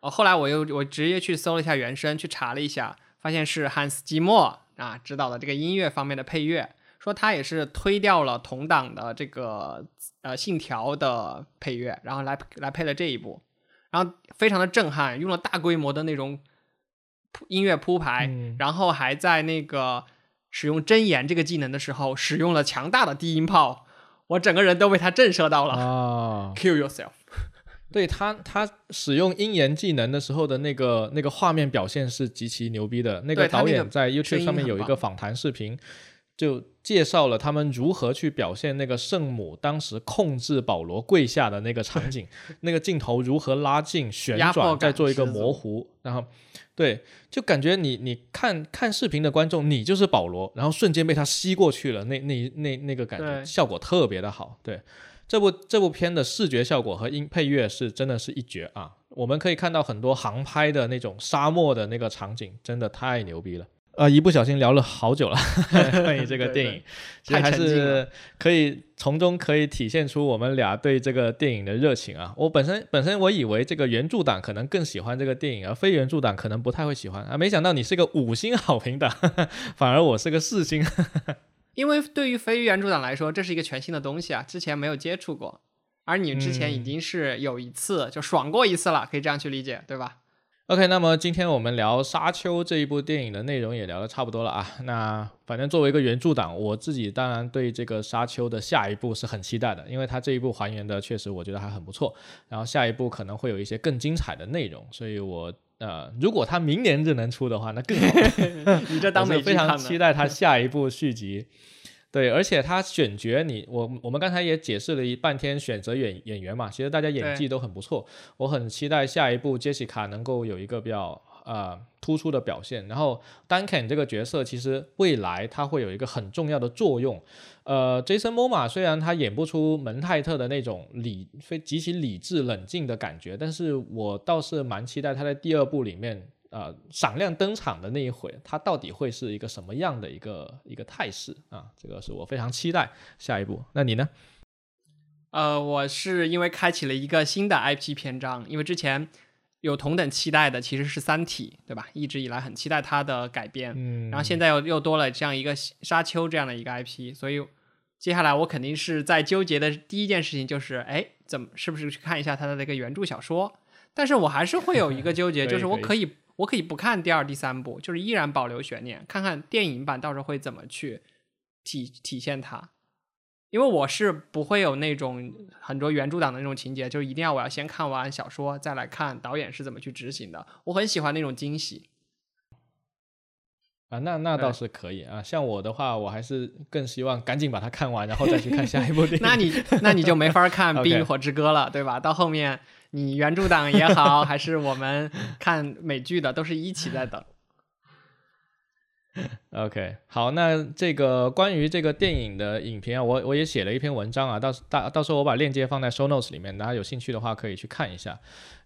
呃，后来我又我直接去搜了一下原声，去查了一下，发现是汉斯季默啊指导的这个音乐方面的配乐，说他也是推掉了同档的这个呃信条的配乐，然后来来配了这一部，然后非常的震撼，用了大规模的那种音乐铺排，然后还在那个。使用真言这个技能的时候，使用了强大的低音炮，我整个人都被他震慑到了啊！<laughs> Kill yourself。<laughs> 对他，他使用鹰言技能的时候的那个那个画面表现是极其牛逼的。那个导演在 YouTube 上面有一个访谈视频，就介绍了他们如何去表现那个圣母当时控制保罗跪下的那个场景，<laughs> 那个镜头如何拉近、旋转，再做一个模糊，然后。对，就感觉你你看看视频的观众，你就是保罗，然后瞬间被他吸过去了，那那那那个感觉效果特别的好。对，这部这部片的视觉效果和音配乐是真的是一绝啊！我们可以看到很多航拍的那种沙漠的那个场景，真的太牛逼了。呃，一不小心聊了好久了，<laughs> 关于这个电影，其实还是可以从中可以体现出我们俩对这个电影的热情啊。我本身本身我以为这个原著党可能更喜欢这个电影，而非原著党可能不太会喜欢啊。没想到你是个五星好评的，<laughs> 反而我是个四星。<laughs> 因为对于非原著党来说，这是一个全新的东西啊，之前没有接触过，而你之前已经是有一次就爽过一次了，可以这样去理解，对吧？OK，那么今天我们聊《沙丘》这一部电影的内容也聊得差不多了啊。那反正作为一个原著党，我自己当然对这个《沙丘》的下一部是很期待的，因为它这一部还原的确实我觉得还很不错。然后下一部可能会有一些更精彩的内容，所以我呃，如果它明年就能出的话，那更好。你这当美非常期待它下一部续集。对，而且他选角你我我们刚才也解释了一半天选择演演员嘛，其实大家演技都很不错，我很期待下一部杰西卡能够有一个比较呃突出的表现。然后 Duncan 这个角色其实未来他会有一个很重要的作用。呃，Jason Momoa 虽然他演不出门泰特的那种理非极其理智冷静的感觉，但是我倒是蛮期待他在第二部里面。呃，闪亮登场的那一回，它到底会是一个什么样的一个一个态势啊？这个是我非常期待下一步。那你呢？呃，我是因为开启了一个新的 IP 篇章，因为之前有同等期待的其实是《三体》，对吧？一直以来很期待它的改编，嗯，然后现在又又多了这样一个《沙丘》这样的一个 IP，所以接下来我肯定是在纠结的第一件事情就是，哎，怎么是不是去看一下它的那个原著小说？但是我还是会有一个纠结，<laughs> 就是我可以。我可以不看第二、第三部，就是依然保留悬念，看看电影版到时候会怎么去体体现它。因为我是不会有那种很多原著党的那种情节，就是一定要我要先看完小说再来看导演是怎么去执行的。我很喜欢那种惊喜。啊，那那倒是可以啊。像我的话，我还是更希望赶紧把它看完，然后再去看下一部电影。<laughs> 那你那你就没法看《<laughs> 冰与火之歌》了，对吧？到后面。你原著党也好，还是我们看美剧的，都是一起在等。<laughs> OK，好，那这个关于这个电影的影评啊，我我也写了一篇文章啊，到时到到时候我把链接放在 Show Notes 里面，大家有兴趣的话可以去看一下。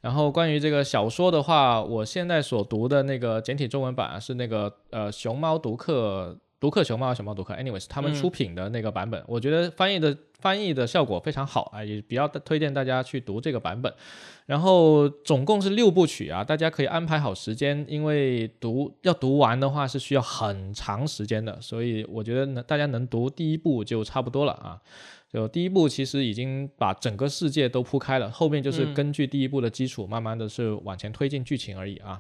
然后关于这个小说的话，我现在所读的那个简体中文版，是那个呃熊猫读客。读客熊猫熊猫读客，anyways，他们出品的那个版本，我觉得翻译的翻译的效果非常好啊，也比较推荐大家去读这个版本。然后总共是六部曲啊，大家可以安排好时间，因为读要读完的话是需要很长时间的，所以我觉得能，大家能读第一部就差不多了啊。就第一部其实已经把整个世界都铺开了，后面就是根据第一部的基础，慢慢的是往前推进剧情而已啊。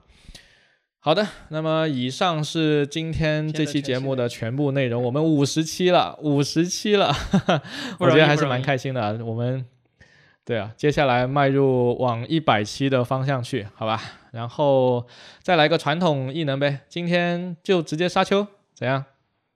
好的，那么以上是今天这期节目的全部内容。我们五十期了，五十期了，<laughs> 我觉得还是蛮开心的。我们对啊，接下来迈入往一百期的方向去，好吧？然后再来个传统异能呗，今天就直接沙丘，怎样？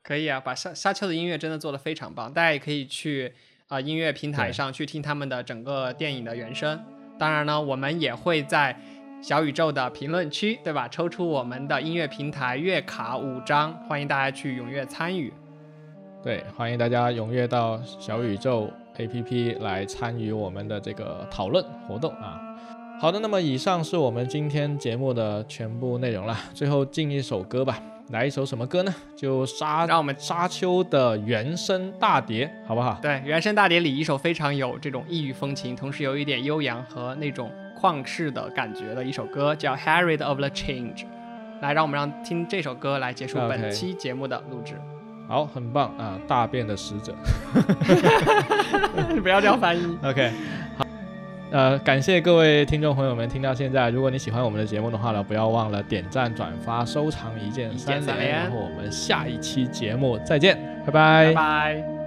可以啊，把沙沙丘的音乐真的做得非常棒，大家也可以去啊音乐平台上去听他们的整个电影的原声。当然呢，我们也会在。小宇宙的评论区，对吧？抽出我们的音乐平台月卡五张，欢迎大家去踊跃参与。对，欢迎大家踊跃到小宇宙 APP 来参与我们的这个讨论活动啊。好的，那么以上是我们今天节目的全部内容了。最后进一首歌吧，来一首什么歌呢？就沙，让我们沙丘的原声大碟，好不好？对，原声大碟里一首非常有这种异域风情，同时有一点悠扬和那种。旷世的感觉的一首歌，叫《Harriet of the Change》。来，让我们让听这首歌来结束本期节目的录制。好，很棒啊！大便的使者，<laughs> 不要这样翻译。OK，好，呃，感谢各位听众朋友们听到现在。如果你喜欢我们的节目的话呢，不要忘了点赞、转发、收藏，一键三连。然后我们下一期节目再见，拜拜。拜拜。